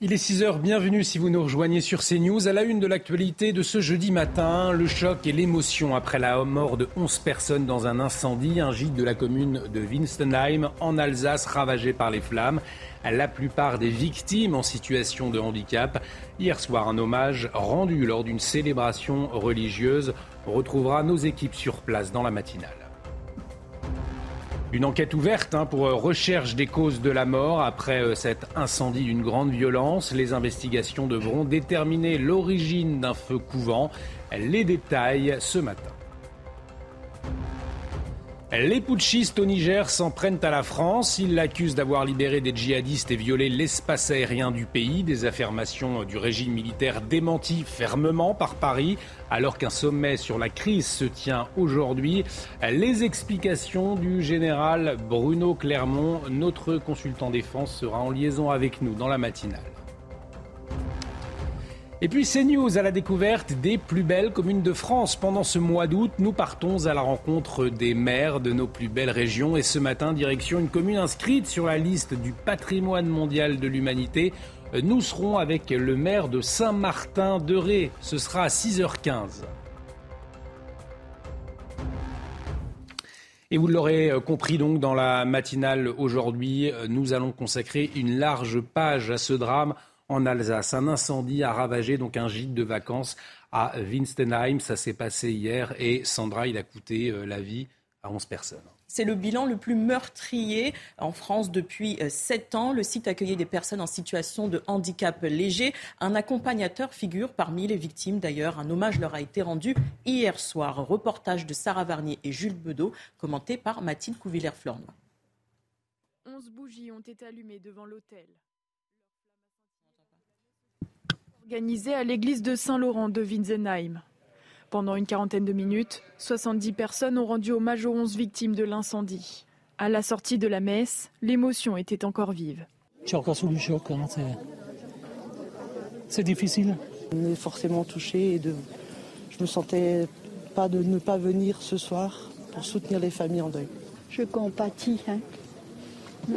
Il est 6h, bienvenue si vous nous rejoignez sur CNews. À la une de l'actualité de ce jeudi matin, le choc et l'émotion après la mort de 11 personnes dans un incendie, un gîte de la commune de Winstenheim en Alsace ravagé par les flammes. La plupart des victimes en situation de handicap. Hier soir, un hommage rendu lors d'une célébration religieuse. Retrouvera nos équipes sur place dans la matinale. Une enquête ouverte hein, pour euh, recherche des causes de la mort après euh, cet incendie d'une grande violence. Les investigations devront déterminer l'origine d'un feu couvent. Les détails ce matin. Les putschistes au Niger s'en prennent à la France. Ils l'accusent d'avoir libéré des djihadistes et violé l'espace aérien du pays. Des affirmations du régime militaire démenties fermement par Paris, alors qu'un sommet sur la crise se tient aujourd'hui. Les explications du général Bruno Clermont, notre consultant défense, sera en liaison avec nous dans la matinale. Et puis CNews à la découverte des plus belles communes de France. Pendant ce mois d'août, nous partons à la rencontre des maires de nos plus belles régions. Et ce matin, direction une commune inscrite sur la liste du patrimoine mondial de l'humanité. Nous serons avec le maire de Saint-Martin-de-Ré. Ce sera à 6h15. Et vous l'aurez compris donc dans la matinale aujourd'hui, nous allons consacrer une large page à ce drame en Alsace. Un incendie a ravagé donc un gîte de vacances à Winstenheim. Ça s'est passé hier et Sandra, il a coûté euh, la vie à 11 personnes. C'est le bilan le plus meurtrier en France depuis euh, sept ans. Le site accueillait des personnes en situation de handicap léger. Un accompagnateur figure parmi les victimes. D'ailleurs, un hommage leur a été rendu hier soir. Reportage de Sarah Varnier et Jules Bedeau, commenté par Mathilde Couvillère-Flornois. 11 bougies ont été allumées devant l'hôtel organisé à l'église de Saint-Laurent de Winsenheim. Pendant une quarantaine de minutes, 70 personnes ont rendu hommage aux 11 victimes de l'incendie. À la sortie de la messe, l'émotion était encore vive. Je suis encore sous le choc. Hein, c'est difficile. On est forcément touché et de... je me sentais pas de ne pas venir ce soir pour soutenir les familles en deuil. Je compatis hein,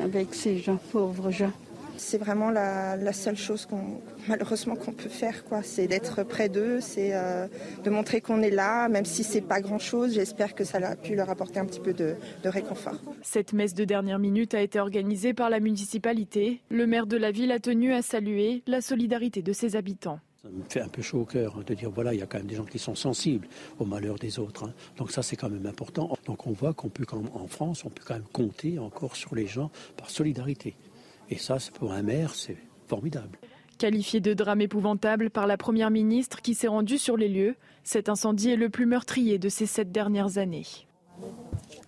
avec ces gens, pauvres gens. C'est vraiment la, seule chose qu'on malheureusement qu'on peut faire, quoi. C'est d'être près d'eux, c'est euh, de montrer qu'on est là, même si c'est pas grand chose. J'espère que ça a pu leur apporter un petit peu de, de réconfort. Cette messe de dernière minute a été organisée par la municipalité. Le maire de la ville a tenu à saluer la solidarité de ses habitants. Ça me fait un peu chaud au cœur hein, de dire voilà, il y a quand même des gens qui sont sensibles au malheur des autres. Hein. Donc ça, c'est quand même important. Donc on voit qu'on peut, en France, on peut quand même compter encore sur les gens par solidarité. Et ça, pour un maire, c'est formidable. Qualifié de drame épouvantable par la Première ministre qui s'est rendue sur les lieux, cet incendie est le plus meurtrier de ces sept dernières années.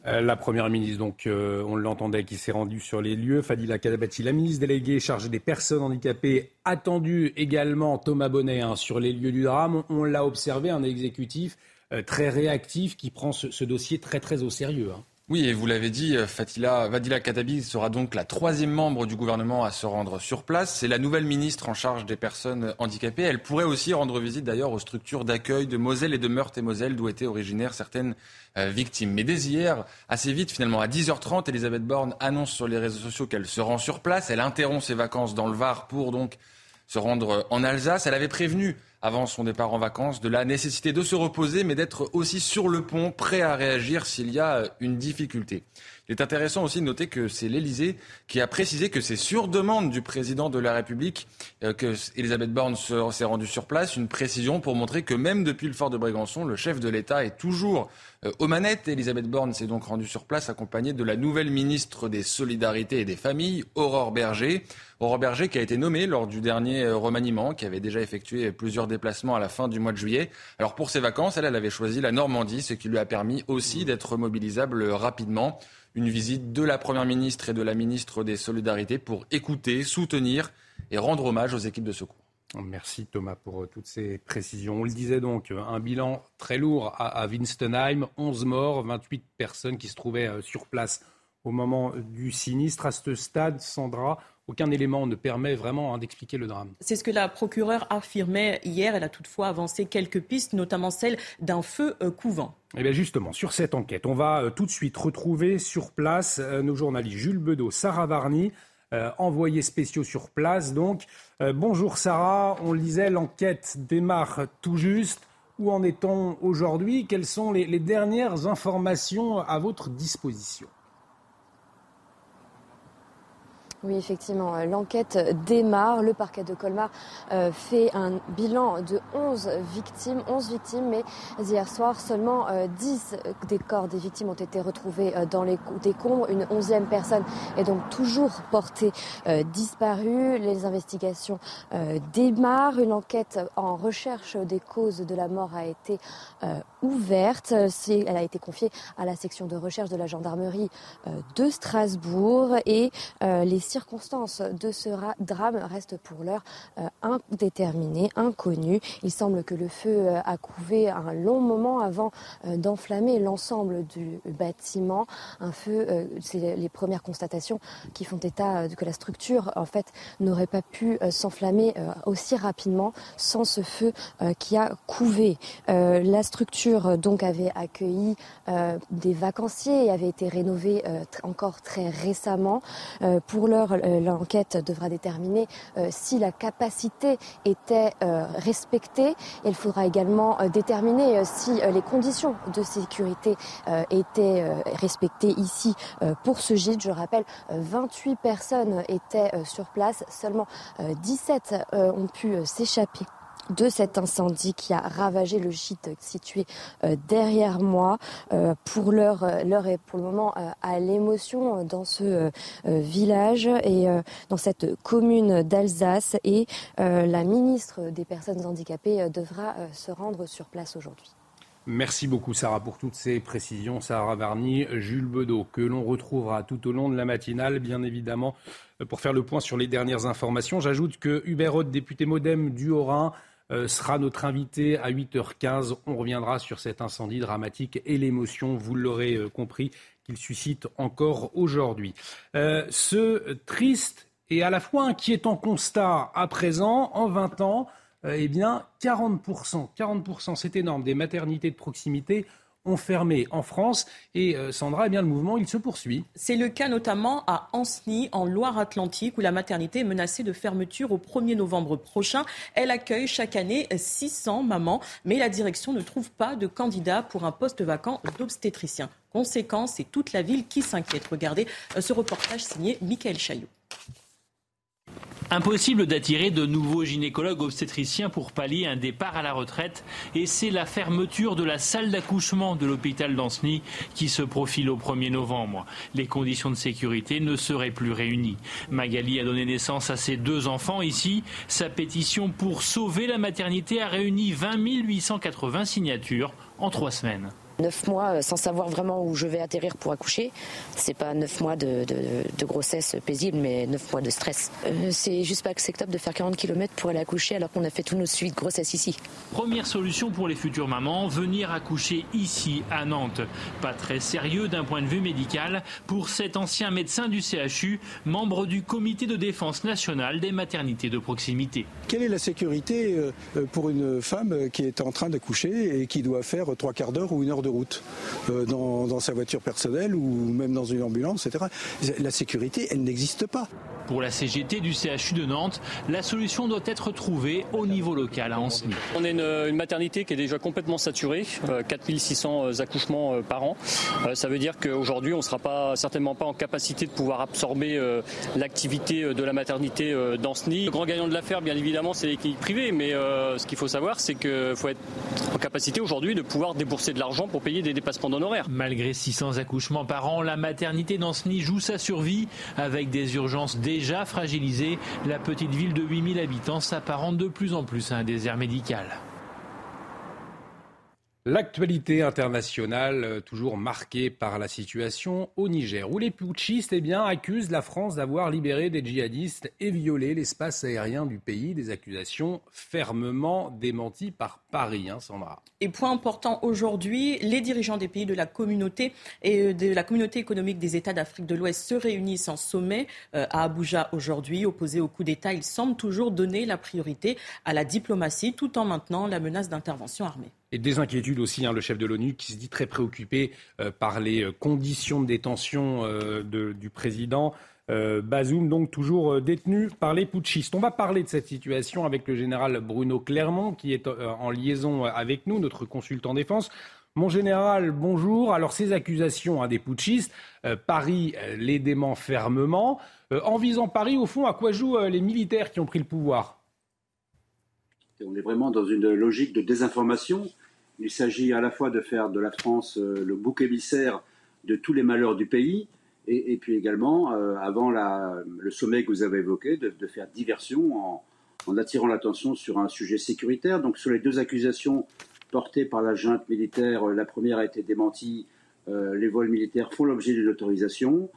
Euh, la Première ministre, donc, euh, on l'entendait, qui s'est rendue sur les lieux. Fadila Kadabati, la ministre déléguée chargée des personnes handicapées, attendu également Thomas Bonnet hein, sur les lieux du drame. On, l'a observé, un exécutif euh, très réactif qui prend ce, dossier très très au sérieux. Hein. Oui, et vous l'avez dit, euh, Fatila, Vadila Katabi sera donc la troisième membre du gouvernement à se rendre sur place. C'est la nouvelle ministre en charge des personnes handicapées. Elle pourrait aussi rendre visite d'ailleurs aux structures d'accueil de Moselle et de Meurthe-et-Moselle, d'où étaient originaires certaines euh, victimes. Mais dès hier, assez vite finalement, à 10h30, Elisabeth Borne annonce sur les réseaux sociaux qu'elle se rend sur place. Elle interrompt ses vacances dans le Var pour donc se rendre en Alsace. Elle avait prévenu avant son départ en vacances de la nécessité de se reposer, mais d'être aussi sur le pont, prêt à réagir s'il y a une difficulté. Il est intéressant aussi de noter que c'est l'Élysée qui a précisé que c'est sur demande du président de la République euh, que Elisabeth Borne s'est rendue sur place. Une précision pour montrer que même depuis le fort de Brégançon, le chef de l'État est toujours euh, aux manettes. Elisabeth Borne s'est donc rendue sur place accompagnée de la nouvelle ministre des Solidarités et des Familles, Aurore Berger. Aurore Berger qui a été nommée lors du dernier euh, remaniement, qui avait déjà effectué plusieurs déplacements à la fin du mois de juillet. Alors pour ses vacances, elle, elle avait choisi la Normandie, ce qui lui a permis aussi d'être mobilisable rapidement une visite de la Première ministre et de la ministre des Solidarités pour écouter, soutenir et rendre hommage aux équipes de secours. Merci Thomas pour euh, toutes ces précisions. On le disait donc, euh, un bilan très lourd à Winstenheim, 11 morts, 28 personnes qui se trouvaient euh, sur place au moment du sinistre. À ce stade, Sandra, aucun élément ne permet vraiment hein, d'expliquer le drame. C'est ce que la procureure affirmait hier. Elle a toutefois avancé quelques pistes, notamment celle d'un feu euh, couvent. Et eh bien justement, sur cette enquête, on va euh, tout de suite retrouver sur place euh, nos journalistes Jules Bedeau, Sarah Varny. envoyés spéciaux sur place. Donc, bonjour Sarah, on lisait, l'enquête démarre tout juste. Où en est-on aujourd'hui? Quelles sont les dernières informations à votre disposition? Oui, effectivement, euh, l'enquête démarre. Le parquet de Colmar euh, fait un bilan de 11 victimes, 11 victimes, mais hier soir, seulement 10 euh, des corps des victimes ont été retrouvés dans les décombres. Une onzième personne est donc toujours portée disparue. Les investigations démarrent. Une enquête en recherche des causes de la mort a été ouverte. Elle a été confiée à la section de recherche de la gendarmerie de Strasbourg et les circonstances de ce drame restent pour l'heure euh, indéterminées, inconnues. Il semble que le feu euh, a couvé un long moment avant euh, d'enflammer l'ensemble du bâtiment. Un feu, c'est les premières constatations qui font état que la structure, en fait, n'aurait pas pu s'enflammer aussi rapidement sans ce feu qui a couvé. La structure, donc, avait accueilli des vacanciers et avait été rénovée encore très récemment. Pour l'heure, euh, l'enquête devra déterminer euh, si la capacité était euh, respectée. Il faudra également déterminer si les conditions de sécurité étaient respectées ici pour ce gîte. Je rappelle, 28 personnes étaient sur place, seulement 17 ont pu s'échapper de cet incendie qui a ravagé le gîte situé euh, derrière moi. Euh, pour l'heure, euh, l'heure est pour le moment à l'émotion dans ce village et dans cette commune d'Alsace et la ministre des Personnes handicapées devra se rendre sur place aujourd'hui. Merci beaucoup Sarah pour toutes ces précisions. Sarah Varny, Jules Bedeau, que l'on retrouvera tout au long de la matinale, bien évidemment, pour faire le point sur les dernières informations. J'ajoute que Hubert Roth, député modem du Haut-Rhin, sera notre invité à 8h15. On reviendra sur cet incendie dramatique et l'émotion, vous l'aurez euh, compris, qu'il suscite encore aujourd'hui. Euh, ce triste et à la fois inquiétant constat à présent, en 20 ans, eh bien 40%, 40%, c'est énorme, des maternités de proximité ont fermé en France. Et euh, Sandra, eh bien, le mouvement, il se poursuit. C'est le cas notamment à Ancenis, en Loire-Atlantique, où la maternité est menacée de fermeture au 1er novembre prochain. Elle accueille chaque année 600 mamans, mais la direction ne trouve pas de candidat pour un poste vacant d'obstétricien. Conséquence, c'est toute la ville qui s'inquiète. Regardez euh, ce reportage signé Michael Chaillot. Impossible d'attirer de nouveaux gynécologues obstétriciens pour pallier un départ à la retraite et c'est la fermeture de la salle d'accouchement de l'hôpital d'Anceny qui se profile au 1er novembre. Les conditions de sécurité ne seraient plus réunies. Magali a donné naissance à ses deux enfants ici. Sa pétition pour sauver la maternité a réuni 20 880 signatures en trois semaines. Neuf mois euh, sans savoir vraiment où je vais atterrir pour accoucher, c'est pas neuf mois de, grossesse paisible, mais neuf mois de stress. Euh, c'est juste pas acceptable de faire 40 km pour aller accoucher alors qu'on a fait tous nos suites de grossesse ici. Première solution pour les futures mamans, venir accoucher ici à Nantes. Pas très sérieux d'un point de vue médical pour cet ancien médecin du CHU, membre du comité de défense nationale des maternités de proximité. Quelle est la sécurité euh, pour une femme qui est en train d'accoucher et qui doit faire trois quarts d'heure ou une heure de route, euh, dans, sa voiture personnelle ou même dans une ambulance, etc. La sécurité, elle n'existe pas. Pour la CGT du CHU de Nantes, la solution doit être trouvée au niveau local à Anceny. On est une, maternité qui est déjà complètement saturée, 4600 euh, euh, accouchements par an. Ça veut dire qu'aujourd'hui, on ne sera pas, certainement pas en capacité de pouvoir absorber l'activité de la maternité d'Anceny. Le grand gagnant de l'affaire, bien évidemment, c'est l'équipe privée, mais ce qu'il faut savoir, c'est qu'il faut être en capacité aujourd'hui de pouvoir débourser de l'argent pour payer des dépassements d'honoraires. Malgré 600 accouchements par an, la maternité d'Anceny joue sa survie avec des urgences déjà fragilisées. La petite ville de 8000 habitants s'apparente de plus en plus à un désert médical. L'actualité internationale, euh, toujours marquée par la situation au Niger, où les putschistes eh accusent la France d'avoir libéré des djihadistes et violé l'espace aérien du pays. Des accusations fermement démenties par Paris, hein, Sandra. Et point important aujourd'hui, les dirigeants des pays de la communauté et euh, de la communauté économique des États d'Afrique de l'Ouest se réunissent en sommet euh, à Abuja aujourd'hui. Opposés au coup d'État, ils semblent toujours donner la priorité à la diplomatie tout en maintenant la menace d'intervention armée. Et des inquiétudes aussi, hein, le chef de l'ONU qui se dit très préoccupé euh, par les euh, conditions de détention euh, du président. Bazoum, donc toujours détenu par les putschistes. On va parler de cette situation avec le général Bruno Clermont, qui est en liaison avec nous, notre consultant défense. Mon général, bonjour. Alors ces accusations à des putschistes, Paris les dément fermement. en visant Paris, au fond, à quoi jouent les militaires qui ont pris le pouvoir? On est vraiment dans une logique de désinformation. Il s'agit à la fois de faire de la France le bouc émissaire de tous les malheurs du pays, et, puis également, euh, avant le sommet que vous avez évoqué, de, faire diversion en, attirant l'attention sur un sujet sécuritaire. Donc sur les deux accusations portées par la junte militaire, euh, la première a été démentie, euh, les vols militaires font l'objet d'une autorisation.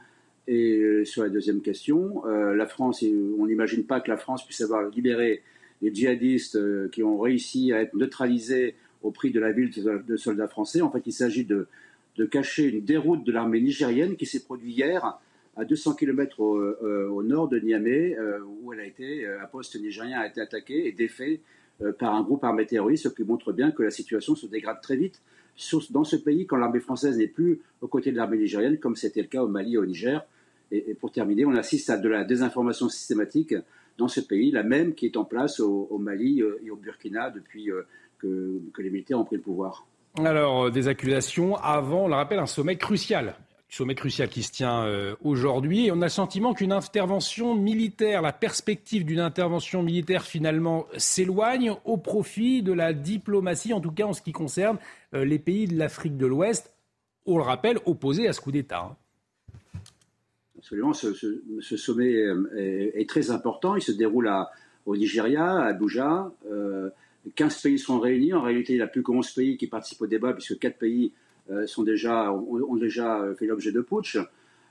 Et sur la deuxième question, la France, on n'imagine pas que la France puisse avoir libéré les djihadistes qui ont réussi à être neutralisés au prix de la ville de soldats français. En fait, il s'agit de cacher une déroute de l'armée nigérienne qui s'est produite hier à 200 km euh, au, nord de Niamey, euh, où euh, un poste nigérien a été attaqué et défait par un groupe armé terroriste, ce qui montre bien que la situation se dégrade très vite dans ce pays quand l'armée française n'est plus aux côtés de l'armée nigérienne, comme c'était le cas au Mali et au Niger. Et, pour terminer, on assiste à de la désinformation systématique dans ce pays, la même qui est en place au, Mali et au Burkina depuis que les militaires ont pris le pouvoir. Alors, euh, des accusations avant, on le rappelle, un sommet crucial. Sommet crucial qui se tient euh, aujourd'hui. Et on a le sentiment qu'une intervention militaire, la perspective d'une intervention militaire finalement s'éloigne au profit de la diplomatie, en tout cas en ce qui concerne euh, les pays de l'Afrique de l'Ouest, on le rappelle, opposés à ce coup d'État. Hein. Absolument, ce, sommet est, très important. Il se déroule au Nigeria, à Abuja. 15 pays sont réunis. En réalité, il n'y a plus que 11 pays qui participent au débat, puisque 4 pays euh, sont déjà, ont, déjà fait l'objet de putsch.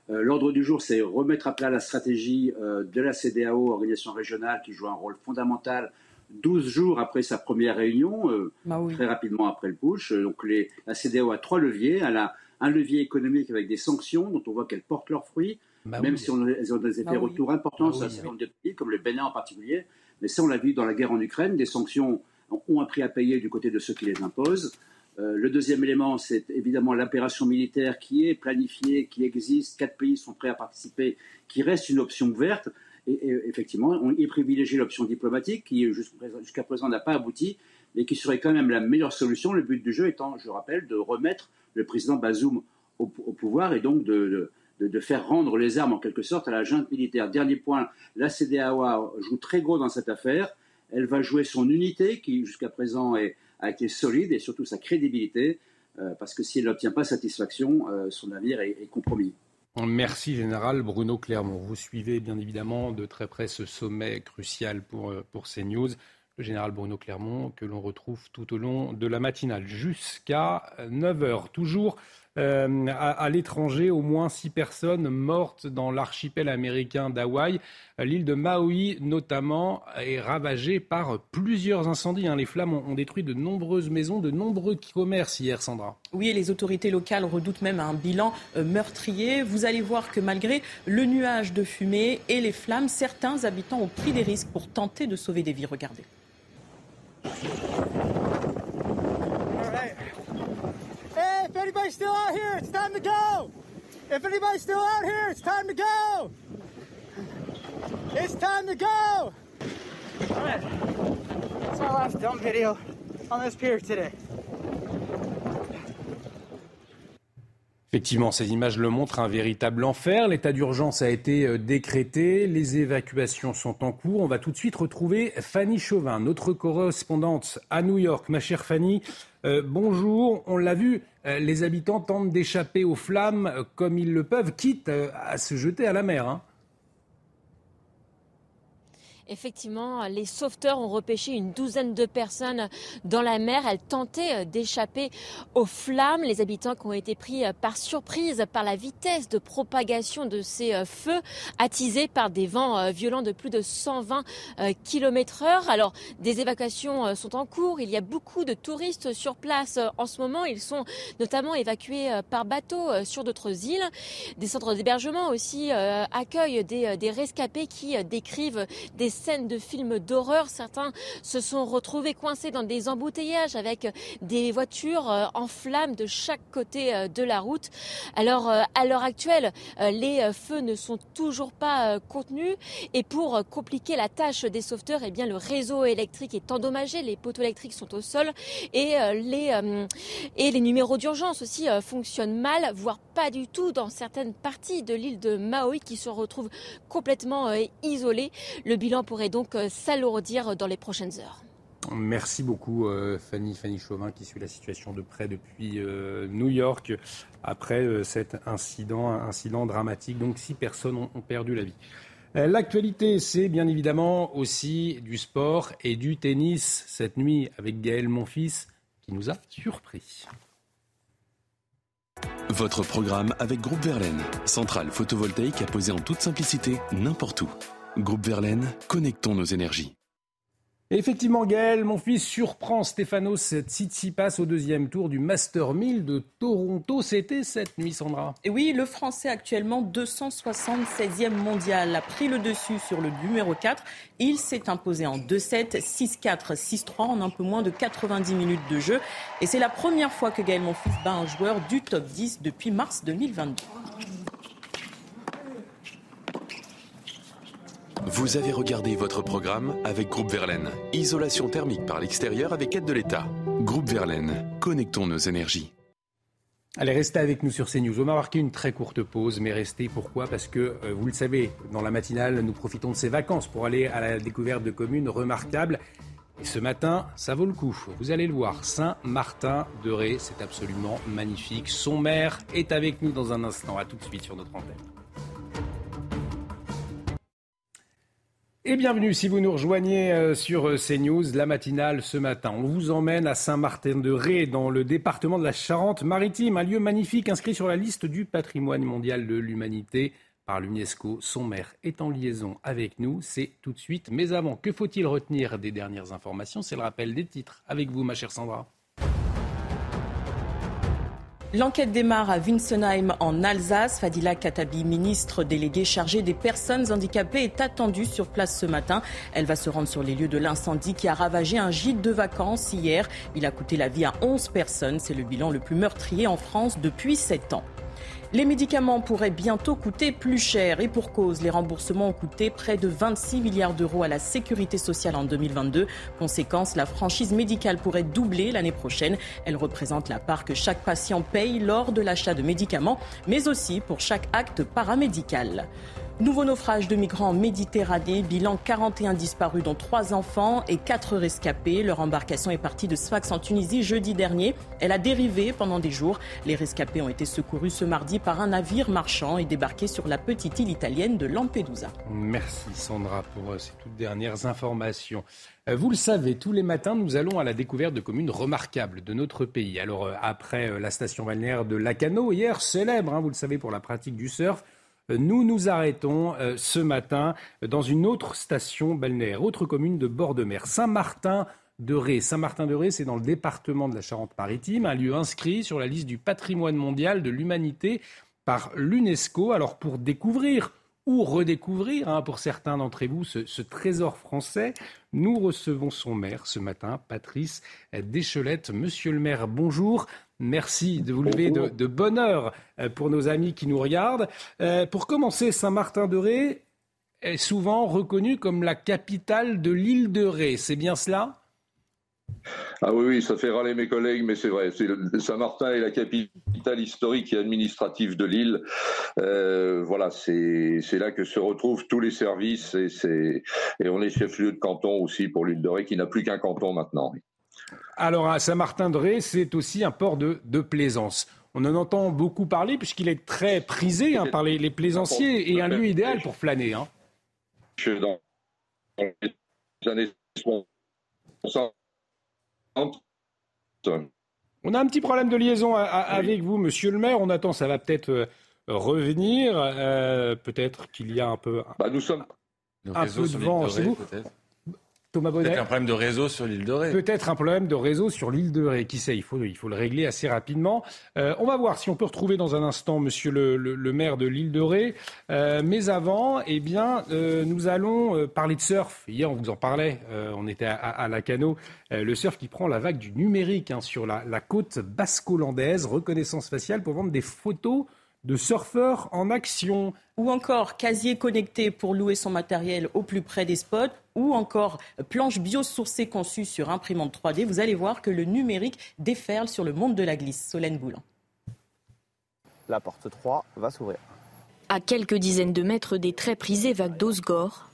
Euh, l'ordre du jour, c'est remettre à plat la stratégie euh, de la CDAO, organisation régionale, qui joue un rôle fondamental 12 jours après sa première réunion, bah très rapidement après le putsch. Donc les, la CDAO a trois leviers. Elle a un levier économique avec des sanctions, dont on voit qu'elles portent leurs fruits, bah même si elles ont des effets bah retours importants sur un certain nombre de pays, comme le Bénin en particulier. Mais ça, on l'a vu dans la guerre en Ukraine, des sanctions ont un prix à payer du côté de ceux qui les imposent. Euh, le deuxième élément, c'est évidemment l'opération militaire qui est planifiée, qui existe. Quatre pays sont prêts à participer, qui reste une option ouverte. Et, effectivement, on y privilégie l'option diplomatique, qui jusqu'à présent n'a pas abouti, mais qui serait quand même la meilleure solution. Le but du jeu étant, je rappelle, de remettre le président Bazoum au, pouvoir et donc de, faire rendre les armes en quelque sorte à la junte militaire. Dernier point, la CDAO joue très gros dans cette affaire. Elle va jouer son unité, qui jusqu'à présent a été solide, et surtout sa crédibilité, euh, parce que si elle n'obtient pas satisfaction, euh, son avenir est, compromis. Merci Général Bruno Clermont. Vous suivez bien évidemment de très près ce sommet crucial pour, euh, pour CNews. Le général Bruno Clermont que l'on retrouve tout au long de la matinale jusqu'à 9h. Toujours euh, à, l'étranger, au moins six personnes mortes dans l'archipel américain d'Hawaï. L'île de Maui, notamment, est ravagée par plusieurs incendies. Hein. Les flammes ont, détruit de nombreuses maisons, de nombreux commerces hier, Sandra. Oui, et les autorités locales redoutent même un bilan euh, meurtrier. Vous allez voir que malgré le nuage de fumée et les flammes, certains habitants ont pris des risques pour tenter de sauver des vies. Regardez. if anybody's still out here, it's time to go. If anybody's still out here, it's time to go. It's time to go. All right. That's our last dump video on this pier today. Effectivement, ces images le montrent, un véritable enfer. L'état d'urgence a été euh, décrété, les évacuations sont en cours. On va tout de suite retrouver Fanny Chauvin, notre correspondante à New York. Ma chère Fanny, euh, bonjour. On l'a vu, euh, les habitants tentent d'échapper aux flammes comme ils le peuvent, quitte à se jeter à la mer. Hein. Effectivement, les sauveteurs ont repêché une douzaine de personnes dans la mer. Elles tentaient euh, d'échapper aux flammes. Les habitants qui ont été pris euh, par surprise par la vitesse de propagation de ces euh, feux attisés par des vents violents de plus de 120 km heure. Alors, des évacuations sont en cours. Il y a beaucoup de touristes sur place en ce moment. Ils sont notamment évacués par bateau sur d'autres îles. Des centres d'hébergement aussi accueillent des, des rescapés qui décrivent des scènes de films d'horreur. Certains se sont retrouvés coincés dans des embouteillages avec des voitures en flammes de chaque côté de la route. Alors, à l'heure actuelle, les feux ne sont toujours pas contenus et pour compliquer la tâche des sauveteurs, eh bien, le réseau électrique est endommagé, les poteaux électriques sont au sol et les, et les numéros d'urgence aussi fonctionnent mal, voire pas du tout dans certaines parties de l'île de Maui qui se retrouvent complètement euh, isolées. Le bilan pourrait donc euh, s'alourdir dans les prochaines heures. Merci beaucoup euh, Fanny, Fanny Chauvin qui suit la situation de près depuis New York après cet incident, incident dramatique. Donc six personnes ont, perdu la vie. L'actualité, c'est bien évidemment aussi du sport et du tennis cette nuit avec Gaël Monfils qui nous a surpris. Votre programme avec Groupe Verlaine, centrale photovoltaïque à poser en toute simplicité n'importe où. Groupe Verlaine, connectons nos énergies effectivement, Gaël, mon fils surprend Stéphanos Tsitsipas au deuxième tour du Master 1000 de Toronto. C'était cette nuit, Sandra. Et oui, le Français actuellement 276e mondial a pris le dessus sur le numéro 4. Il s'est imposé en 2-7, 6-4, 6-3 en un peu moins de 90 minutes de jeu. Et c'est la première fois que Gaël Monfils bat un joueur du top 10 depuis mars 2022. Vous avez regardé votre programme avec Groupe Verlaine. Isolation thermique par l'extérieur avec aide de l'État. Groupe Verlaine, connectons nos énergies. Allez, restez avec nous sur CNews. On va marquer une très courte pause, mais restez. Pourquoi? Parce que, euh, vous le savez, dans la matinale, nous profitons de ces vacances pour aller à la découverte de communes remarquables. Et ce matin, ça vaut le coup. Vous allez le voir, Saint-Martin-de-Ré, c'est absolument magnifique. Son maire est avec nous dans un instant. À tout de suite sur notre antenne. Et bienvenue si vous nous rejoignez euh, sur euh, CNews, la matinale ce matin. On vous emmène à Saint-Martin-de-Ré, dans le département de la Charente-Maritime, un lieu magnifique inscrit sur la liste du patrimoine mondial de l'humanité par l'UNESCO. Son maire est en liaison avec nous, c'est tout de suite. Mais avant, que faut-il retenir des dernières informations? C'est le rappel des titres. Avec vous, ma chère Sandra. L'enquête démarre à Winsenheim en Alsace. Fadila Katabi, ministre déléguée chargée des personnes handicapées, est attendue sur place ce matin. Elle va se rendre sur les lieux de l'incendie qui a ravagé un gîte de vacances hier. Il a coûté la vie à 11 personnes. C'est le bilan le plus meurtrier en France depuis 7 ans. Les médicaments pourraient bientôt coûter plus cher et pour cause, les remboursements ont coûté près de 26 milliards d'euros à la sécurité sociale en 2022. Conséquence, la franchise médicale pourrait doubler l'année prochaine. Elle représente la part que chaque patient paye lors de l'achat de médicaments, mais aussi pour chaque acte paramédical. Nouveau naufrage de migrants en Méditerranée, bilan 41 disparus dont 3 enfants et 4 rescapés. Leur embarcation est partie de Sfax en Tunisie jeudi dernier. Elle a dérivé pendant des jours. Les rescapés ont été secourus ce mardi par un navire marchand et débarqués sur la petite île italienne de Lampedusa. Merci Sandra pour euh, ces toutes dernières informations. Euh, vous le savez, tous les matins, nous allons à la découverte de communes remarquables de notre pays. Alors, euh, après la station balnéaire de Lacano, hier célèbre, hein, vous le savez, pour la pratique du surf, nous nous arrêtons euh, ce matin dans une autre station balnéaire, autre commune de bord de mer, Saint-Martin. De Ré. Saint-Martin-de-Ré, c'est dans le département de la Charente-Maritime, un lieu inscrit sur la liste du patrimoine mondial de l'humanité par l'UNESCO. Alors pour découvrir ou redécouvrir, hein, pour certains d'entre vous, ce, trésor français, nous recevons son maire ce matin, Patrice Deschelette. Monsieur le maire, bonjour. Merci de vous lever de, bonne heure euh, pour nos amis qui nous regardent. Euh, pour commencer, Saint-Martin-de-Ré est souvent reconnu comme la capitale de l'île de Ré. C'est bien cela? Ah oui, ça fait râler mes collègues, mais c'est vrai. Saint-Martin est la capitale historique et administrative de l'île. Euh, voilà, c'est là que se retrouvent tous les services et on est chef-lieu de canton aussi pour l'île de Ré, qui n'a plus qu'un canton maintenant. Alors à Saint-Martin-de-Ré, c'est aussi un port de, plaisance. On en entend beaucoup parler puisqu'il est très prisé hein, par les, plaisanciers et un lieu idéal pour flâner. Hein. Dans les années on a un petit problème de liaison avec vous, monsieur le maire. On attend, ça va peut-être euh, revenir. Euh, peut-être qu'il y a un peu, bah, nous sommes... un peu de vent chez vous. Thomas Bonnet. Peut-être un problème de réseau sur l'île de Ré. Peut-être un problème de réseau sur l'île de Ré. Qui sait, il faut, il faut le régler assez rapidement. Euh, on va voir si on peut retrouver dans un instant monsieur le, maire de l'île de Ré. Euh, mais avant, eh bien, euh, nous allons parler de surf. Hier, on vous en parlait. on était à, à, la Cano. le surf qui prend la vague du numérique hein, sur la, la côte basco-hollandaise. Reconnaissance faciale pour vendre des photos de surfeurs en action. Ou encore casier connecté pour louer son matériel au plus près des spots, ou encore planche biosourcée conçue sur imprimante 3D. Vous allez voir que le numérique déferle sur le monde de la glisse. Solène Boulan. La porte 3 va s'ouvrir. À quelques dizaines de mètres des très prisés vagues d'Osgore,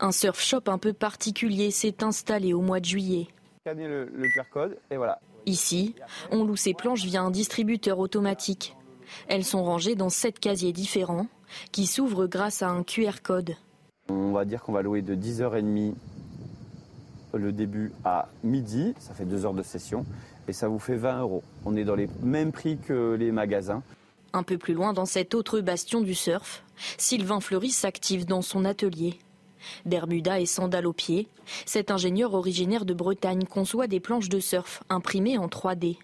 un surf shop un peu particulier s'est installé au mois de juillet. Le, le QR code et voilà. Ici, on loue ses planches via un distributeur automatique. Elles sont rangées dans sept casiers différents qui s'ouvrent grâce à un QR code. On va dire qu'on va louer de 10h30 le début à midi, ça fait deux heures de session, et ça vous fait 20 euros. On est dans les mêmes prix que les magasins. Un peu plus loin, dans cet autre bastion du surf, Sylvain Fleury s'active dans son atelier. Bermuda et sandales aux pieds, cet ingénieur originaire de Bretagne conçoit des planches de surf imprimées en 3D.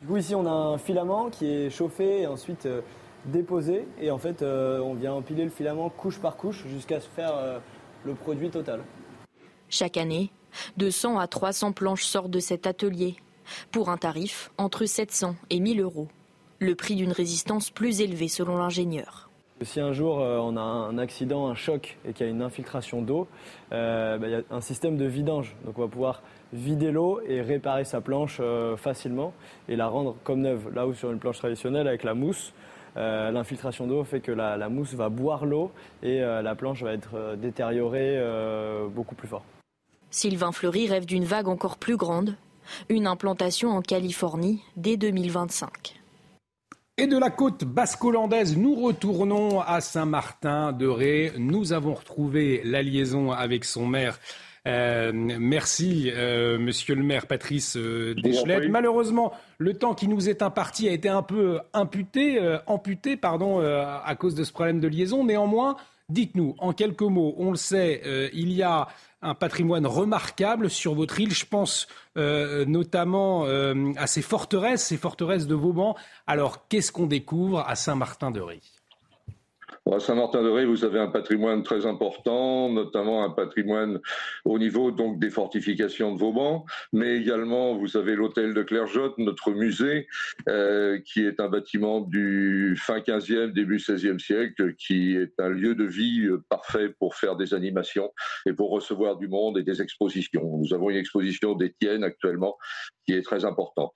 Du coup, ici, on a un filament qui est chauffé et ensuite euh, déposé. Et en fait, euh, on vient empiler le filament couche par couche jusqu'à se faire euh, le produit total. Chaque année, 200 à 300 planches sortent de cet atelier pour un tarif entre 700 et 1000 euros. Le prix d'une résistance plus élevée selon l'ingénieur. Si un jour on a un accident, un choc et qu'il y a une infiltration d'eau, bah, il y a un système de vidange. Donc on va pouvoir vider l'eau et réparer sa planche euh, facilement et la rendre comme neuve. Là où sur une planche traditionnelle avec la mousse, euh, l'infiltration d'eau fait que la, mousse va boire l'eau et euh, la planche va être détériorée beaucoup plus fort. Sylvain Fleury rêve d'une vague encore plus grande, une implantation en Californie dès 2025. Et de la côte basque-hollandaise, nous retournons à Saint-Martin-de-Ré. Nous avons retrouvé la liaison avec son maire euh, merci, euh, monsieur le maire Patrice euh, Deschlette. Malheureusement, le temps qui nous est imparti a été un peu imputé, amputé pardon, à cause de ce problème de liaison. Néanmoins, dites-nous en quelques mots, on le sait, il y a un patrimoine remarquable sur votre île. Je pense notamment à ces forteresses, ces forteresses de Vauban. Alors, qu'est-ce qu'on découvre à Saint-Martin-de-Ré? Saint-Martin-de-Ré, vous avez un patrimoine très important, notamment un patrimoine au niveau donc des fortifications de Vauban, mais également vous avez l'hôtel de Clergeotte, notre musée, euh, qui est un bâtiment du fin 15e, début 16e siècle, qui est un lieu de vie euh, parfait pour faire des animations et pour recevoir du monde et des expositions. Nous avons une exposition d'Étienne actuellement qui est très importante.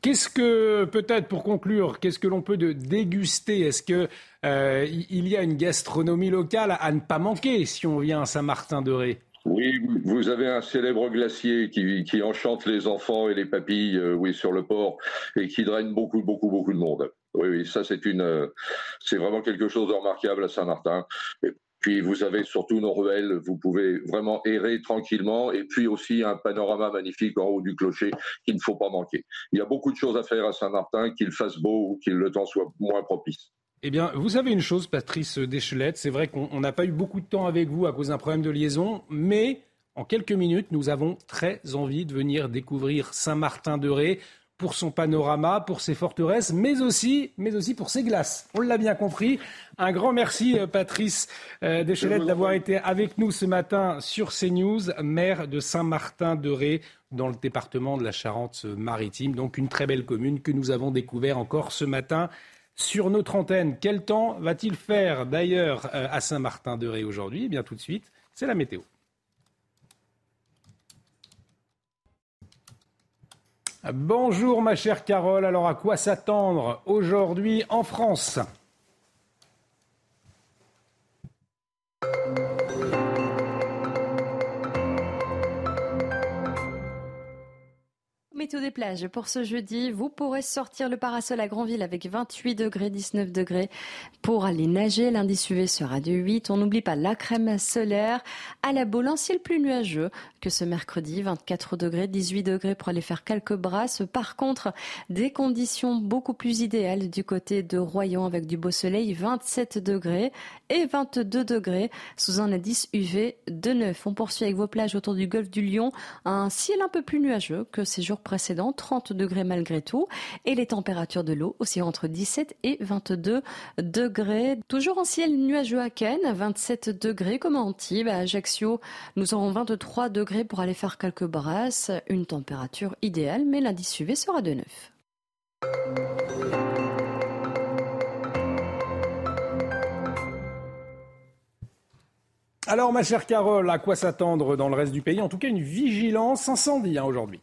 Qu'est-ce que, peut-être pour conclure, qu'est-ce que l'on peut déguster? Est-ce qu'il euh, y a une gastronomie locale à ne pas manquer si on vient à Saint-Martin-de-Ré? Oui, vous avez un célèbre glacier qui, enchante les enfants et les papilles, euh, oui, sur le port et qui draine beaucoup, beaucoup, beaucoup de monde. Oui, oui, ça c'est une, euh, c'est vraiment quelque chose de remarquable à Saint-Martin. Puis vous avez surtout nos ruelles, vous pouvez vraiment errer tranquillement, et puis aussi un panorama magnifique en haut du clocher qu'il ne faut pas manquer. Il y a beaucoup de choses à faire à Saint-Martin, qu'il fasse beau ou qu'il le temps soit moins propice. Eh bien, vous savez une chose, Patrice Deschelette, c'est vrai qu'on n'a pas eu beaucoup de temps avec vous à cause d'un problème de liaison, mais en quelques minutes, nous avons très envie de venir découvrir Saint-Martin-de-Ré pour son panorama, pour ses forteresses, mais aussi, mais aussi pour ses glaces. On l'a bien compris. Un grand merci, euh, Patrice euh, Deschelette, d'avoir été avec nous ce matin sur CNews, maire de Saint-Martin-de-Ré, dans le département de la Charente-Maritime. Donc une très belle commune que nous avons découvert encore ce matin sur notre antenne. Quel temps va-t-il faire d'ailleurs euh, à Saint-Martin-de-Ré aujourd'hui? Eh bien tout de suite, c'est la météo. Bonjour ma chère Carole, alors à quoi s'attendre aujourd'hui en France? Météo des plages pour ce jeudi. Vous pourrez sortir le parasol à Grandville avec 28 degrés, 19 degrés pour aller nager. L'indice UV sera de 8. On n'oublie pas la crème solaire. À la Baule, un ciel plus nuageux que ce mercredi. 24 degrés, 18 degrés pour aller faire quelques brasses. Par contre, des conditions beaucoup plus idéales du côté de Royan avec du beau soleil. 27 degrés et 22 degrés sous un indice UV de 9. On poursuit avec vos plages autour du golfe du Lion. Un ciel un peu plus nuageux que ces jours précédents, 30 degrés malgré tout. Et les températures de l'eau aussi entre 17 et 22 degrés. Toujours en ciel nuageux à Ken, 27 degrés comme à Antibes. À Ajaccio, nous aurons 23 degrés pour aller faire quelques brasses. Une température idéale, mais l'indice UV sera de 9. Alors, ma chère Carole, à quoi s'attendre dans le reste du pays? En tout cas, une vigilance incendie hein, aujourd'hui.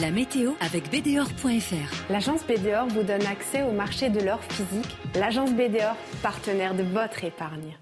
La météo avec BDOR.fr. L'agence BDOR vous donne accès au marché de l'or physique. L'agence BDOR, partenaire de votre épargne.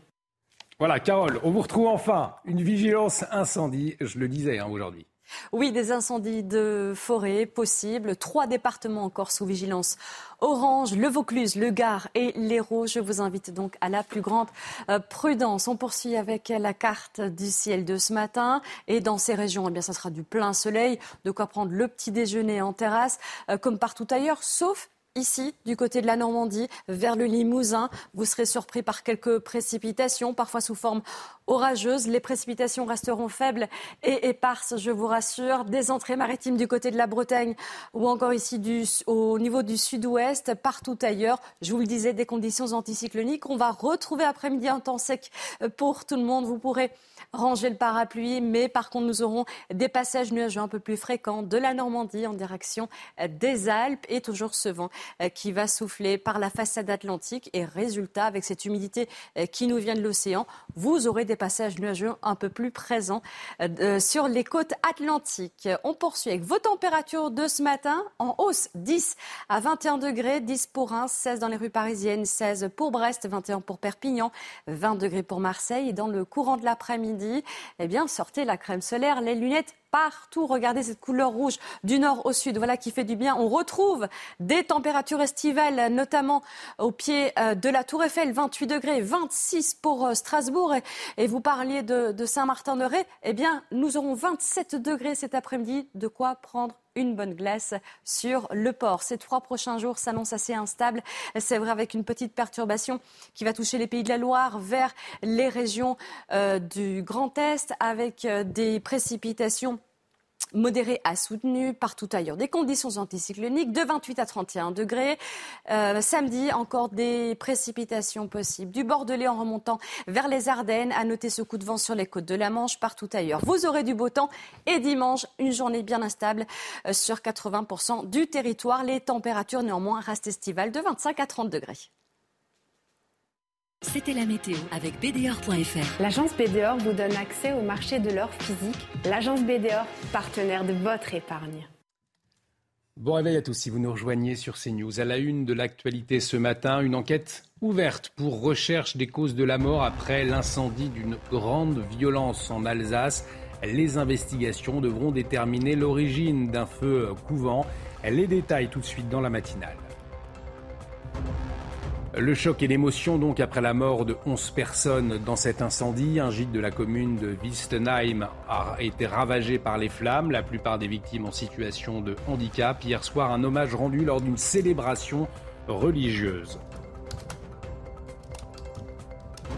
Voilà, Carole, on vous retrouve enfin. Une vigilance incendie, je le disais hein, aujourd'hui. Oui, des incendies de forêt possibles. Trois départements encore sous vigilance orange, le Vaucluse, le Gard et l'Hérault. Je vous invite donc à la plus grande euh, prudence. On poursuit avec la carte du ciel de ce matin. Et dans ces régions, eh bien, ça sera du plein soleil, de quoi prendre le petit déjeuner en terrasse, euh, comme partout ailleurs, sauf Ici, du côté de la Normandie, vers le Limousin, vous serez surpris par quelques précipitations, parfois sous forme orageuse. Les précipitations resteront faibles et éparses, je vous rassure. Des entrées maritimes du côté de la Bretagne ou encore ici au niveau du sud-ouest, partout ailleurs. Je vous le disais, des conditions anticycloniques. On va retrouver après-midi un temps sec pour tout le monde. Vous pourrez ranger le parapluie, mais par contre, nous aurons des passages nuageux un peu plus fréquents de la Normandie en direction des Alpes et toujours ce vent euh, qui va souffler par la façade atlantique. Et résultat, avec cette humidité euh, qui nous vient de l'océan, vous aurez des passages nuageux un peu plus présents euh, sur les côtes atlantiques. On poursuit avec vos températures de ce matin en hausse 10 à 21 degrés, 10 pour Reims, 16 dans les rues parisiennes, 16 pour Brest, 21 pour Perpignan, 20 degrés pour Marseille. Et dans le courant de l'après-midi, eh bien, sortez la crème solaire, les lunettes partout. Regardez cette couleur rouge du nord au sud, voilà qui fait du bien. On retrouve des températures estivales, notamment au pied euh, de la Tour Eiffel, 28 degrés, 26 pour euh, Strasbourg. Et vous parliez de, Saint-Martin-de-Ré, eh bien, nous aurons 27 degrés cet après-midi. De quoi prendre une bonne glace sur le port. Ces trois prochains jours s'annoncent assez instables. C'est vrai avec une petite perturbation qui va toucher les pays de la Loire vers les régions euh, du Grand Est avec des précipitations modéré à soutenu partout ailleurs. Des conditions anticycloniques de 28 à 31 degrés. Euh, samedi, encore des précipitations possibles. Du Bordelais en remontant vers les Ardennes. À noter ce coup de vent sur les côtes de la Manche, partout ailleurs. Vous aurez du beau temps. Et dimanche, une journée bien instable euh, sur 80% du territoire. Les températures néanmoins restent estivales de 25 à 30 degrés. C'était la météo avec BDOR.fr. L'agence BDOR vous donne accès au marché de l'or physique. L'agence BDOR, partenaire de votre épargne. Bon réveil à tous si vous nous rejoignez sur CNews. À la une de l'actualité ce matin, une enquête ouverte pour recherche des causes de la mort après l'incendie d'une grande violence en Alsace. Les investigations devront déterminer l'origine d'un feu couvent. Les détails tout de suite dans la matinale. Le choc et l'émotion donc après la mort de 11 personnes dans cet incendie. Un gîte de la commune de Wistenheim a été ravagé par les flammes, la plupart des victimes en situation de handicap. Hier soir, un hommage rendu lors d'une célébration religieuse.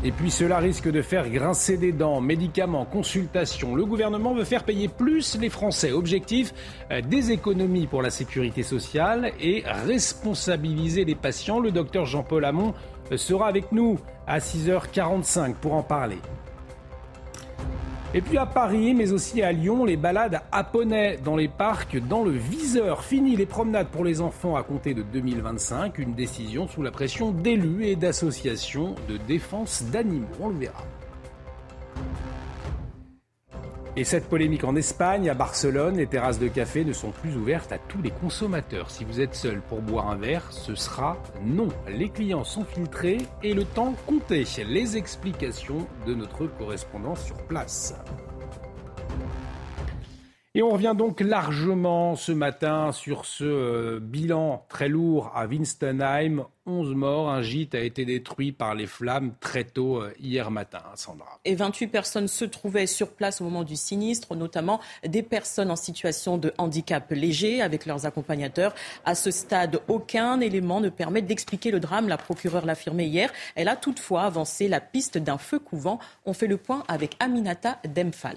Et puis cela risque de faire grincer des dents. Médicaments, consultations. Le gouvernement veut faire payer plus les Français. Objectif, euh, des économies pour la sécurité sociale et responsabiliser les patients. Le docteur Jean-Paul Hamon euh, sera avec nous à 6h45 pour en parler. Et puis à Paris, mais aussi à Lyon, les balades à dans les parcs, dans le viseur. Fini les promenades pour les enfants à compter de 2025. Une décision sous la pression d'élus et d'associations de défense d'animaux. On le verra. Et cette polémique en Espagne, à Barcelone, les terrasses de café ne sont plus ouvertes à tous les consommateurs. Si vous êtes seul pour boire un verre, ce sera non. Les clients sont filtrés et le temps compté. Les explications de notre correspondant sur place. Et on revient donc largement ce matin sur ce euh, bilan très lourd à Winstonheim. 11 morts, un gîte a été détruit par les flammes très tôt euh, hier matin, Sandra. Et 28 personnes se trouvaient sur place au moment du sinistre, notamment des personnes en situation de handicap léger avec leurs accompagnateurs. À ce stade, aucun élément ne permet d'expliquer le drame. La procureure l'affirmait hier. Elle a toutefois avancé la piste d'un feu couvent. On fait le point avec Aminata Demphal.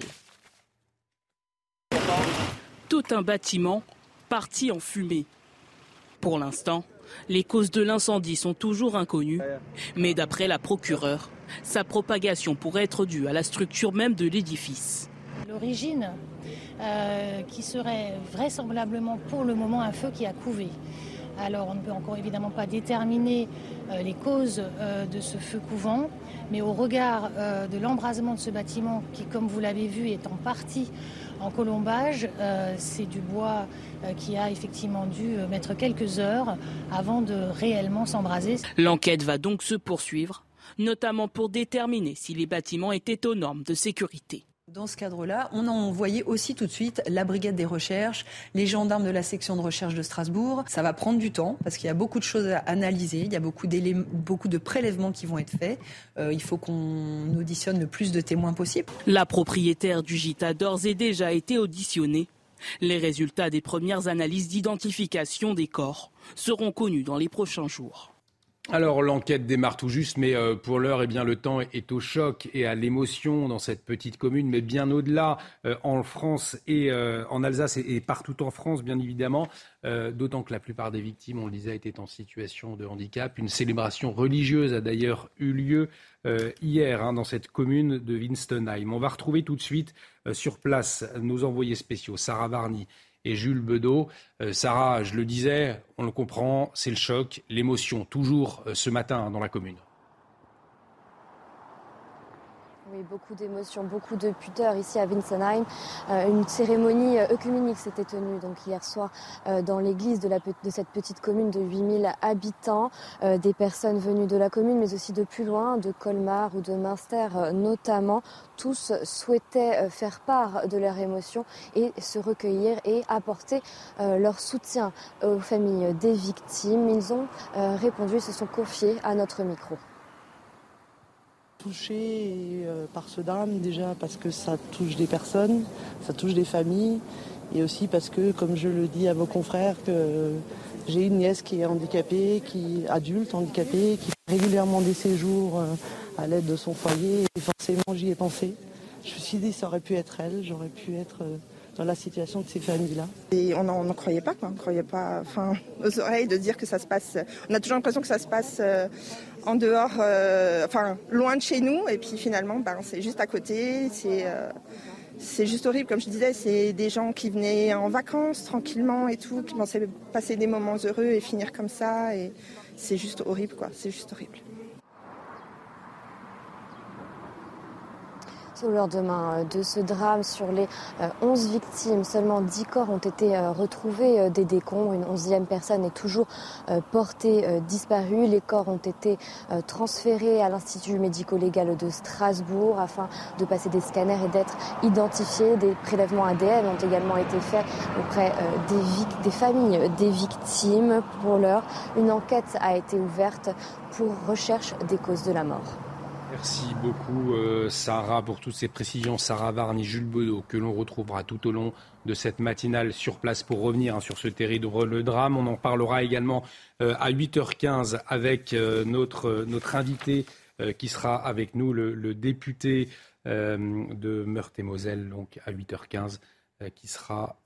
Tout un bâtiment parti en fumée. Pour l'instant, les causes de l'incendie sont toujours inconnues, mais d'après la procureure, sa propagation pourrait être due à la structure même de l'édifice. L'origine, euh, qui serait vraisemblablement pour le moment un feu qui a couvé. Alors on ne peut encore évidemment pas déterminer euh, les causes euh, de ce feu couvant, mais au regard de l'embrasement de ce bâtiment qui, comme vous l'avez vu, est en partie en colombage, euh, c'est du bois euh, qui a effectivement dû euh, mettre quelques heures avant de réellement s'embraser. L'enquête va donc se poursuivre, notamment pour déterminer si les bâtiments étaient aux normes de sécurité. Dans ce cadre-là, on a envoyé aussi tout de suite la brigade des recherches, les gendarmes de la section de recherche de Strasbourg. Ça va prendre du temps parce qu'il y a beaucoup de choses à analyser, il y a beaucoup, beaucoup de prélèvements qui vont être faits. Euh, il faut qu'on auditionne le plus de témoins possible. La propriétaire du gîte a d'ores et déjà été auditionnée. Les résultats des premières analyses d'identification des corps seront connus dans les prochains jours. Alors l'enquête démarre tout juste, mais euh, pour l'heure, eh bien le temps est au choc et à l'émotion dans cette petite commune, mais bien au-delà, euh, en France et euh, en Alsace et, partout en France, bien évidemment. D'autant que la plupart des victimes, on le disait, étaient en situation de handicap. Une célébration religieuse a d'ailleurs eu lieu hier hein, dans cette commune de Winstonheim. On va retrouver tout de suite sur place nos envoyés spéciaux, Sarah Varny et Jules Bedeau. Euh, Sarah, je le disais, on le comprend, c'est le choc, l'émotion, toujours euh, ce matin dans la commune. Beaucoup d'émotions, beaucoup de pudeur ici à Winsenheim. Euh, une cérémonie euh, œcuménique s'était tenue hier soir euh, dans l'église de, cette petite commune de 8000 habitants. des personnes venues de la commune, mais aussi de plus loin, de Colmar ou de Münster notamment. Tous souhaitaient faire part de leur émotion et se recueillir et apporter leur soutien aux familles des victimes. Ils ont répondu et se sont confiés à notre micro touché euh, par ce drame déjà parce que ça touche des personnes, ça touche des familles et aussi parce que, comme je le dis à vos confrères, que j'ai une nièce qui est handicapée, qui adulte handicapée, qui fait régulièrement des séjours euh, à l'aide de son foyer et forcément j'y ai pensé. Je me suis dit ça aurait pu être elle, j'aurais pu être euh, dans la situation de ces familles-là. Et on n'en croyait pas, quoi. On croyait pas, enfin, aux oreilles de dire que ça se passe. On a toujours l'impression que ça se passe en dehors, euh, enfin loin de chez nous. Et puis finalement, ben, c'est juste à côté. Euh, c'est juste horrible, comme je disais, c'est des gens qui venaient en vacances tranquillement et tout, qui pensaient passer des moments heureux et finir comme ça. Et c'est juste horrible, quoi. C'est juste horrible. Au lendemain euh, de ce drame. Sur les 11 euh, victimes, seulement 10 corps ont été euh, retrouvés des décombres. Une onzième personne est toujours portée disparue. Les corps ont été transférés à l'Institut médico-légal de Strasbourg afin de passer des scanners et d'être identifiés. Des prélèvements ADN ont également été faits auprès des, des familles des victimes. Pour l'heure, une enquête a été ouverte pour recherche des causes de la mort. Merci beaucoup euh, Sarah pour toutes ces précisions. Sarah Varni, Jules Bedeau, que l'on retrouvera tout au long de cette matinale sur place pour revenir hein, sur ce terrible drame. On en parlera également euh, à 8h15 avec euh, notre, notre invité qui sera avec nous, le, député de Meurthe-et-Moselle, donc à 8h15, qui sera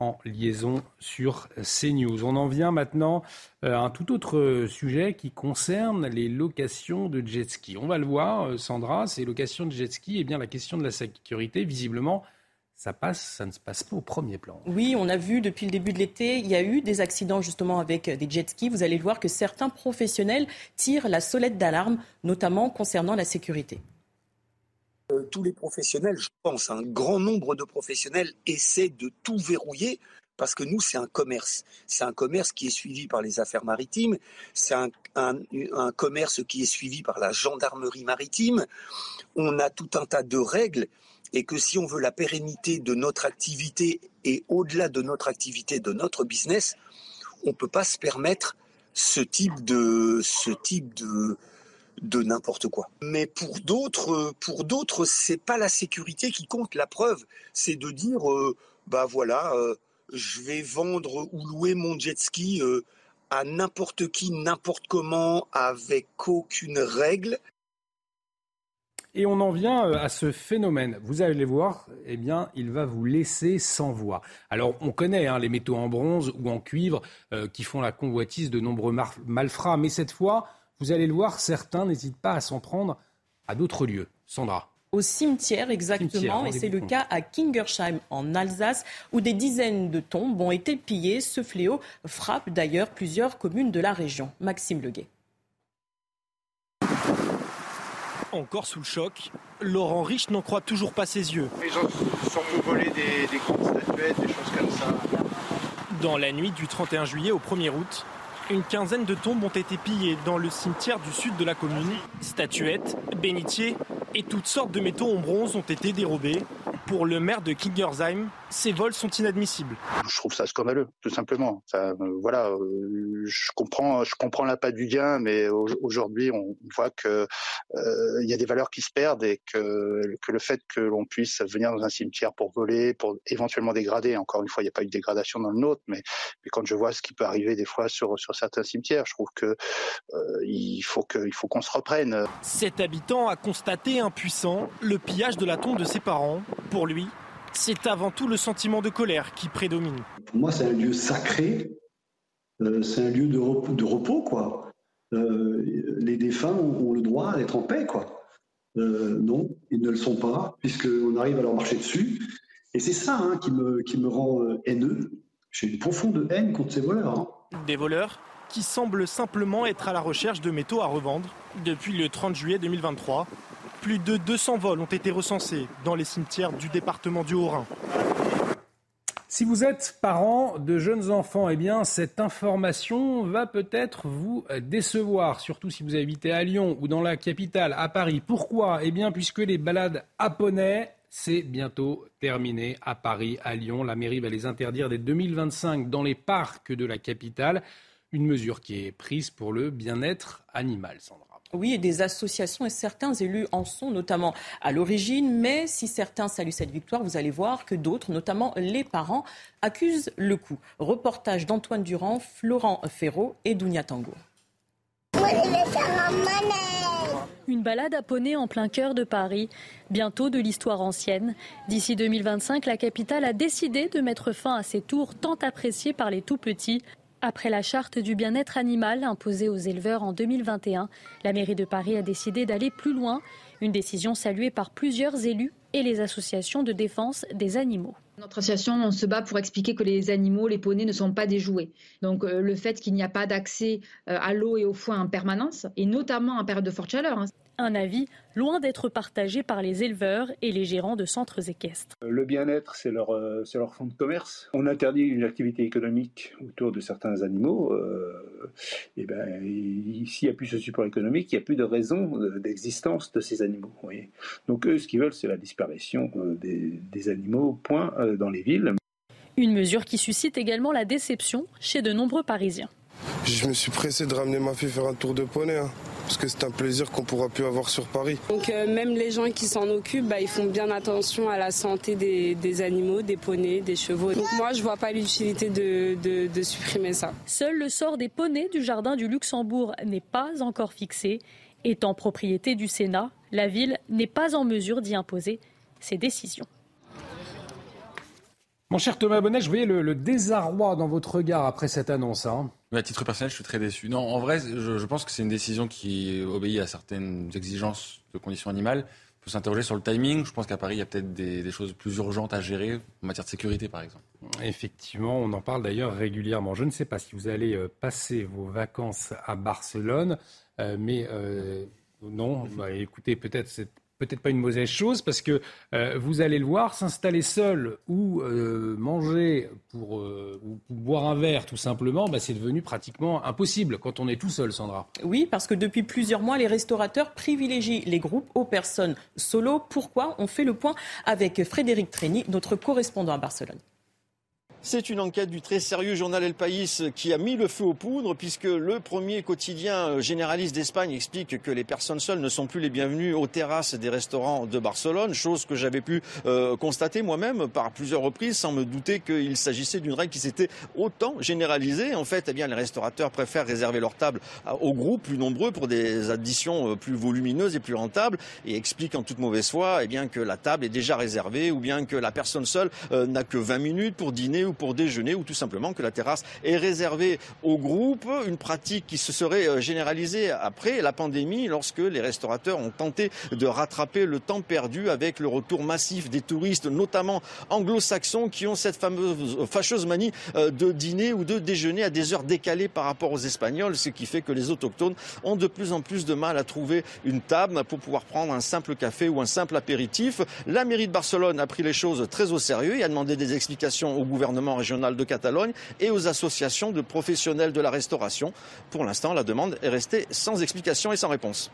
en liaison sur CNews. On en vient maintenant euh, à un tout autre sujet qui concerne les locations de jet ski. On va le voir, euh, Sandra, ces locations de jet ski, et eh bien la question de la sécurité, visiblement, ça passe, ça ne se passe pas au premier plan. Oui, on a vu depuis le début de l'été, il y a eu des accidents justement avec des jet skis. Vous allez voir que certains professionnels tirent la sonnette d'alarme, notamment concernant la sécurité. Euh, tous les professionnels, je pense, un grand nombre de professionnels essaient de tout verrouiller parce que nous, c'est un commerce. C'est un commerce qui est suivi par les affaires maritimes, c'est un, commerce qui est suivi par la gendarmerie maritime. On a tout un tas de règles et que si on veut la pérennité de notre activité et au-delà de notre activité, de notre business, on ne peut pas se permettre ce type de, ce type de, de n'importe quoi. Mais pour d'autres, pour d'autres, c'est pas la sécurité qui compte. La preuve, c'est de dire, euh, bah voilà, euh, je vais vendre ou louer mon jet ski euh, à n'importe qui, n'importe comment, avec aucune règle. Et on en vient à ce phénomène. Vous allez voir, eh bien, il va vous laisser sans voix. Alors, on connaît hein, les métaux en bronze ou en cuivre qui font la convoitise de nombreux malfrats, mais cette fois, vous allez le voir, certains n'hésitent pas à s'en prendre à d'autres lieux. Sandra. Au cimetière, exactement, et c'est le cas à Kingersheim, en Alsace, où des dizaines de tombes ont été pillées. Ce fléau frappe d'ailleurs plusieurs communes de la région. Maxime Leguet. Encore sous le choc, Laurent Rich n'en croit toujours pas ses yeux. Les gens sont volés des, des grandes statuettes, des choses comme ça. Dans la nuit du 31 juillet au 1er août, une quinzaine de tombes ont été pillées dans le cimetière du sud de la commune. Statuettes, bénitiers et toutes sortes de métaux en bronze ont été dérobés. Pour le maire de Kingersheim, ces vols sont inadmissibles. Je trouve ça scandaleux, tout simplement. Ça, euh, voilà, euh, je comprends, je comprends la du gain, mais aujourd'hui, on voit que euh, il y a des valeurs qui se perdent et que, que le fait que l'on puisse venir dans un cimetière pour voler, pour éventuellement dégrader. Encore une fois, il n'y a pas eu de dégradation dans le nôtre, mais, mais quand je vois ce qui peut arriver des fois sur sur certains cimetières, je trouve que il faut que il faut qu'on se reprenne. Cet habitant a constaté impuissant le pillage de la tombe de ses parents. Pour lui, c'est avant tout le sentiment de colère qui prédomine. Pour moi, c'est un lieu sacré, euh, c'est un lieu de repos, de repos quoi. Euh, les défunts ont, le droit d'être en paix, quoi. Euh, non, ils ne le sont pas, puisqu'on arrive à leur marcher dessus. Et c'est ça hein, qui, me, qui me rend haineux. J'ai une profonde haine contre ces voleurs. Hein. Des voleurs qui semblent simplement être à la recherche de métaux à revendre depuis le 30 juillet 2023 plus de 200 vols ont été recensés dans les cimetières du département du Haut-Rhin. Si vous êtes parent de jeunes enfants, eh bien, cette information va peut-être vous décevoir, surtout si vous habitez à Lyon ou dans la capitale, à Paris. Pourquoi? Eh bien, puisque les balades à poney, c'est bientôt terminé à Paris, à Lyon. La mairie va les interdire dès 2025 dans les parcs de la capitale. Une mesure qui est prise pour le bien-être animal, Sandra. Oui, et des associations et certains élus en sont notamment à l'origine. Mais si certains saluent cette victoire, vous allez voir que d'autres, notamment les parents, accusent le coup. Reportage d'Antoine Durand, Florent Ferraud et Dounia Tango. Une balade à poney en plein cœur de Paris, bientôt de l'histoire ancienne. D'ici 2025, la capitale a décidé de mettre fin à ces tours tant appréciés par les tout petits. Après la charte du bien-être animal imposée aux éleveurs en 2021, la mairie de Paris a décidé d'aller plus loin, une décision saluée par plusieurs élus et les associations de défense des animaux. Notre association, on se bat pour expliquer que les animaux, les poneys ne sont pas des jouets. Donc euh, le fait qu'il n'y a pas d'accès euh, à l'eau et au foin en permanence, et notamment en période de forte chaleur. Un avis loin d'être partagé par les éleveurs et les gérants de centres équestres. Le bien-être, c'est leur, euh, leur fonds de commerce. On interdit une activité économique autour de certains animaux. Euh, et ben, s'il n'y a plus ce support économique, il n'y a plus de raison d'existence de ces animaux. Donc eux, ce qu'ils veulent, c'est la disparition euh, des, des animaux, point, dans les villes. Une mesure qui suscite également la déception chez de nombreux Parisiens. Je me suis pressé de ramener ma fille faire un tour de poney. Hein parce que c'est un plaisir qu'on pourra plus avoir sur Paris. Donc euh, même les gens qui s'en occupent, bah, ils font bien attention à la santé des, animaux, des poneys, des chevaux. Donc moi, je vois pas l'utilité de, supprimer ça. Seul le sort des poneys du jardin du Luxembourg n'est pas encore fixé. Étant propriété du Sénat, la ville n'est pas en mesure d'y imposer ses décisions. Mon cher Thomas Bonnet, je voyais le, désarroi dans votre regard après cette annonce. Hein. À titre personnel, je suis très déçu. Non, en vrai, je, pense que c'est une décision qui obéit à certaines exigences de conditions animales. Il faut s'interroger sur le timing. Je pense qu'à Paris, il y a peut-être des, choses plus urgentes à gérer, en matière de sécurité, par exemple. Effectivement, on en parle d'ailleurs régulièrement. Je ne sais pas si vous allez euh, passer vos vacances à Barcelone, euh, mais euh, non, bah, écoutez, peut-être cette peut-être pas une mauvaise chose parce que euh, vous allez le voir, s'installer seul ou euh, manger pour euh, ou boire un verre tout simplement, bah, c'est devenu pratiquement impossible quand on est tout seul, Sandra. Oui, parce que depuis plusieurs mois, les restaurateurs privilégient les groupes aux personnes solo. Pourquoi? On fait le point avec Frédéric Trény, notre correspondant à Barcelone. C'est une enquête du très sérieux journal El País qui a mis le feu aux poudres puisque le premier quotidien généraliste d'Espagne explique que les personnes seules ne sont plus les bienvenues aux terrasses des restaurants de Barcelone, chose que j'avais pu euh, constater moi-même par plusieurs reprises sans me douter qu'il s'agissait d'une règle qui s'était autant généralisée. En fait, eh bien, les restaurateurs préfèrent réserver leur table aux groupes plus nombreux pour des additions euh, plus volumineuses et plus rentables et expliquent en toute mauvaise foi eh bien, que la table est déjà réservée ou bien que la personne seule euh, n'a que 20 minutes pour dîner ou pour déjeuner ou tout simplement que la terrasse est réservée au groupe, une pratique qui se serait euh, généralisée après la pandémie lorsque les restaurateurs ont tenté de rattraper le temps perdu avec le retour massif des touristes, notamment anglo-saxons, qui ont cette fameuse euh, fâcheuse manie euh, de dîner ou de déjeuner à des heures décalées par rapport aux Espagnols, ce qui fait que les autochtones ont de plus en plus de mal à trouver une table pour pouvoir prendre un simple café ou un simple apéritif. La mairie de Barcelone a pris les choses très au sérieux et a demandé des explications au gouvernement régional de Catalogne et aux associations de professionnels de la restauration. Pour l'instant, la demande est restée sans explication et sans réponse.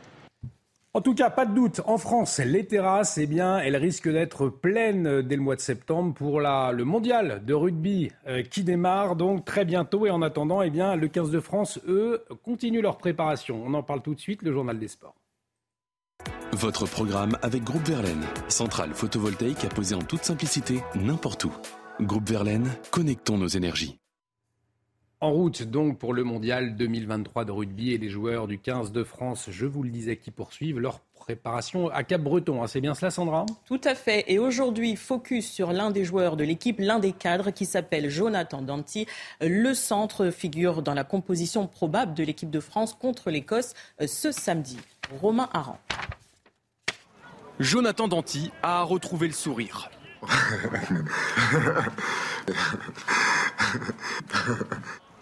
En tout cas, pas de doute, en France, les terrasses, eh bien, elles risquent d'être pleines dès le mois de septembre pour la, le mondial de rugby euh, qui démarre donc très bientôt. Et en attendant, eh bien, le 15 de France, eux, continuent leur préparation. On en parle tout de suite, le journal des sports. Votre programme avec Groupe Verlaine, centrale photovoltaïque à poser en toute simplicité n'importe où. Groupe Verlaine, connectons nos énergies. En route donc pour le mondial 2023 de rugby et les joueurs du 15 de France, je vous le disais, qui poursuivent leur préparation à Cap-Breton. Hein. C'est bien cela, Sandra? Tout à fait. Et aujourd'hui, focus sur l'un des joueurs de l'équipe, l'un des cadres qui s'appelle Jonathan Danti. Le centre figure dans la composition probable de l'équipe de France contre l'Écosse euh, ce samedi. Romain Aran. Jonathan Danti a retrouvé le sourire.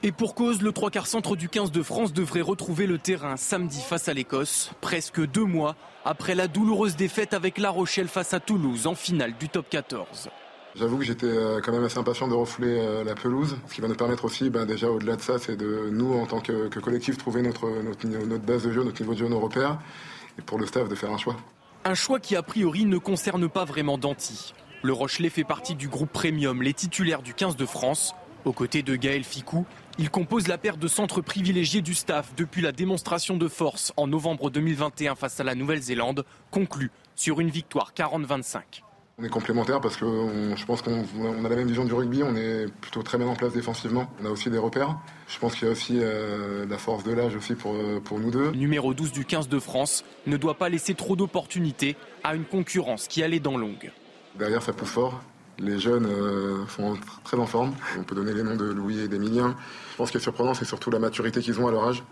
Et pour cause, le trois quarts centre du 15 de France devrait retrouver le terrain samedi face à l'Écosse, presque deux mois après la douloureuse défaite avec La Rochelle face à Toulouse en finale du top 14. J'avoue que j'étais euh, quand même assez impatient de refouler euh, la pelouse. Ce qui va nous permettre aussi, ben, déjà au-delà de ça, c'est de nous, en tant que, collectif, trouver notre, notre, notre base de jeu, notre niveau de jeu, nos repères. Et pour le staff, de faire un choix. Un choix qui, a priori, ne concerne pas vraiment Danti. Le Rochelet fait partie du groupe Premium, les titulaires du 15 de France. Aux côtés de Gaël Ficou, il compose la paire de centres privilégiés du staff depuis la démonstration de force en novembre 2021 face à la Nouvelle-Zélande, conclue sur une victoire 40-25. On est complémentaires parce que je pense qu'on a la même vision du rugby, on est plutôt très bien en place défensivement, on a aussi des repères. Je pense qu'il y a aussi euh, la force de l'âge aussi pour, euh, pour nous deux. Numéro 12 du 15 de France ne doit pas laisser trop d'opportunités à une concurrence qui allait dans longue. Derrière, ça pousse fort. Les jeunes euh, sont très en forme. On peut donner les noms de Louis et d'Emilien. Je pense que est surprenant, c'est surtout la maturité qu'ils ont à leur âge.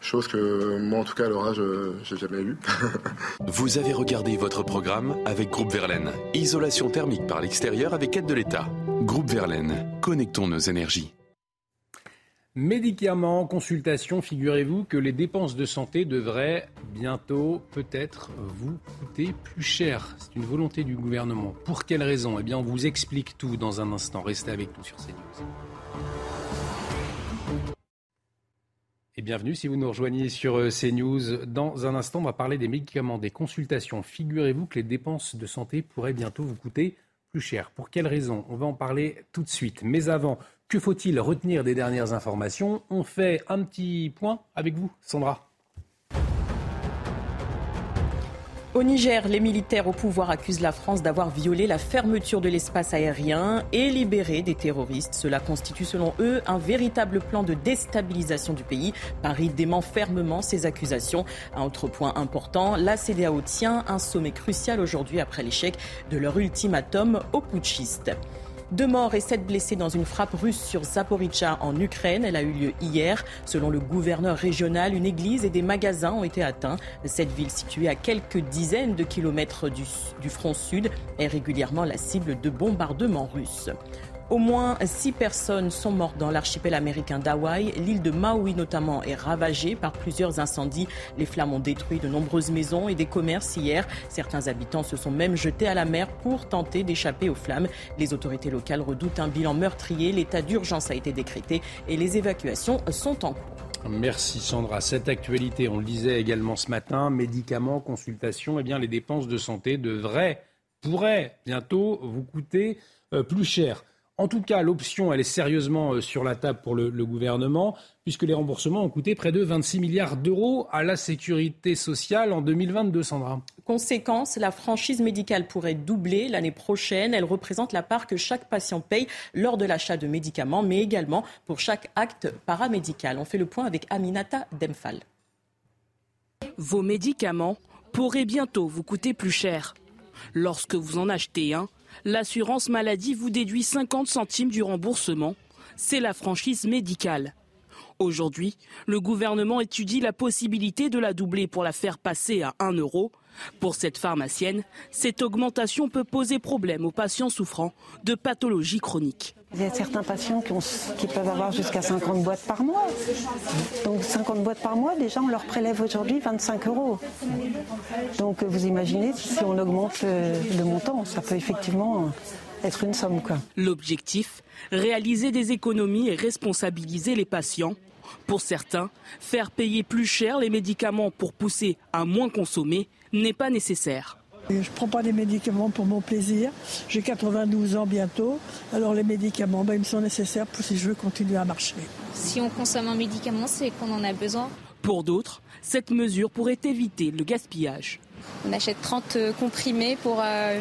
Chose que moi, en tout cas, à leur âge, euh, j'ai jamais eu. Vous avez regardé votre programme avec Groupe Verlaine. Isolation thermique par l'extérieur avec aide de l'État. Groupe Verlaine, connectons nos énergies. Médicaments, consultations, figurez-vous que les dépenses de santé devraient bientôt peut-être vous coûter plus cher. C'est une volonté du gouvernement. Pour quelle raison? Eh bien, on vous explique tout dans un instant. Restez avec nous sur CNews. Et bienvenue si vous nous rejoignez sur euh, CNews. Dans un instant, on va parler des médicaments, des consultations. Figurez-vous que les dépenses de santé pourraient bientôt vous coûter plus cher. Pour quelle raison? On va en parler tout de suite. Mais avant, que faut-il retenir des dernières informations? On fait un petit point avec vous, Sandra. Au Niger, les militaires au pouvoir accusent la France d'avoir violé la fermeture de l'espace aérien et libéré des terroristes. Cela constitue selon eux un véritable plan de déstabilisation du pays. Paris dément fermement ces accusations. Un autre point important, la CDAO tient un sommet crucial aujourd'hui après l'échec de leur ultimatum aux putschistes. Deux morts et sept blessés dans une frappe russe sur Zaporizhzhia en Ukraine. Elle a eu lieu hier. Selon le gouverneur régional, une église et des magasins ont été atteints. Cette ville située à quelques dizaines de kilomètres du, front sud est régulièrement la cible de bombardements russes. Au moins six personnes sont mortes dans l'archipel américain d'Hawaï. L'île de Maui notamment est ravagée par plusieurs incendies. Les flammes ont détruit de nombreuses maisons et des commerces hier. Certains habitants se sont même jetés à la mer pour tenter d'échapper aux flammes. Les autorités locales redoutent un bilan meurtrier. L'état d'urgence a été décrété et les évacuations sont en cours. Merci Sandra. Cette actualité, on le disait également ce matin, médicaments, consultations, eh bien les dépenses de santé devraient, pourraient bientôt vous coûter euh, plus cher. En tout cas, l'option, elle est sérieusement euh, sur la table pour le, gouvernement, puisque les remboursements ont coûté près de 26 milliards d'euros à la sécurité sociale en 2022, Sandra. Conséquence, la franchise médicale pourrait doubler l'année prochaine. Elle représente la part que chaque patient paye lors de l'achat de médicaments, mais également pour chaque acte paramédical. On fait le point avec Aminata Demphal. Vos médicaments pourraient bientôt vous coûter plus cher. Lorsque vous en achetez un, l'assurance maladie vous déduit 50 centimes du remboursement. C'est la franchise médicale. Aujourd'hui, le gouvernement étudie la possibilité de la doubler pour la faire passer à 1 euro. Pour cette pharmacienne, cette augmentation peut poser problème aux patients souffrant de pathologies chroniques. Il y a certains patients qui, peuvent avoir jusqu'à 50 boîtes par mois. Donc 50 boîtes par mois, déjà on leur prélève aujourd'hui 25 euros. Donc vous imaginez si on augmente le, montant, ça peut effectivement être une somme. L'objectif, réaliser des économies et responsabiliser les patients. Pour certains, faire payer plus cher les médicaments pour pousser à moins consommer n'est pas nécessaire. Je ne prends pas des médicaments pour mon plaisir. J'ai 92 ans bientôt. Alors les médicaments, ben, ils me sont nécessaires pour si je veux continuer à marcher. Si on consomme un médicament, c'est qu'on en a besoin. Pour d'autres, cette mesure pourrait éviter le gaspillage. On achète 30 euh, comprimés pour euh,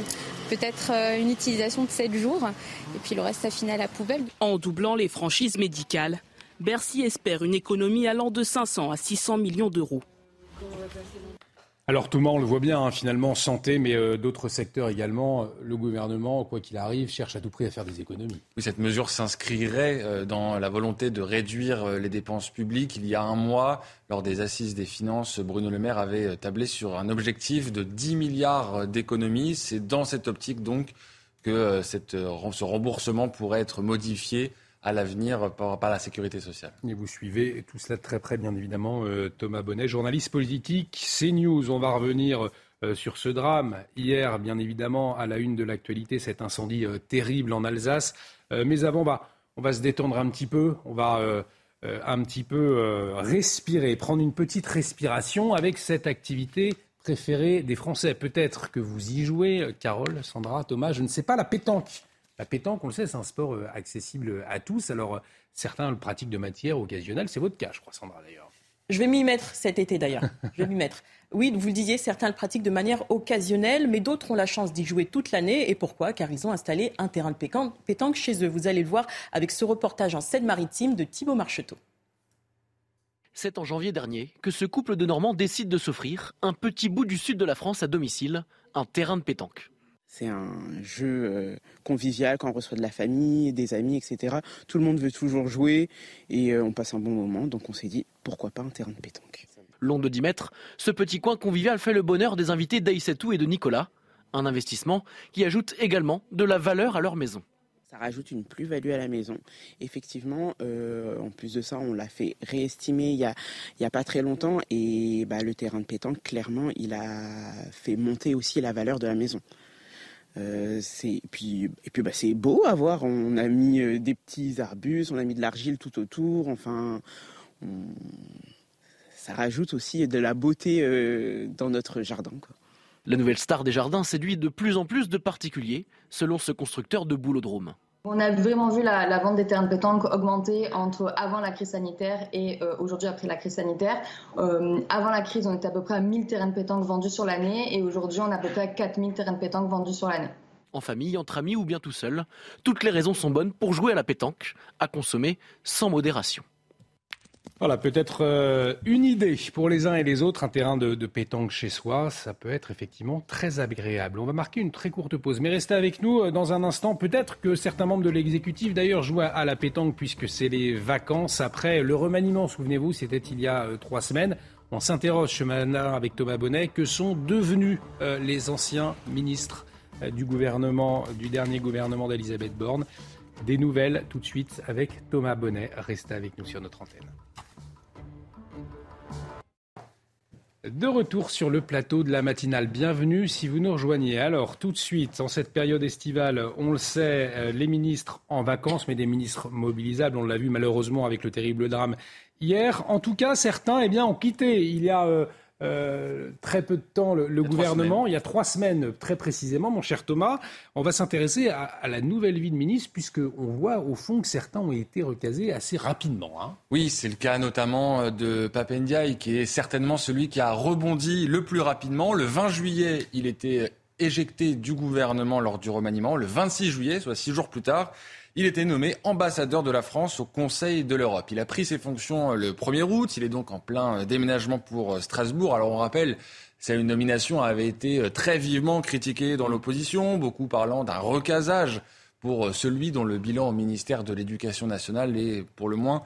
peut-être euh, une utilisation de 7 jours et puis le reste à finir à la poubelle. En doublant les franchises médicales, Bercy espère une économie allant de 500 à 600 millions d'euros. Alors tout le monde le voit bien, hein, finalement, santé, mais euh, d'autres secteurs également. Le gouvernement, quoi qu'il arrive, cherche à tout prix à faire des économies. Oui, cette mesure s'inscrirait euh, dans la volonté de réduire euh, les dépenses publiques. Il y a un mois, lors des assises des finances, Bruno Le Maire avait tablé sur un objectif de 10 milliards d'économies. C'est dans cette optique donc que ce remboursement pourrait être modifié à l'avenir par, la sécurité sociale. Et vous suivez tout cela très près, bien évidemment, euh, Thomas Bonnet, journaliste politique, CNews. On va revenir euh, sur ce drame. Hier, bien évidemment, à la une de l'actualité, cet incendie euh, terrible en Alsace. mais avant, bah, on va se détendre un petit peu. On va un petit peu respirer, prendre une petite respiration avec cette activité préférée des Français. Peut-être que vous y jouez, Carole, Sandra, Thomas, je ne sais pas, la pétanque. La pétanque, on le sait, c'est un sport euh, accessible à tous. Alors, euh, certains le pratiquent de matière occasionnelle. C'est votre cas, je crois, Sandra, d'ailleurs. Je vais m'y mettre cet été, d'ailleurs. Je vais m'y mettre. Oui, vous le disiez, certains le pratiquent de manière occasionnelle, mais d'autres ont la chance d'y jouer toute l'année. Et pourquoi? Car ils ont installé un terrain de pétanque chez eux. Vous allez le voir avec ce reportage en Seine-Maritime de Thibault Marcheteau. C'est en janvier dernier que ce couple de Normands décide de s'offrir un petit bout du sud de la France à domicile, un terrain de pétanque. C'est un jeu euh, convivial quand on reçoit de la famille, des amis, etc. Tout le monde veut toujours jouer et euh, on passe un bon moment. Donc on s'est dit, pourquoi pas un terrain de pétanque? Long de 10 mètres, ce petit coin convivial fait le bonheur des invités d'Aïssatou et de Nicolas. Un investissement qui ajoute également de la valeur à leur maison. Ça rajoute une plus-value à la maison. Effectivement, euh, en plus de ça, on l'a fait réestimer il n'y a, a pas très longtemps et bah, le terrain de pétanque, clairement, il a fait monter aussi la valeur de la maison. Euh, c'est puis et puis bah, c'est beau à voir. On a mis euh, des petits arbustes, on a mis de l'argile tout autour. Enfin, ça rajoute aussi de la beauté euh, dans notre jardin. La nouvelle star des jardins séduit de plus en plus de particuliers, selon ce constructeur de boulodrome. On a vraiment vu la, vente des terrains de pétanque augmenter entre avant la crise sanitaire et euh, aujourd'hui après la crise sanitaire. Euh, avant la crise, on était à peu près à 1000 terrains de pétanque vendus sur l'année et aujourd'hui, on a à peu près à 4000 terrains de pétanque vendus sur l'année. En famille, entre amis ou bien tout seul, toutes les raisons sont bonnes pour jouer à la pétanque, à consommer sans modération. Voilà, peut-être euh, une idée pour les uns et les autres, un terrain de, pétanque chez soi, ça peut être effectivement très agréable. On va marquer une très courte pause, mais restez avec nous euh, dans un instant. Peut-être que certains membres de l'exécutif d'ailleurs jouent à, la pétanque puisque c'est les vacances après le remaniement. Souvenez-vous, c'était il y a euh, trois semaines. On s'interroge ce matin avec Thomas Bonnet que sont devenus les anciens ministres du gouvernement, du dernier gouvernement d'Elisabeth Borne? des nouvelles tout de suite avec Thomas Bonnet. Restez avec nous sur notre antenne. De retour sur le plateau de la matinale, bienvenue si vous nous rejoignez. Alors tout de suite, en cette période estivale, on le sait, euh, les ministres en vacances, mais des ministres mobilisables, on l'a vu malheureusement avec le terrible drame hier. En tout cas, certains eh bien, ont quitté. Il y a euh, euh, très peu de temps le, gouvernement, il y a trois semaines très précisément, mon cher Thomas. On va s'intéresser à, la nouvelle vie de ministre, puisqu'on voit au fond que certains ont été recasés assez rapidement. Hein. Oui, c'est le cas notamment euh, de Papendiaï, qui est certainement celui qui a rebondi le plus rapidement. Le 20 juillet, il était éjecté du gouvernement lors du remaniement. Le 26 juillet, soit six jours plus tard, il était nommé ambassadeur de la France au Conseil de l'Europe. Il a pris ses fonctions le 1er août. Il est donc en plein déménagement pour euh, Strasbourg. Alors on rappelle, cette nomination avait été euh, très vivement critiquée dans l'opposition, beaucoup parlant d'un recasage pour euh, celui dont le bilan au ministère de l'Éducation nationale est pour le moins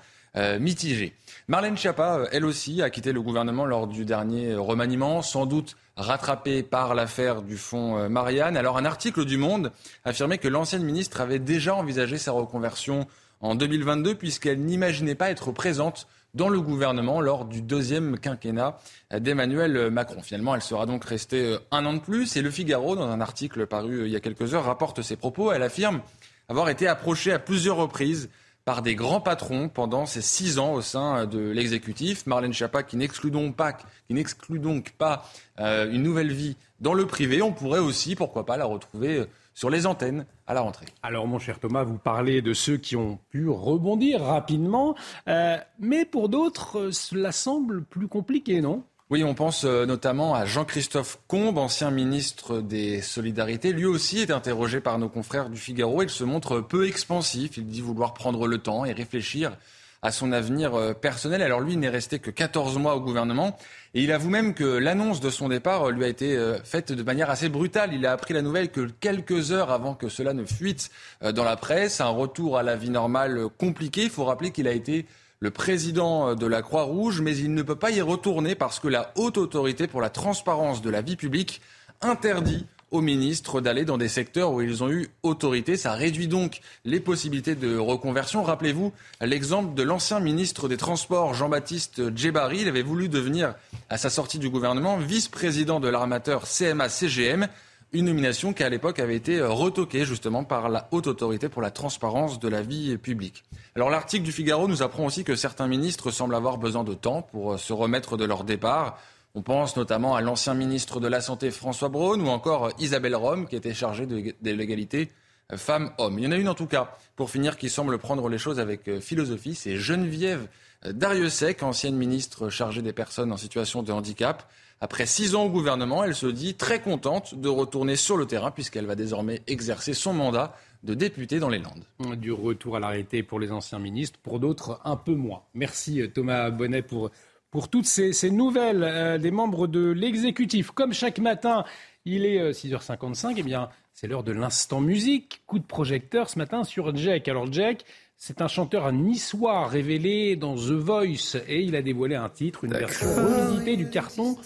mitigé. Marlène Schiappa, elle aussi, a quitté le gouvernement lors du dernier remaniement, sans doute rattrapé par l'affaire du fonds euh, Marianne. Alors un article du Monde affirmait que l'ancienne ministre avait déjà envisagé sa reconversion en 2022 puisqu'elle n'imaginait pas être présente dans le gouvernement lors du deuxième quinquennat d'Emmanuel Macron. Finalement, elle sera donc restée euh, un an de plus et le Figaro, dans un article paru euh, il y a quelques heures, rapporte ses propos. Elle affirme avoir été approchée à plusieurs reprises par des grands patrons pendant ces six ans au sein de l'exécutif. Marlène Schiappa, qui n'exclut donc pas, qui n'exclut donc pas euh, une nouvelle vie dans le privé, on pourrait aussi, pourquoi pas, la retrouver euh, sur les antennes à la rentrée. Alors mon cher Thomas, vous parlez de ceux qui ont pu rebondir rapidement, euh, mais pour d'autres, cela semble plus compliqué, non? Oui, on pense euh, notamment à Jean-Christophe Combe, ancien ministre des Solidarités. Lui aussi est interrogé par nos confrères du Figaro. Il se montre peu expansif. Il dit vouloir prendre le temps et réfléchir à son avenir euh, personnel. Alors lui, n'est resté que 14 mois au gouvernement et il avoue même que l'annonce de son départ euh, lui a été faite de manière assez brutale. Il a appris la nouvelle que quelques heures avant que cela ne fuite dans la presse. Un retour à la vie normale compliqué. Il faut rappeler qu'il a été le président de la Croix-Rouge, mais il ne peut pas y retourner parce que la haute autorité pour la transparence de la vie publique interdit aux ministres d'aller dans des secteurs où ils ont eu autorité. Ça réduit donc les possibilités de reconversion. Rappelez-vous l'exemple de l'ancien ministre des Transports, Jean-Baptiste Djebari. Il avait voulu devenir, à sa sortie du gouvernement, vice-président de l'armateur CMA-CGM. Une nomination qui, à l'époque, avait été euh, retoquée justement par la haute autorité pour la transparence de la vie publique. Alors, l'article du Figaro nous apprend aussi que certains ministres semblent avoir besoin de temps pour euh, se remettre de leur départ. On pense notamment à l'ancien ministre de la Santé François Braun ou encore euh, Isabelle Rome qui était chargée de, l'égalité femmes-hommes. Il y en a une en tout cas, pour finir, qui semble prendre les choses avec philosophie, c'est Geneviève Dariussec, ancienne ministre chargée des personnes en situation de handicap. Après six ans au gouvernement, elle se dit très contente de retourner sur le terrain puisqu'elle va désormais exercer son mandat de députée dans les Landes. Du retour à l'arrêté pour les anciens ministres, pour d'autres un peu moins. Merci euh, Thomas Bonnet pour, pour toutes ces, nouvelles euh, des membres de l'exécutif. Comme chaque matin, il est 6h55, euh, eh bien c'est l'heure de l'instant musique. Coup de projecteur ce matin sur Jack. Alors Jack, c'est un chanteur niçois révélé dans The Voice et il a dévoilé un titre, une version revisitée du carton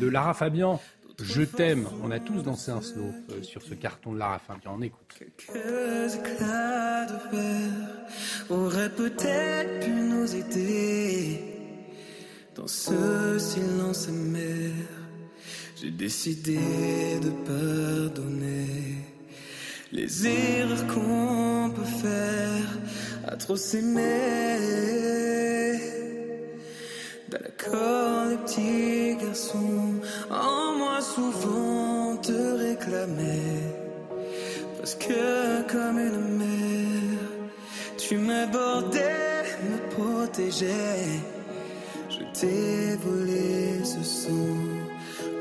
de Lara Fabian. Je t'aime. On a tous dansé un slow euh, sur ce carton de Lara Fabian. On écoute. Quelques éclats de verre auraient peut-être pu nous aider dans ce silence amer. J'ai décidé de pardonner les erreurs qu'on peut faire trop s'aimer. D'accord, les petits garçons, en moi souvent te réclamaient, parce que comme une mère, tu m'abordais, me protégeais. Je t'ai volé ce son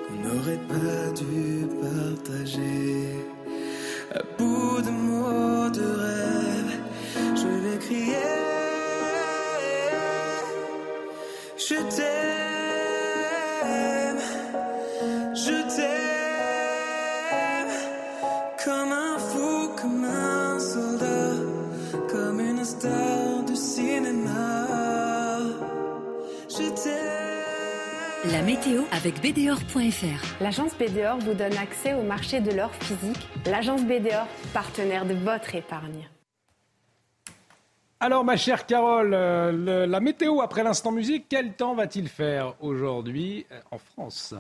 qu'on n'aurait pas dû partager. À bout de mots de rêve, je vais crier. Je t'aime, je t'aime, comme un fou, comme un soldat, comme une star de cinéma. Je t'aime. La météo avec BDOR.fr. L'agence BDOR vous donne accès au marché de l'or physique. L'agence BDOR, partenaire de votre épargne. Alors, ma chère Carole, euh, la météo après l'instant musique, quel temps va-t-il faire aujourd'hui euh, en France?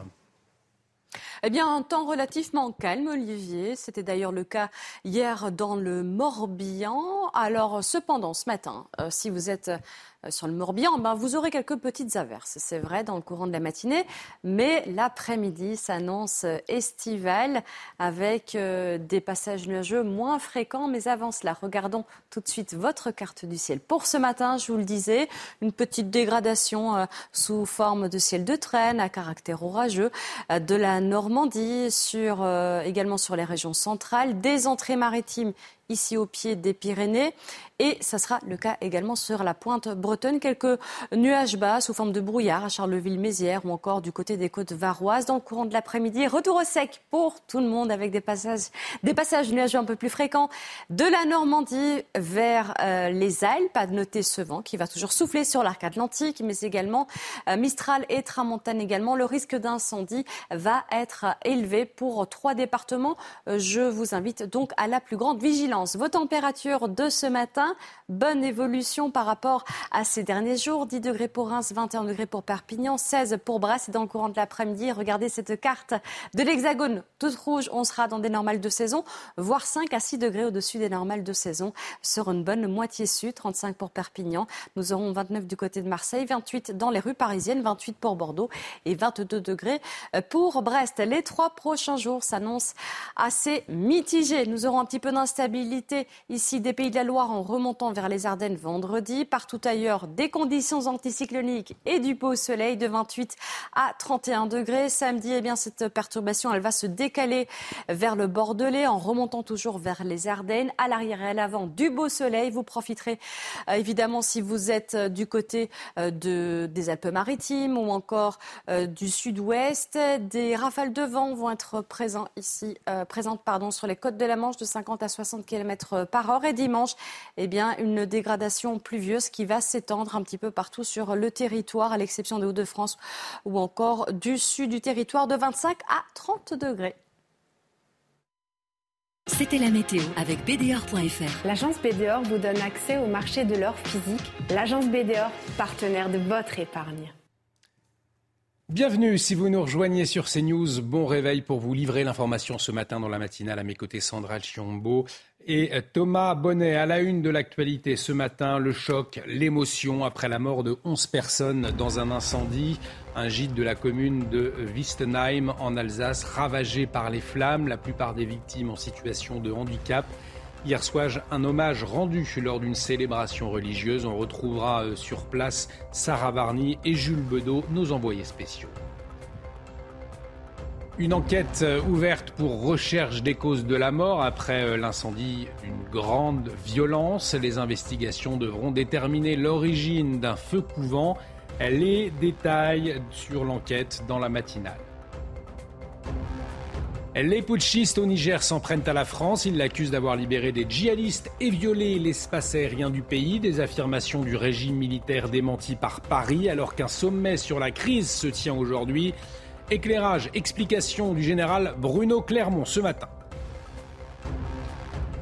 Eh bien, un temps relativement calme, Olivier. C'était d'ailleurs le cas hier dans le Morbihan. Alors, cependant, ce matin, euh, si vous êtes euh, sur le Morbihan, ben, vous aurez quelques petites averses, c'est vrai, dans le courant de la matinée. Mais l'après-midi s'annonce estival avec euh, des passages nuageux moins fréquents. Mais avant cela, regardons tout de suite votre carte du ciel. Pour ce matin, je vous le disais, une petite dégradation sous forme de ciel de traîne à caractère orageux de la Normandie, sur, également sur les régions centrales, des entrées maritimes ici au pied des Pyrénées. Et ça sera le cas également sur la pointe bretonne. Quelques nuages bas sous forme de brouillard à Charleville-Mézières ou encore du côté des côtes varoises. Dans le courant de l'après-midi, retour au sec pour tout le monde avec des passages, nuageux un peu plus fréquents de la Normandie vers euh, les Alpes. À noter ce vent qui va toujours souffler sur l'arc atlantique, mais également euh, Mistral et Tramontane également. Le risque d'incendie va être élevé pour trois départements. Euh, je vous invite donc à la plus grande vigilance. Vos températures de ce matin Bonne évolution par rapport à ces derniers jours. 10 degrés pour Reims, 21 degrés pour Perpignan, 16 pour Brest. Et dans le courant de l'après-midi, regardez cette carte de l'Hexagone toute rouge. On sera dans des normales de saison, voire 5 à 6 degrés au-dessus des normales de saison sur une bonne moitié sud. 35 pour Perpignan. Nous aurons 29 du côté de Marseille, 28 dans les rues parisiennes, 28 pour Bordeaux et 22 degrés pour Brest. Les trois prochains jours s'annoncent assez mitigés. Nous aurons un petit peu d'instabilité ici des Pays de la Loire en remontant vers les Ardennes vendredi. Partout ailleurs, des conditions anticycloniques et du beau soleil de 28 à 31 degrés. Samedi, eh bien, cette perturbation, elle va se décaler vers le Bordelais en remontant toujours vers les Ardennes. À l'arrière et à l'avant, du beau soleil. Vous profiterez euh, évidemment si vous êtes euh, du côté euh, de, des Alpes-Maritimes ou encore du sud-ouest. Des rafales de vent vont être présents ici, présentes pardon, sur les côtes de la Manche de 50 à 60 km par heure. Et dimanche, eh bien, une dégradation pluvieuse qui va s'étendre un petit peu partout sur le territoire, à l'exception des Hauts-de-France ou encore du sud du territoire de 25 à 30 degrés. C'était la météo avec BDOR.fr. L'agence BDOR vous donne accès au marché de l'or physique. L'agence BDOR, partenaire de votre épargne. Bienvenue si vous nous rejoignez sur CNews. Bon réveil pour vous livrer l'information ce matin dans la matinale. À mes côtés, Sandra Chiombo et Thomas Bonnet. À la une de l'actualité ce matin, le choc, l'émotion après la mort de 11 personnes dans un incendie. Un gîte de la commune de Wistenheim en Alsace ravagé par les flammes. La plupart des victimes en situation de handicap. Hier soir, un hommage rendu lors d'une célébration religieuse. On retrouvera euh, sur place Sarah Varny et Jules Bedeau, nos envoyés spéciaux. Une enquête euh, ouverte pour recherche des causes de la mort après euh, l'incendie d'une grande violence. Les investigations devront déterminer l'origine d'un feu couvent. Les détails sur l'enquête dans la matinale. Les putschistes au Niger s'en prennent à la France. Ils l'accusent d'avoir libéré des djihadistes et violé l'espace aérien du pays. Des affirmations du régime militaire démenties par Paris alors qu'un sommet sur la crise se tient aujourd'hui. Éclairage, explication du général Bruno Clermont ce matin.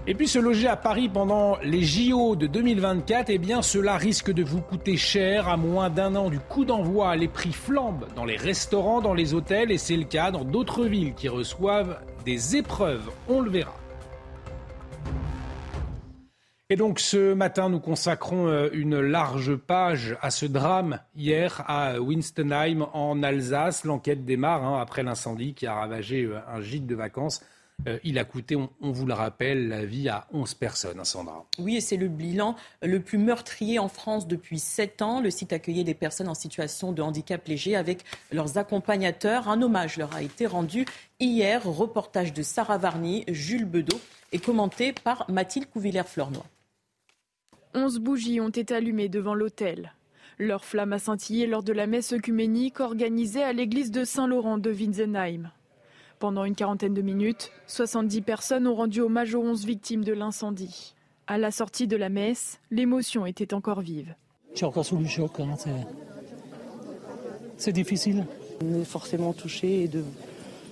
Et puis se loger à Paris pendant les JO de 2024, eh bien cela risque de vous coûter cher. À moins d'un an du coup d'envoi, les prix flambent dans les restaurants, dans les hôtels et c'est le cas dans d'autres villes qui reçoivent des épreuves. On le verra. Et donc ce matin, nous consacrons euh, une large page à ce drame hier à Winstonheim en Alsace. L'enquête démarre hein, après l'incendie qui a ravagé euh, un gîte de vacances euh, il a coûté, on, vous le rappelle, la vie à 11 personnes, hein, Sandra. Oui, et c'est le bilan le plus meurtrier en France depuis 7 ans. Le site accueillait des personnes en situation de handicap léger avec leurs accompagnateurs. Un hommage leur a été rendu hier. Reportage de Sarah Varny, Jules Bedeau et commenté par Mathilde Couvillère-Flornois. 11 bougies ont été allumées devant l'hôtel. Leur flamme a scintillé lors de la messe œcuménique organisée à l'église de Saint-Laurent de Winsenheim. Pendant une quarantaine de minutes, 70 personnes ont rendu hommage aux 11 victimes de l'incendie. À la sortie de la messe, l'émotion était encore vive. Je suis encore sous le choc. Hein, c'est difficile. On est forcément touché et de...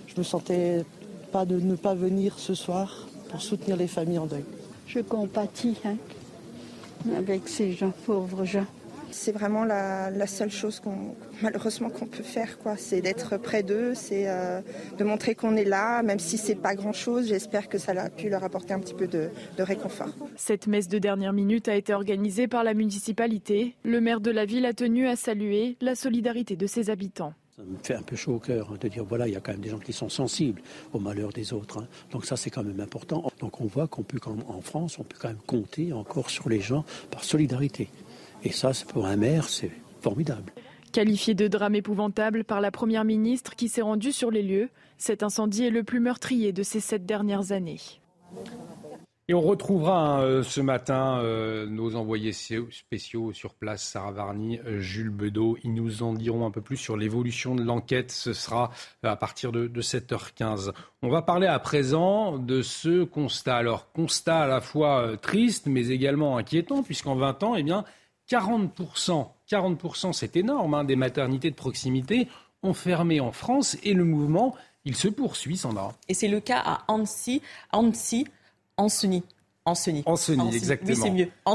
je me sentais pas de ne pas venir ce soir pour soutenir les familles en deuil. Je compatis. Hein. Avec ces gens, pauvres gens. C'est vraiment la, seule chose qu'on malheureusement qu'on peut faire, quoi. C'est d'être près d'eux, c'est euh, de montrer qu'on est là, même si c'est pas grand chose. J'espère que ça a pu leur apporter un petit peu de, de réconfort. Cette messe de dernière minute a été organisée par la municipalité. Le maire de la ville a tenu à saluer la solidarité de ses habitants. Ça me fait un peu chaud au cœur hein, de dire voilà, il y a quand même des gens qui sont sensibles au malheur des autres. Hein. Donc ça, c'est quand même important. Donc on voit qu'on peut, quand en France, on peut quand même compter encore sur les gens par solidarité. Et ça, pour un maire, c'est formidable. Qualifié de drame épouvantable par la Première ministre qui s'est rendue sur les lieux, cet incendie est le plus meurtrier de ces sept dernières années. Et on retrouvera hein, euh, ce matin euh, nos envoyés spéciaux sur place, Sarah Varny, euh, Jules Bedeau. Ils nous en diront un peu plus sur l'évolution de l'enquête. Ce sera à partir de, de, 7h15. On va parler à présent de ce constat. Alors, constat à la fois triste, mais également inquiétant, puisqu'en 20 ans, eh bien, 40%, 40% c'est énorme, hein, des maternités de proximité ont fermé en France et le mouvement, il se poursuit, Sandra. Et c'est le cas à Annecy, Annecy, Ancenis. Ancenis. Ancenis, exactement. Oui,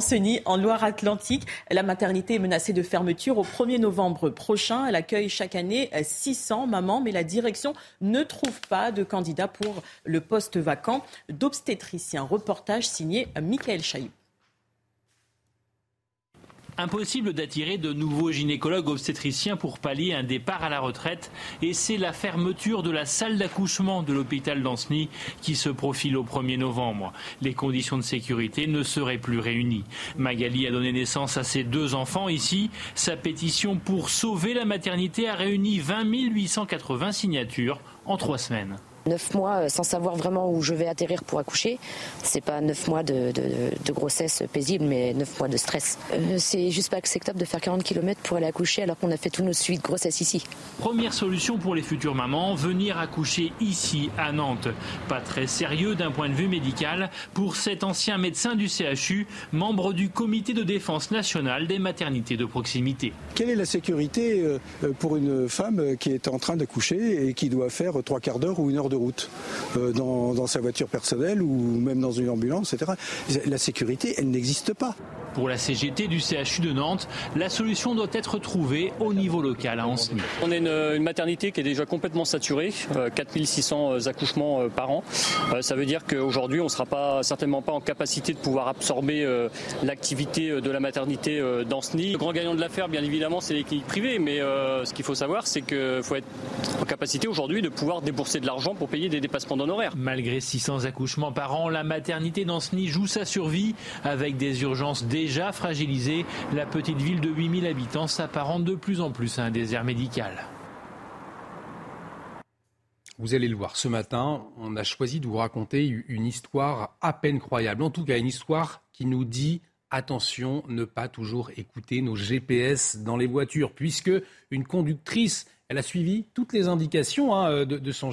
c'est mieux. En Loire-Atlantique. La maternité est menacée de fermeture au 1er novembre prochain. Elle accueille chaque année 600 mamans, mais la direction ne trouve pas de candidat pour le poste vacant d'obstétricien. Reportage signé Michael Chailloux. Impossible d'attirer de nouveaux gynécologues obstétriciens pour pallier un départ à la retraite et c'est la fermeture de la salle d'accouchement de l'hôpital d'Ancenis qui se profile au 1er novembre. Les conditions de sécurité ne seraient plus réunies. Magali a donné naissance à ses deux enfants ici. Sa pétition pour sauver la maternité a réuni 20 880 signatures en trois semaines. Neuf mois euh, sans savoir vraiment où je vais atterrir pour accoucher, c'est pas neuf mois de, grossesse paisible, mais neuf mois de stress. Euh, c'est juste pas acceptable de faire 40 km pour aller accoucher alors qu'on a fait tous nos suites de grossesse ici. Première solution pour les futures mamans, venir accoucher ici à Nantes. Pas très sérieux d'un point de vue médical pour cet ancien médecin du CHU, membre du comité de défense nationale des maternités de proximité. Quelle est la sécurité euh, pour une femme qui est en train d'accoucher et qui doit faire trois quarts d'heure ou une heure de route, euh, dans, sa voiture personnelle ou même dans une ambulance, etc. La sécurité, elle n'existe pas. Pour la CGT du CHU de Nantes, la solution doit être trouvée au niveau local à Ancenis. On a une, maternité qui est déjà complètement saturée, 4600 euh, euh, accouchements par an. Ça veut dire qu'aujourd'hui, on ne sera pas, certainement pas en capacité de pouvoir absorber l'activité de la maternité d'Ancenis. Le grand gagnant de l'affaire, bien évidemment, c'est les cliniques privées, mais ce qu'il faut savoir, c'est qu'il faut être en capacité aujourd'hui de pouvoir débourser de l'argent pour payer des dépassements d'honoraires. Malgré 600 accouchements par an, la maternité d'Ancenis joue sa survie avec des urgences déjà fragilisées. La petite ville de 8000 habitants s'apparente de plus en plus à un désert médical. Vous allez le voir, ce matin, on a choisi de vous raconter une histoire à peine croyable. En tout cas, une histoire qui nous dit attention, ne pas toujours écouter nos GPS dans les voitures, puisque une conductrice elle a suivi toutes les indications hein, de, son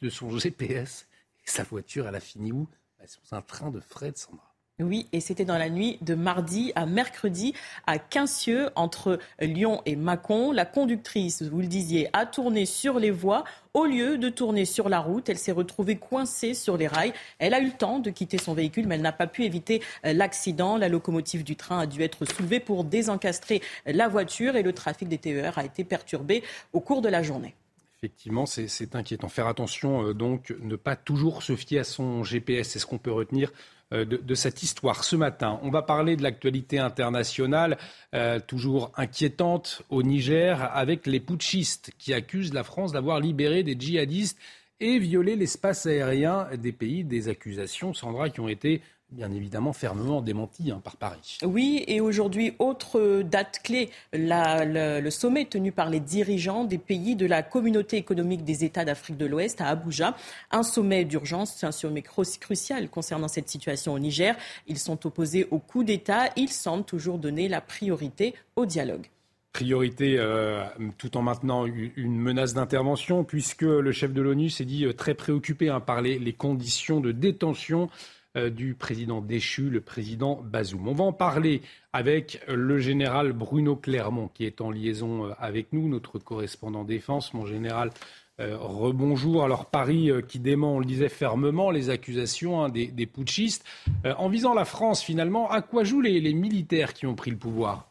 de son GPS. Et sa voiture, elle a fini où? Bah, Sur un train de de Sandra. Oui, et c'était dans la nuit de mardi à mercredi à Quincieux, entre Lyon et Mâcon. La conductrice, vous le disiez, a tourné sur les voies. Au lieu de tourner sur la route, elle s'est retrouvée coincée sur les rails. Elle a eu le temps de quitter son véhicule, mais elle n'a pas pu éviter euh, l'accident. La locomotive du train a dû être soulevée pour désencastrer la voiture et le trafic des TER a été perturbé au cours de la journée. Effectivement, c'est inquiétant. Faire attention, euh, donc, ne pas toujours se fier à son GPS. C'est ce qu'on peut retenir euh, de, cette histoire ce matin. On va parler de l'actualité internationale, euh, toujours inquiétante au Niger, avec les putschistes qui accusent la France d'avoir libéré des djihadistes et violé l'espace aérien des pays. Des accusations, Sandra, qui ont été bien évidemment fermement démenti hein, par Paris. Oui, et aujourd'hui, autre date clé, le, sommet tenu par les dirigeants des pays de la communauté économique des États d'Afrique de l'Ouest à Abuja. Un sommet d'urgence, c'est un sommet crucial concernant cette situation au Niger. Ils sont opposés au coup d'État. Ils semblent toujours donner la priorité au dialogue priorité euh, tout en maintenant une menace d'intervention, puisque le chef de l'ONU s'est dit euh, très préoccupé hein, par les, conditions de détention du président déchu, le président Bazoum. On va en parler avec le général Bruno Clermont, qui est en liaison euh, avec nous, notre correspondant défense. Mon général, rebonjour. Alors Paris qui dément, on le disait fermement, les accusations hein, des, putschistes. en visant la France, finalement, à quoi jouent les militaires qui ont pris le pouvoir?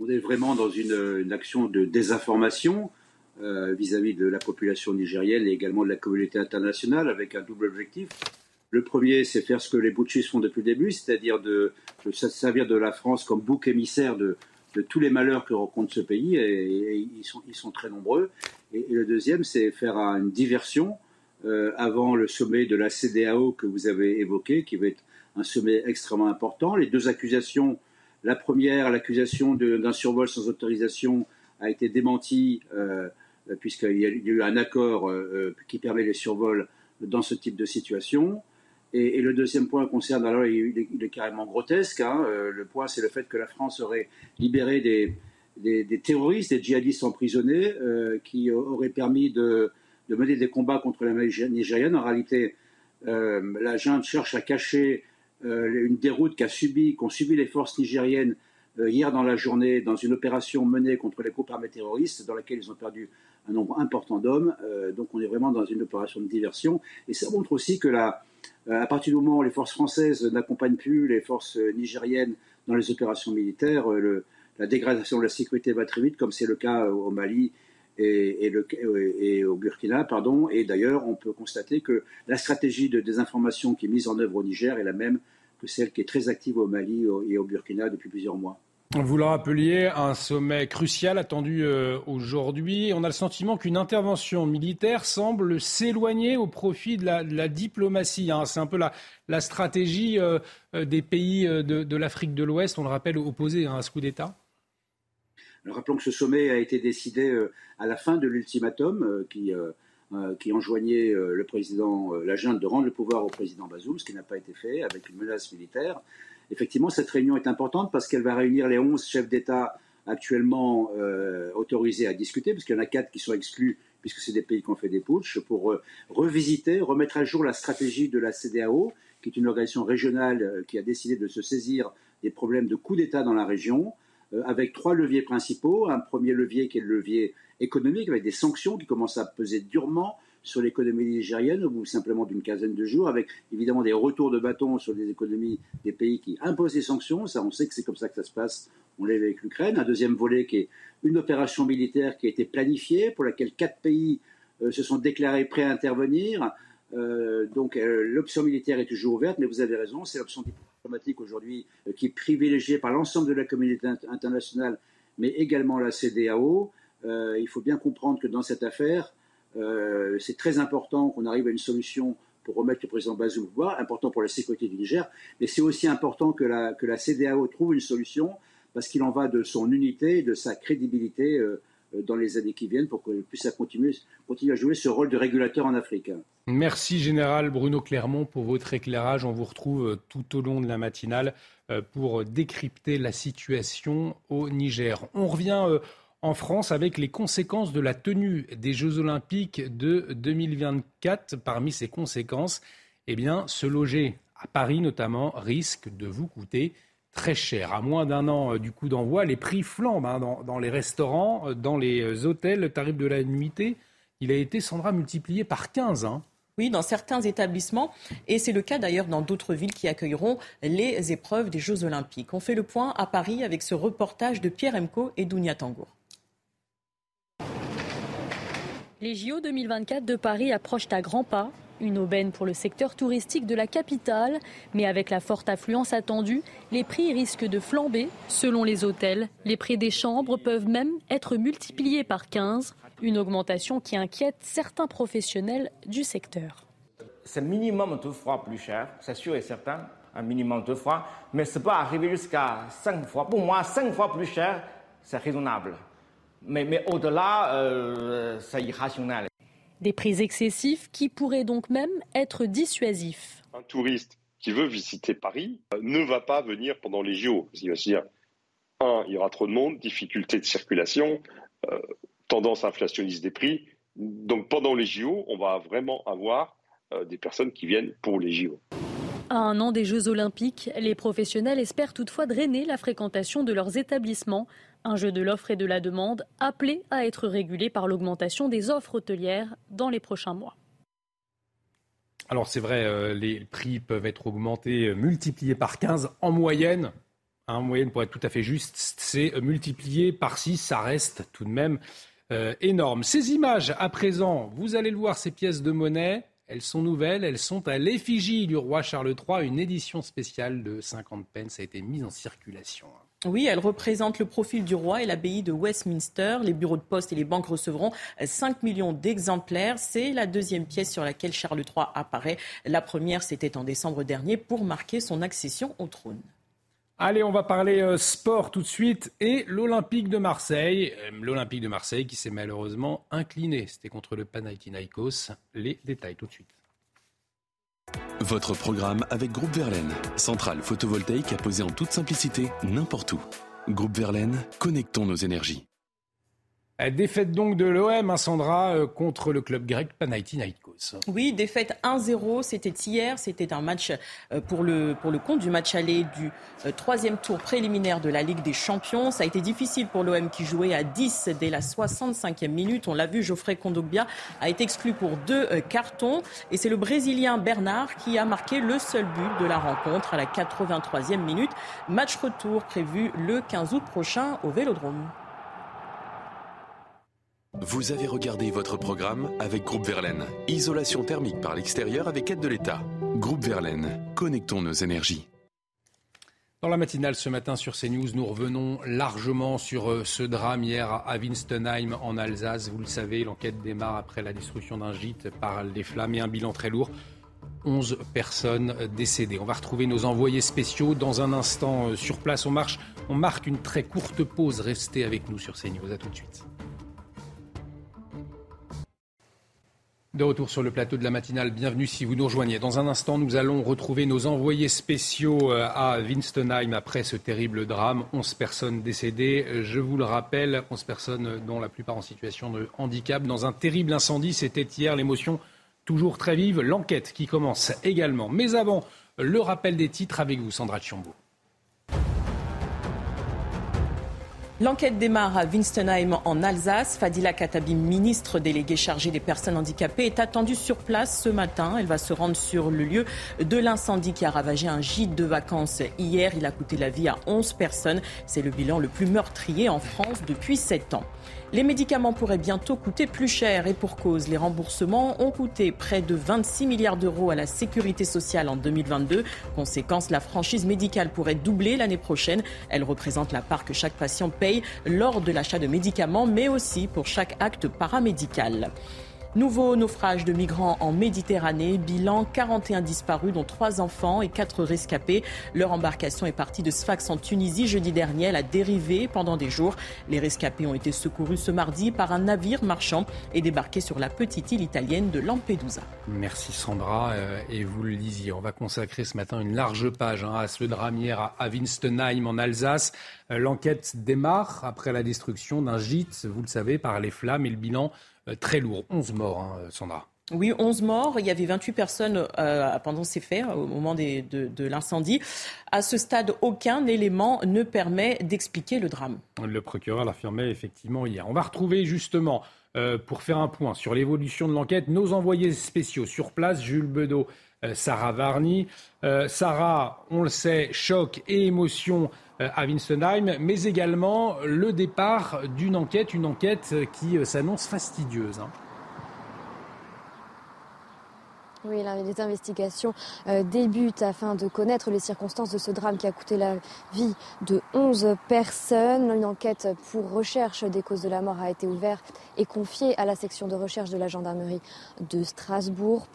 On est vraiment dans une, action de désinformation euh, vis-à-vis de la population nigérienne et également de la communauté internationale avec un double objectif. Le premier, c'est faire ce que les Butchis font depuis le début, c'est-à-dire de, servir de la France comme bouc émissaire de, tous les malheurs que rencontre ce pays, et, ils, sont, très nombreux. Et, le deuxième, c'est faire une diversion euh, avant le sommet de la CDAO que vous avez évoqué, qui va être un sommet extrêmement important. Les deux accusations la première, l'accusation d'un survol sans autorisation, a été démentie euh, puisqu'il y, a eu un accord euh, qui permet les survols dans ce type de situation. Et, le deuxième point concerne, alors il, est, carrément grotesque, hein, le point c'est le fait que la France aurait libéré des, terroristes, des djihadistes emprisonnés qui auraient permis de, mener des combats contre la Nigérienne. En réalité, la junte cherche à cacher euh, une déroute qu'ont subi les forces nigériennes euh, hier dans la journée dans une opération menée contre les groupes armés terroristes dans laquelle ils ont perdu un nombre important d'hommes. Euh, donc on est vraiment dans une opération de diversion. Et ça montre aussi que à partir du moment où les forces françaises n'accompagnent plus les forces nigériennes dans les opérations militaires, la dégradation de la sécurité va très vite, comme c'est le cas au Mali et, et, au Burkina. Pardon. Et d'ailleurs, on peut constater que la stratégie de désinformation qui est mise en œuvre au Niger est la même que celle qui est très active au Mali et au Burkina depuis plusieurs mois. Vous le rappeliez, un sommet crucial attendu euh, aujourd'hui. On a le sentiment qu'une intervention militaire semble s'éloigner au profit de la, diplomatie. Hein. C'est un peu la, stratégie euh, euh, des pays de, l'Afrique de l'Ouest, on le rappelle, opposés à un coup d'État. Rappelons que ce sommet a été décidé à la fin de l'ultimatum qui, qui enjoignait le président, la junte de rendre le pouvoir au président Bazoum, ce qui n'a pas été fait, avec une menace militaire. Effectivement, cette réunion est importante parce qu'elle va réunir les 11 chefs d'État actuellement autorisés à discuter, parce qu'il y en a quatre qui sont exclus, puisque c'est des pays qui ont fait des putsch, pour revisiter, remettre à jour la stratégie de la CDAO, qui est une organisation régionale qui a décidé de se saisir des problèmes de coup d'État dans la région, euh, avec trois leviers principaux. Un premier levier qui est le levier économique, avec des sanctions qui commencent à peser durement sur l'économie nigérienne au bout simplement d'une quinzaine de jours, avec évidemment des retours de bâton sur les économies des pays qui imposent des sanctions. Ça, on sait que c'est comme ça que ça se passe. On l'a avec l'Ukraine. Un deuxième volet qui est une opération militaire qui a été planifiée, pour laquelle quatre pays euh, se sont déclarés prêts à intervenir. Euh, donc l'option militaire est toujours ouverte, mais vous avez raison, c'est l'option diplomatique aujourd'hui euh, qui est privilégiée par l'ensemble de la communauté internationale, mais également la CDAO. Euh, il faut bien comprendre que dans cette affaire, euh, c'est très important qu'on arrive à une solution pour remettre le président Bazoum au pouvoir, important pour la sécurité du Niger, mais c'est aussi important que la, CDAO trouve une solution parce qu'il en va de son unité de sa crédibilité dans les années qui viennent pour qu'elle puisse continuer, continuer à jouer ce rôle de régulateur en Afrique. Merci Général Bruno Clermont pour votre éclairage. On vous retrouve euh, tout au long de la matinale euh, pour décrypter la situation au Niger. On revient euh, en France avec les conséquences de la tenue des Jeux Olympiques de 2024. Parmi ces conséquences, eh bien, se loger à Paris notamment risque de vous coûter très cher. À moins d'un an du coup d'envoi, les prix flambent hein, dans, les restaurants, dans les hôtels. Le tarif de la nuitée, il a été, Sandra, multiplié par 15. Hein. Oui, dans certains établissements, et c'est le cas d'ailleurs dans d'autres villes qui accueilleront les épreuves des Jeux Olympiques. On fait le point à Paris avec ce reportage de Pierre Emco et Dounia Tangour. Les JO 2024 de Paris approchent à grands pas. Une aubaine pour le secteur touristique de la capitale, mais avec la forte affluence attendue, les prix risquent de flamber. Selon les hôtels, les prix des chambres peuvent même être multipliés par 15, une augmentation qui inquiète certains professionnels du secteur. C'est minimum deux fois plus cher, c'est sûr et certain, un minimum deux fois, mais ce peut arriver jusqu'à cinq fois. Pour moi, cinq fois plus cher, c'est raisonnable. Mais, mais au-delà, euh, c'est irrationnel. Des prix excessifs qui pourraient donc même être dissuasifs. Un touriste qui veut visiter Paris euh, ne va pas venir pendant les JO. Il va se dire, un, il y aura trop de monde, difficulté de circulation, euh, tendance inflationniste des prix. Donc pendant les JO, on va vraiment avoir euh, des personnes qui viennent pour les JO. À un an des Jeux Olympiques, les professionnels espèrent toutefois drainer la fréquentation de leurs établissements. Un jeu de l'offre et de la demande appelé à être régulé par l'augmentation des offres hôtelières dans les prochains mois. Alors c'est vrai, euh, les prix peuvent être augmentés, euh, multipliés par 15 en moyenne. En moyenne, pour être tout à fait juste, c'est euh, multiplié par 6, ça reste tout de même énorme. Ces images, à présent, vous allez le voir, ces pièces de monnaie, elles sont nouvelles, elles sont à l'effigie du roi Charles III. Une édition spéciale de 50 pence a été mise en circulation. Oui, elle représente le profil du roi et l'abbaye de Westminster. Les bureaux de poste et les banques recevront 5 millions d'exemplaires. C'est la deuxième pièce sur laquelle Charles III apparaît. La première, c'était en décembre dernier pour marquer son accession au trône. Allez, on va parler euh, sport tout de suite et l'Olympique de Marseille. Euh, L'Olympique de Marseille qui s'est malheureusement incliné. C'était contre le Panathinaikos. Les détails tout de suite. Votre programme avec Groupe Verlaine, centrale photovoltaïque à poser en toute simplicité n'importe où. Groupe Verlaine, connectons nos énergies. Défaite donc de l'OM, hein, Sandra, euh, contre le club grec Panathinaikos. Oui, défaite 1-0, c'était hier, c'était un match euh, pour le, pour le compte du match aller du euh, troisième tour préliminaire de la Ligue des Champions. Ça a été difficile pour l'OM qui jouait à 10 dès la 65e minute. On l'a vu, Geoffrey Kondogbia a été exclu pour deux cartons et c'est le Brésilien Bernard qui a marqué le seul but de la rencontre à la 83e minute. Match retour prévu le 15 août prochain au Vélodrome. Vous avez regardé votre programme avec Groupe Verlaine. Isolation thermique par l'extérieur avec aide de l'État. Groupe Verlaine, connectons nos énergies. Dans la matinale ce matin sur CNews, nous revenons largement sur euh, ce drame hier à Winstenheim en Alsace. Vous le savez, l'enquête démarre après la destruction d'un gîte par les flammes et un bilan très lourd. 11 personnes décédées. On va retrouver nos envoyés spéciaux dans un instant euh, sur place. On, marche, on marque une très courte pause. Restez avec nous sur CNews. À tout de suite. De retour sur le plateau de la matinale, bienvenue si vous nous rejoignez. Dans un instant, nous allons retrouver nos envoyés spéciaux euh, à Winstonheim après ce terrible drame. 11 personnes décédées, je vous le rappelle, 11 personnes dont la plupart en situation de handicap. Dans un terrible incendie, c'était hier l'émotion toujours très vive, l'enquête qui commence également. Mais avant, le rappel des titres avec vous, Sandra Chiombo. L'enquête démarre à Winstenheim en Alsace. Fadila Katabi, ministre déléguée chargée des personnes handicapées, est attendue sur place ce matin. Elle va se rendre sur le lieu de l'incendie qui a ravagé un gîte de vacances hier. Il a coûté la vie à 11 personnes. C'est le bilan le plus meurtrier en France depuis 7 ans. Les médicaments pourraient bientôt coûter plus cher et pour cause, les remboursements ont coûté près de 26 milliards d'euros à la sécurité sociale en 2022. Conséquence, la franchise médicale pourrait doubler l'année prochaine. Elle représente la part que chaque patient paye lors de l'achat de médicaments, mais aussi pour chaque acte paramédical. Nouveau naufrage de migrants en Méditerranée. Bilan 41 disparus, dont 3 enfants et 4 rescapés. Leur embarcation est partie de Sfax en Tunisie jeudi dernier. Elle a dérivé pendant des jours. Les rescapés ont été secourus ce mardi par un navire marchand et débarqués sur la petite île italienne de Lampedusa. Merci Sandra. Euh, et vous le disiez, on va consacrer ce matin une large page hein, à ce drame à Winstenheim en Alsace. Euh, l'enquête démarre après la destruction d'un gîte, vous le savez, par les flammes et le bilan très lourd. 11 morts, hein, Sandra. Oui, 11 morts. Il y avait 28 personnes euh, pendant ces faits, au moment de, l'incendie. À ce stade, aucun élément ne permet d'expliquer le drame. Le procureur l'affirmait effectivement hier. On va retrouver justement, euh, pour faire un point sur l'évolution de l'enquête, nos envoyés spéciaux sur place, Jules Bedeau, Sarah Varny. Sarah, on le sait, choc et émotion euh, à Winstenheim, mais également le départ d'une enquête, une enquête qui euh, s'annonce fastidieuse. Hein. Oui, les investigations euh, débutent afin de connaître les circonstances de ce drame qui a coûté la vie de 11 personnes. Une enquête pour recherche des causes de la mort a été ouverte et confiée à la section de recherche de la gendarmerie de Strasbourg.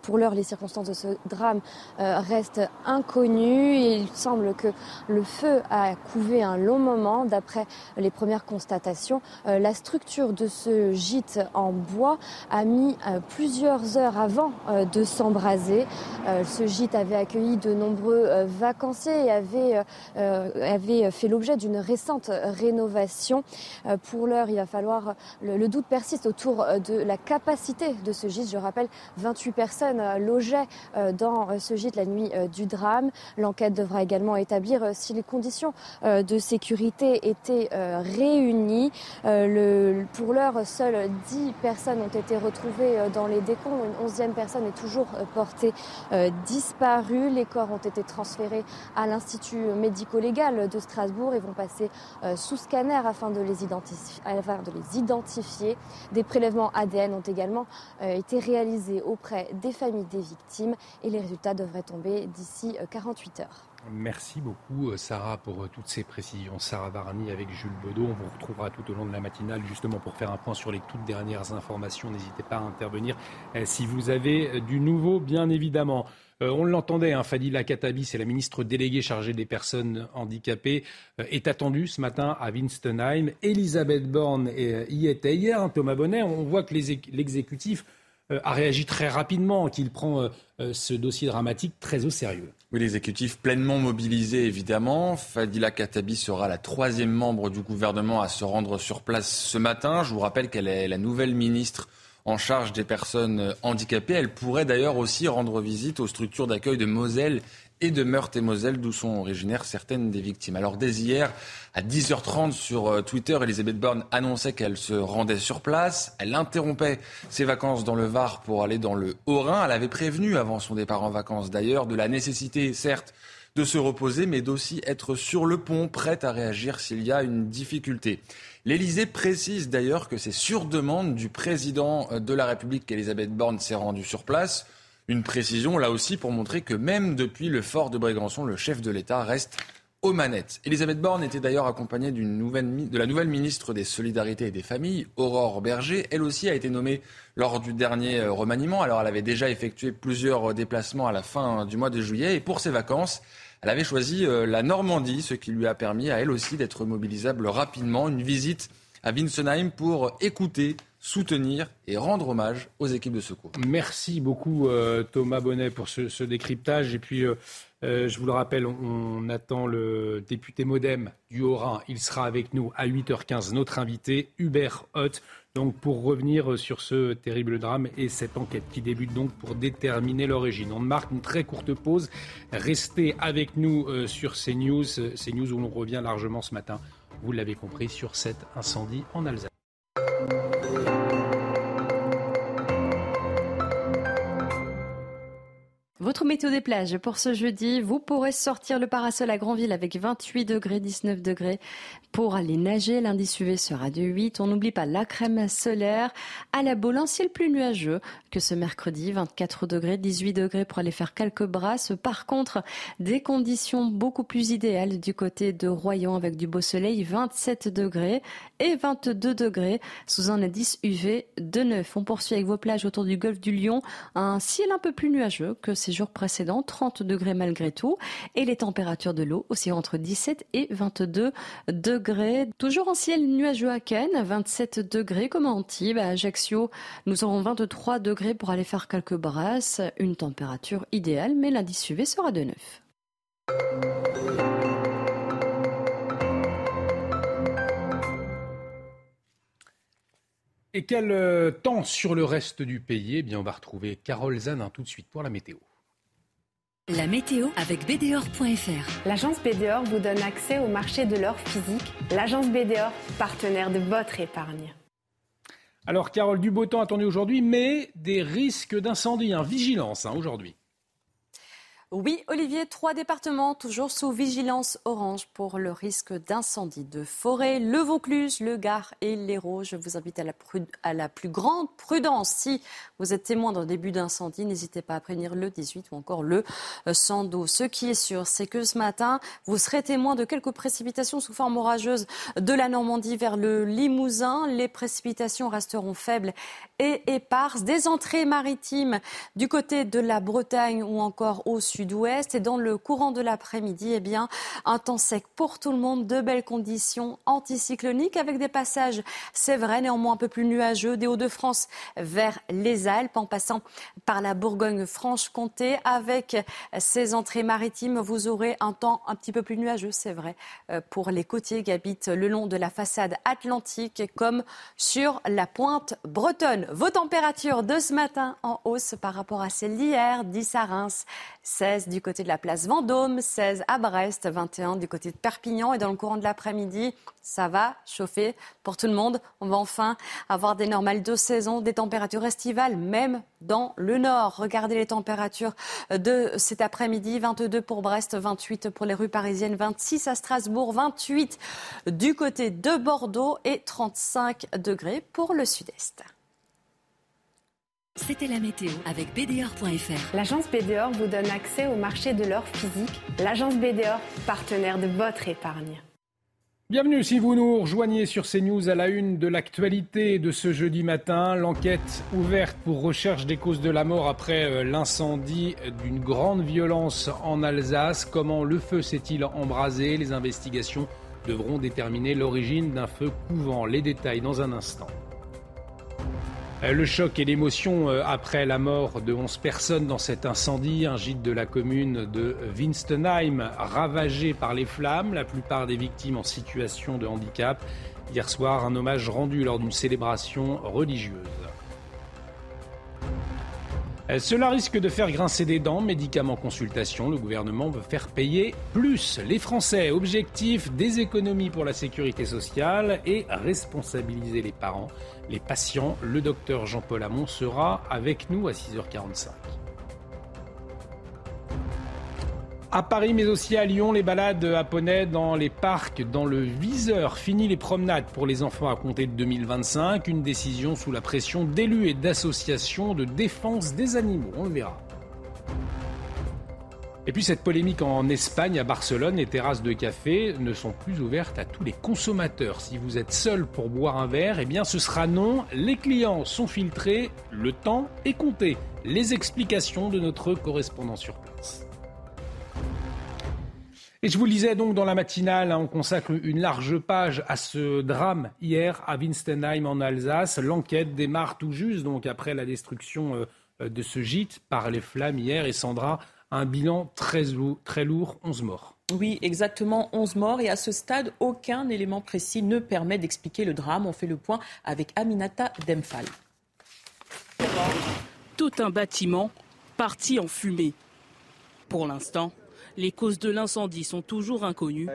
Pour l'heure, les circonstances de ce drame euh, restent inconnues il semble que le feu a couvé un long moment. D'après les premières constatations, euh, la structure de ce gîte en bois a mis plusieurs heures avant s'embraser. Ce gîte avait accueilli de nombreux vacanciers et avait, avait fait l'objet d'une récente rénovation. Pour l'heure, il va falloir, le, doute persiste autour de la capacité de ce gîte. Je rappelle, 28 personnes logeaient dans ce gîte la nuit du drame. L'enquête devra également établir si les conditions de sécurité étaient réunies. Pour l'heure, seules 10 personnes ont été retrouvées dans les décombres. Une onzième personne est toujours portée disparue. Les corps ont été transférés à l'Institut médico-légal de Strasbourg et vont passer sous scanner afin de les, identifier, afin de les identifier. Des prélèvements ADN ont également été réalisés auprès des familles des victimes et les résultats devraient tomber d'ici 48 heures. Merci beaucoup, euh, Sarah, pour euh, toutes ces précisions. Sarah Varni avec Jules Bedeau. On vous retrouvera tout au long de la matinale, justement, pour faire un point sur les toutes dernières informations. N'hésitez pas à intervenir euh, si vous avez du nouveau, bien évidemment. on l'entendait, hein, Fadila Katabi, c'est la ministre déléguée chargée des personnes handicapées, est attendue ce matin à Winstonheim. Elisabeth Borne y était hier. Hein, Thomas Bonnet, on voit que l'exécutif a réagi très rapidement, qu'il prend ce dossier dramatique très au sérieux. Oui, l'exécutif pleinement mobilisé, évidemment. Fadila Katabi sera la troisième membre du gouvernement à se rendre sur place ce matin. Je vous rappelle qu'elle est la nouvelle ministre en charge des personnes handicapées. Elle pourrait d'ailleurs aussi rendre visite aux structures d'accueil de Moselle et de Meurthe-et-Moselle, d'où sont originaires certaines des victimes. Alors dès hier, à 10h30 sur euh, Twitter, Elisabeth Borne annonçait qu'elle se rendait sur place. Elle interrompait ses vacances dans le Var pour aller dans le Haut-Rhin. Elle avait prévenu avant son départ en vacances d'ailleurs de la nécessité, certes, de se reposer, mais d'aussi être sur le pont, prête à réagir s'il y a une difficulté. L'Élysée précise d'ailleurs que c'est sur demande du président de la République qu'Elisabeth Borne s'est rendue sur place. Une précision là aussi pour montrer que même depuis le fort de Brégançon, le chef de l'État reste aux manettes. Elisabeth Borne était d'ailleurs accompagnée de la nouvelle ministre des Solidarités et des Familles, Aurore Berger. Elle aussi a été nommée lors du dernier euh, remaniement. Alors elle avait déjà effectué plusieurs euh, déplacements à la fin du mois de juillet et pour ses vacances, elle avait choisi euh, la Normandie, ce qui lui a permis à elle aussi d'être mobilisable rapidement. Une visite à Winsenheim pour écouter soutenir et rendre hommage aux équipes de secours. Merci beaucoup euh, Thomas Bonnet pour ce, décryptage. Et puis, euh, euh, je vous le rappelle, on, attend le député Modem du Haut-Rhin. Il sera avec nous à 8h15, notre invité, Hubert Hoth. Donc, pour revenir sur ce terrible drame et cette enquête qui débute donc pour déterminer l'origine. On marque une très courte pause. Restez avec nous sur CNews, CNews où l'on revient largement ce matin, vous l'avez compris, sur cet incendie en Alsace. Votre météo des plages pour ce jeudi, vous pourrez sortir le parasol à Grandville avec 28 degrés, 19 degrés pour aller nager. L'indice UV sera de 8. On n'oublie pas la crème solaire. À la Baule, un ciel plus nuageux que ce mercredi, 24 degrés, 18 degrés pour aller faire quelques brasses. Par contre, des conditions beaucoup plus idéales du côté de Royan avec du beau soleil, 27 degrés et 22 degrés sous un indice UV de 9. On poursuit avec vos plages autour du golfe du Lion. Un ciel un peu plus nuageux que ces jours précédents, 30 degrés malgré tout. Et les températures de l'eau aussi entre 17 et 22 degrés. Toujours en ciel nuageux à Cannes, 27 degrés comme à Antibes. À Ajaccio, nous aurons 23 degrés pour aller faire quelques brasses. Une température idéale, mais l'indice UV sera de 9. Et quel euh, temps sur le reste du pays? Eh bien, on va retrouver Carole Zanin tout de suite pour la météo. La météo avec BDOR.fr. L'agence BDOR vous donne accès au marché de l'or physique. L'agence BDOR, partenaire de votre épargne. Alors, Carole, du beau temps attendu aujourd'hui, mais des risques d'incendie, hein, vigilance hein, aujourd'hui. Oui, Olivier, trois départements toujours sous vigilance orange pour le risque d'incendie de forêt. Le Vaucluse, le Gard et l'Hérault. Je vous invite à la, plus grande prudence. Si vous êtes témoin d'un début d'incendie, n'hésitez pas à prévenir le 18 ou encore le 112. Ce qui est sûr, c'est que ce matin, vous serez témoin de quelques précipitations sous forme orageuse de la Normandie vers le Limousin. Les précipitations resteront faibles et éparses. Des entrées maritimes du côté de la Bretagne ou encore au sud sud-ouest. Et dans le courant de l'après-midi, eh bien, un temps sec pour tout le monde, de belles conditions anticycloniques avec des passages, c'est vrai, néanmoins un peu plus nuageux des Hauts-de-France vers les Alpes en passant par la Bourgogne-Franche-Comté. Avec ces entrées maritimes, vous aurez un temps un petit peu plus nuageux, c'est vrai, euh, pour les côtiers qui habitent le long de la façade atlantique comme sur la pointe bretonne. Vos températures de ce matin en hausse par rapport à celles d'hier, 10 à Reims, 16 du côté de la place Vendôme, 16 à Brest, 21 du côté de Perpignan et dans le courant de l'après-midi, ça va chauffer pour tout le monde. On va enfin avoir des normales de saison, des températures estivales, même dans le nord. Regardez les températures de cet après-midi. 22 pour Brest, 28 pour les rues parisiennes, 26 à Strasbourg, 28 du côté de Bordeaux et 35 degrés pour le sud-est. C'était la météo avec BDOR.fr. L'agence BDOR vous donne accès au marché de l'or physique. L'agence BDOR, partenaire de votre épargne. Bienvenue si vous nous rejoignez sur CNews à la une de l'actualité de ce jeudi matin. L'enquête ouverte pour recherche des causes de la mort après euh, l'incendie d'une grande violence en Alsace. Comment le feu s'est-il embrasé? Les investigations devront déterminer l'origine d'un feu couvant. Les détails dans un instant. Euh, le choc et l'émotion euh, après la mort de 11 personnes dans cet incendie, un gîte de la commune de Winstenheim ravagé par les flammes, la plupart des victimes en situation de handicap. Hier soir, un hommage rendu lors d'une célébration religieuse. Euh, cela risque de faire grincer des dents. Médicaments consultation, le gouvernement veut faire payer plus les Français. Objectif des économies pour la sécurité sociale et responsabiliser les parents, les patients. Le docteur Jean-Paul Hamon sera avec nous à 6h45. À Paris, mais aussi à Lyon, les balades à dans les parcs, dans le viseur. Fini les promenades pour les enfants à compter de 2025. Une décision sous la pression d'élus et d'associations de défense des animaux. On le verra. Et puis cette polémique en Espagne, à Barcelone, les terrasses de café ne sont plus ouvertes à tous les consommateurs. Si vous êtes seul pour boire un verre, eh bien ce sera non. Les clients sont filtrés, le temps est compté. Les explications de notre correspondant sur place. Et je vous le disais donc dans la matinale, hein, on consacre une large page à ce drame hier à Winstenheim en Alsace. L'enquête démarre tout juste donc après la destruction euh, de ce gîte par les flammes hier. Et Sandra, un bilan très, lourd, très lourd 11 morts. Oui, exactement, 11 morts. Et à ce stade, aucun élément précis ne permet d'expliquer le drame. On fait le point avec Aminata Demphal. Tout un bâtiment parti en fumée. Pour l'instant, les causes de l'incendie sont toujours inconnues,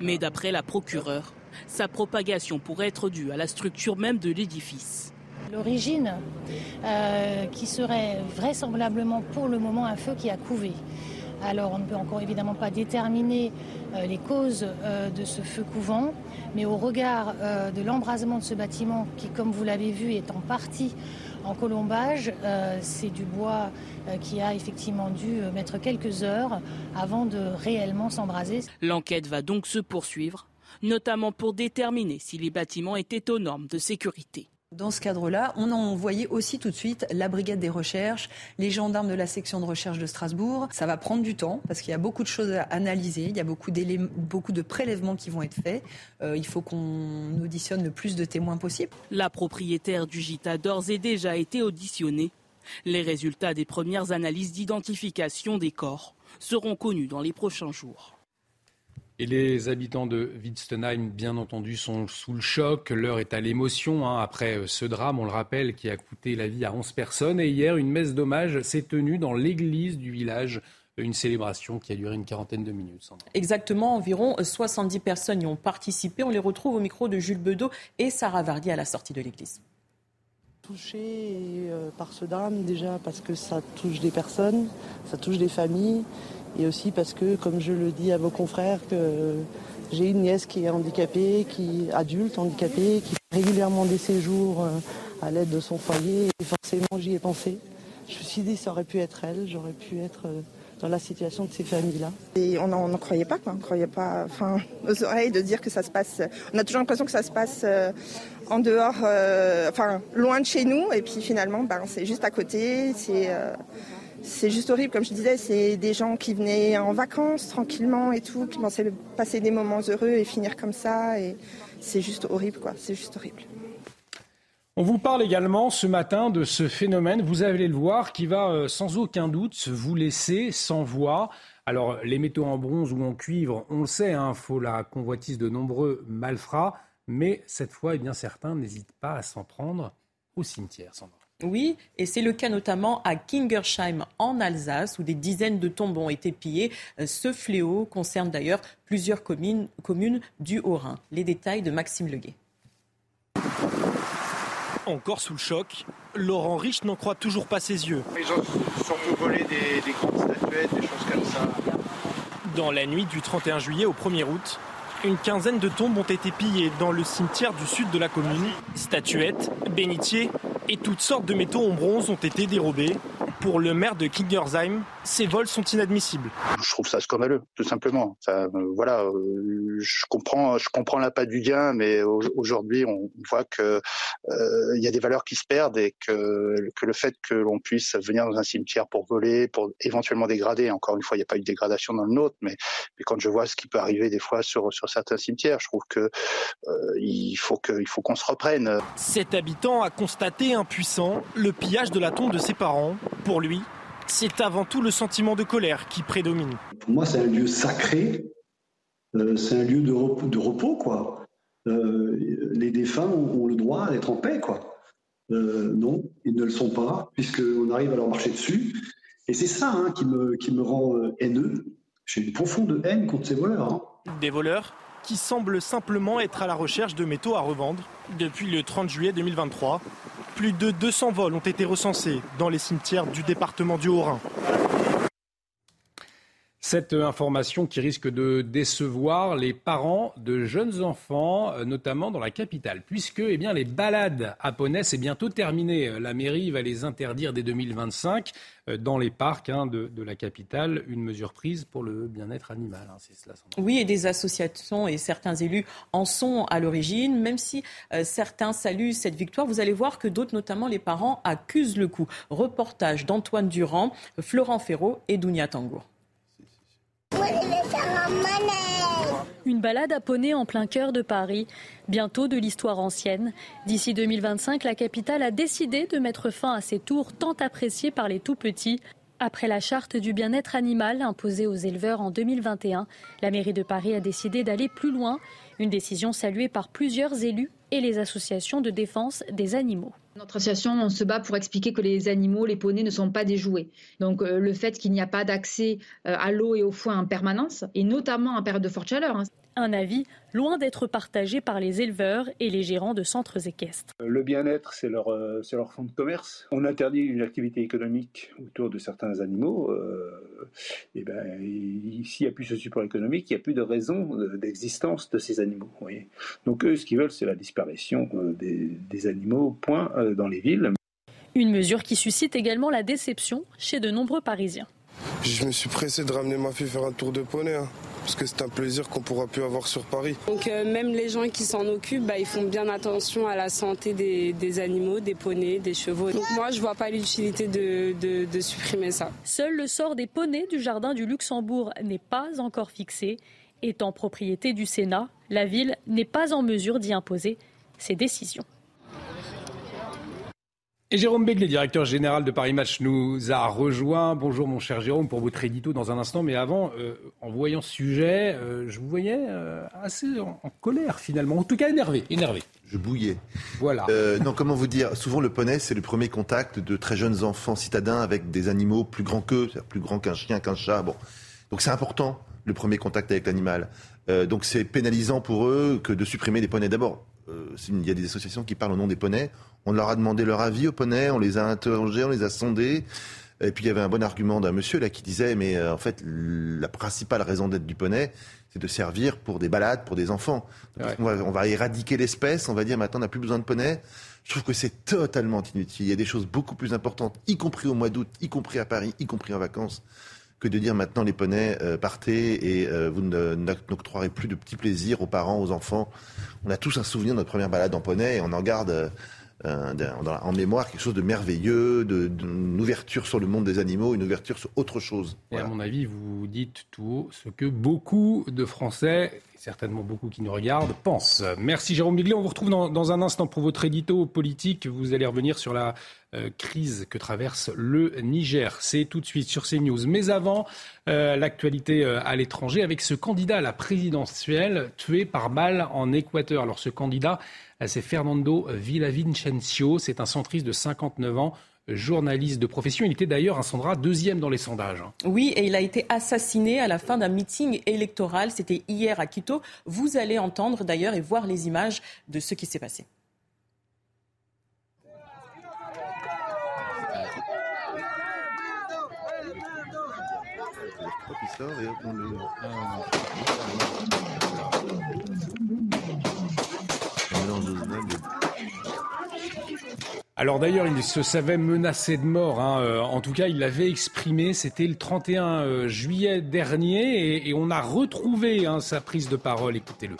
mais d'après la procureure, sa propagation pourrait être due à la structure même de l'édifice. L'origine, euh, qui serait vraisemblablement pour le moment un feu qui a couvé. Alors on ne peut encore évidemment pas déterminer euh, les causes euh, de ce feu couvant, mais au regard de l'embrasement de ce bâtiment qui, comme vous l'avez vu, est en partie en colombage, c'est du bois qui a effectivement dû mettre quelques heures avant de réellement s'embraser. L'enquête va donc se poursuivre, notamment pour déterminer si les bâtiments étaient aux normes de sécurité. Dans ce cadre-là, on a envoyé aussi tout de suite la brigade des recherches, les gendarmes de la section de recherche de Strasbourg. Ça va prendre du temps parce qu'il y a beaucoup de choses à analyser, il y a beaucoup, beaucoup de prélèvements qui vont être faits. Euh, il faut qu'on auditionne le plus de témoins possible. La propriétaire du gîte a d'ores et déjà été auditionnée. Les résultats des premières analyses d'identification des corps seront connus dans les prochains jours. Et les habitants de Wittenheim, bien entendu, sont sous le choc. L'heure est à l'émotion hein, après euh, ce drame, on le rappelle, qui a coûté la vie à 11 personnes. Et hier, une messe d'hommage s'est tenue dans l'église du village une célébration qui a duré une quarantaine de minutes. Exactement, environ 70 personnes y ont participé. On les retrouve au micro de Jules Bedeau et Sarah Vardy à la sortie de l'église. Touché euh, par ce drame déjà parce que ça touche des personnes, ça touche des familles et aussi parce que, comme je le dis à vos confrères, que j'ai une nièce qui est handicapée, qui adulte handicapée, qui fait régulièrement des séjours euh, à l'aide de son foyer. Et forcément, j'y ai pensé. Je me suis dit, ça aurait pu être elle, j'aurais pu être euh, dans la situation de ces familles-là. Et on n'en croyait pas, quoi. On croyait pas, enfin, aux oreilles de dire que ça se passe. On a toujours l'impression que ça se passe euh, en dehors, enfin, loin de chez nous. Et puis finalement, ben, c'est juste à côté. C'est c'est juste horrible, comme je disais, c'est des gens qui venaient en vacances tranquillement et tout, qui pensaient passer des moments heureux et finir comme ça. Et c'est juste horrible, quoi. C'est juste horrible. On vous parle également ce matin de ce phénomène, vous allez le voir, qui va euh, sans aucun doute vous laisser sans voix. Alors, les métaux en bronze ou en cuivre, on le sait, il hein, faut la convoitise de nombreux malfrats, mais cette fois, eh bien, certains n'hésitent pas à s'en prendre au cimetière, Sandra. Oui, et c'est le cas notamment à Kingersheim en Alsace où des dizaines de tombes ont été pillées. Euh, ce fléau concerne d'ailleurs plusieurs communes, communes du Haut-Rhin. Les détails de Maxime Leguet. Encore sous le choc, Laurent Rich n'en croit toujours pas ses yeux. Ils ont surtout volé des, des grandes statuettes, des choses comme ça. Dans la nuit du 31 juillet au 1er août, une quinzaine de tombes ont été pillées dans le cimetière du sud de la commune. Statuettes, bénitiers et toutes sortes de métaux en bronze ont été dérobés. Pour le maire de Kingersheim, ces vols sont inadmissibles. Je trouve ça scandaleux, tout simplement. Euh, voilà, euh, je comprends, je comprends l'appât du gain, mais aujourd'hui, on voit que euh, il y a des valeurs qui se perdent et que, le fait que l'on puisse venir dans un cimetière pour voler, pour éventuellement dégrader. Encore une fois, il n'y a pas eu de dégradation dans le nôtre, mais, mais quand je vois ce qui peut arriver des fois sur sur certains cimetières, je trouve que il faut que il faut qu'on se reprenne. Cet habitant a constaté impuissant le pillage de la tombe de ses parents. Pour lui, c'est avant tout le sentiment de colère qui prédomine. Pour moi, c'est un lieu sacré, euh, c'est un lieu de repos, de repos quoi. Euh, les défunts ont, le droit d'être en paix, quoi. Euh, non, ils ne le sont pas, puisqu'on arrive à leur marcher dessus. Et c'est ça hein, qui, me, qui me rend haineux. J'ai une profonde haine contre ces voleurs. Hein. Des voleurs qui semblent simplement être à la recherche de métaux à revendre depuis le 30 juillet 2023. Plus de 200 vols ont été recensés dans les cimetières du département du Haut-Rhin. Cette information qui risque de décevoir les parents de jeunes enfants, euh, notamment dans la capitale, puisque eh bien, les balades à poney, c'est bientôt terminé. La mairie va les interdire dès 2025 euh, dans les parcs hein, de, la capitale, une mesure prise pour le bien-être animal. Hein, oui, et des associations et certains élus en sont à l'origine, même si euh, certains saluent cette victoire. Vous allez voir que d'autres, notamment les parents, accusent le coup. Reportage d'Antoine Durand, Florent Ferraud et Dounia Tangour. Une balade à poney en plein cœur de Paris, bientôt de l'histoire ancienne. D'ici 2025, la capitale a décidé de mettre fin à ces tours tant appréciés par les tout petits. Après la charte du bien-être animal imposée aux éleveurs en 2021, la mairie de Paris a décidé d'aller plus loin, une décision saluée par plusieurs élus et les associations de défense des animaux. Notre association, on se bat pour expliquer que les animaux, les poneys ne sont pas des jouets. Donc euh, le fait qu'il n'y a pas d'accès euh, à l'eau et au foin en permanence, et notamment en période de forte chaleur. Hein. Un avis loin d'être partagé par les éleveurs et les gérants de centres équestres. Le bien-être, c'est leur, euh, leur fonds de commerce. On interdit une activité économique autour de certains animaux. et ben, s'il n'y a plus ce support économique, il n'y a plus de raison d'existence de ces animaux. Donc eux, ce qu'ils veulent, c'est la disparition des, des animaux, point euh, dans les villes. Une mesure qui suscite également la déception chez de nombreux Parisiens. Je me suis pressé de ramener ma fille faire un tour de poney. Hein, parce que c'est un plaisir qu'on pourra plus avoir sur Paris. Donc euh, même les gens qui s'en occupent, bah, ils font bien attention à la santé des, animaux, des poneys, des chevaux. Donc moi, je vois pas l'utilité de, de supprimer ça. Seul le sort des poneys du jardin du Luxembourg n'est pas encore fixé. Étant propriété du Sénat, la ville n'est pas en mesure d'y imposer ses décisions. Et Jérôme Begley, directeur général de Paris Match, nous a rejoint. Bonjour mon cher Jérôme, pour votre édito dans un instant. Mais avant, euh, en voyant ce sujet, euh, je vous voyais euh, assez en, colère finalement, en tout cas énervé. énervé. Je bouillais. Voilà. non, comment vous dire Souvent, le poney, c'est le premier contact de très jeunes enfants citadins avec des animaux plus grands qu'eux, plus grands qu'un chien, qu'un chat. Bon, donc c'est important le premier contact avec l'animal. donc c'est pénalisant pour eux que de supprimer des poneys. D'abord, il y a des associations qui parlent au nom des poneys. On leur a demandé leur avis aux poneys, on les a interrogés, on les a sondés. Et puis il y avait un bon argument d'un monsieur là qui disait mais euh, en fait la principale raison d'être du poney c'est de servir pour des balades pour des enfants. on, va, éradiquer l'espèce, on va dire maintenant on n'a plus besoin de poney. Je trouve que c'est totalement inutile. Il y a des choses beaucoup plus importantes, y compris au mois d'août, y compris à Paris, y compris en vacances, que de dire maintenant les poneys euh, partez et euh, vous n'octroierez plus de petits plaisirs aux parents, aux enfants. On a tous un souvenir de notre première balade en poney et on en garde en mémoire quelque chose de merveilleux, de, une ouverture sur le monde des animaux, une ouverture sur autre chose. Et à mon avis, vous dites tout ce que beaucoup de Français, certainement beaucoup qui nous regardent, pensent. Merci Jérôme Miglet. On vous retrouve dans, dans un instant pour votre édito politique. Vous allez revenir sur la euh, crise que traverse le Niger. C'est tout de suite sur CNews. Mais avant, euh, l'actualité euh, à l'étranger avec ce candidat à la présidentielle tué par balle en Équateur. Alors ce candidat, c'est Fernando Villavicencio. C'est un centriste de 59 ans journaliste de profession. Il était d'ailleurs, un Sandra, deuxième dans les sondages. Oui, et il a été assassiné à la fin d'un meeting électoral. C'était hier à Quito. Vous allez entendre d'ailleurs et voir les images de ce qui s'est passé. Alors d'ailleurs, il se savait menacé de mort. Hein. Euh, en tout cas, il l'avait exprimé. C'était le 31 euh, juillet dernier et, on a retrouvé hein, sa prise de parole. Écoutez-le.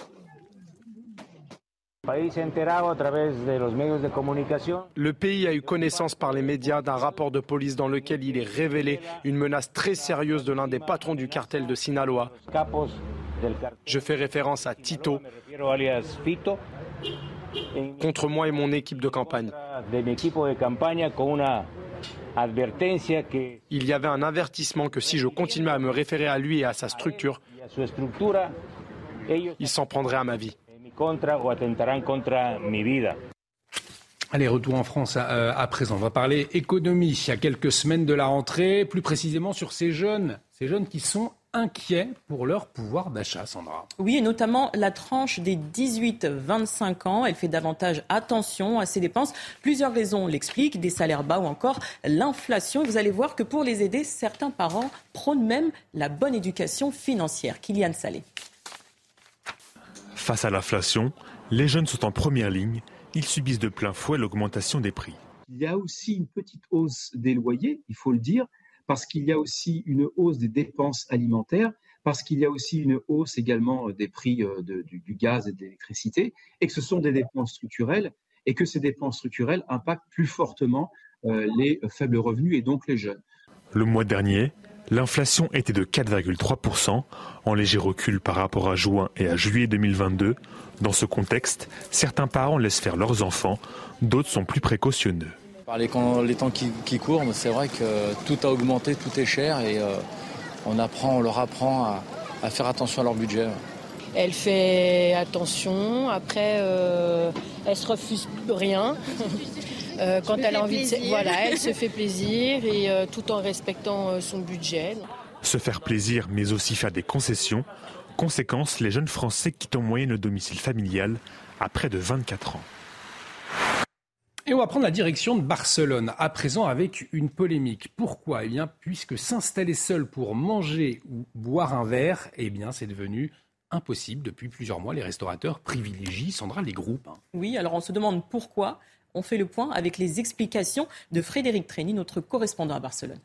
Le pays a eu connaissance par les médias d'un rapport de police dans lequel il est révélé une menace très sérieuse de l'un des patrons du cartel de Sinaloa. Je fais référence à Tito contre moi et mon équipe de campagne. Il y avait un avertissement que si je continuais à me référer à lui et à sa structure, il s'en prendrait à ma vie. Allez, retour en France à, à, présent. On va parler économie. Il y a quelques semaines de la rentrée, plus précisément sur ces jeunes, ces jeunes qui sont inquiets pour leur pouvoir d'achat, Sandra. Oui, et notamment la tranche des 18-25 ans. Elle fait davantage attention à ses dépenses. Plusieurs raisons l'expliquent, des salaires bas ou encore l'inflation. Vous allez voir que pour les aider, certains parents prônent même la bonne éducation financière. Kylian Salé. Face à l'inflation, les jeunes sont en première ligne. Ils subissent de plein fouet l'augmentation des prix. Il y a aussi une petite hausse des loyers, il faut le dire, parce qu'il y a aussi une hausse des dépenses alimentaires, parce qu'il y a aussi une hausse également des prix euh, du, gaz et de l'électricité, et que ce sont des dépenses structurelles, et que ces dépenses structurelles impactent plus fortement euh, les faibles revenus et donc les jeunes. Le mois dernier, L'inflation était de 4,3%, en léger recul par rapport à juin et à juillet 2022. Dans ce contexte, certains parents laissent faire leurs enfants, d'autres sont plus précautionneux. Par les, temps qui, courent, c'est vrai que tout a augmenté, tout est cher et euh, on, apprend, on leur apprend à, faire attention à leur budget. Elle fait attention, après euh, elle se refuse rien. Euh, quand elle a envie de, voilà, elle se fait plaisir et euh, tout en respectant euh, son budget. Se faire plaisir, mais aussi faire des concessions. Conséquence, les jeunes Français quittent en moyenne le domicile familial à près de 24 ans. Et on va prendre la direction de Barcelone, à présent avec une polémique. Pourquoi? Eh bien, puisque s'installer seul pour manger ou boire un verre, eh bien, c'est devenu impossible depuis plusieurs mois. Les restaurateurs privilégient, Sandra, les groupes. Hein. Oui, alors on se demande pourquoi. On fait le point avec les explications de Frédéric Trény, notre correspondant à Barcelone.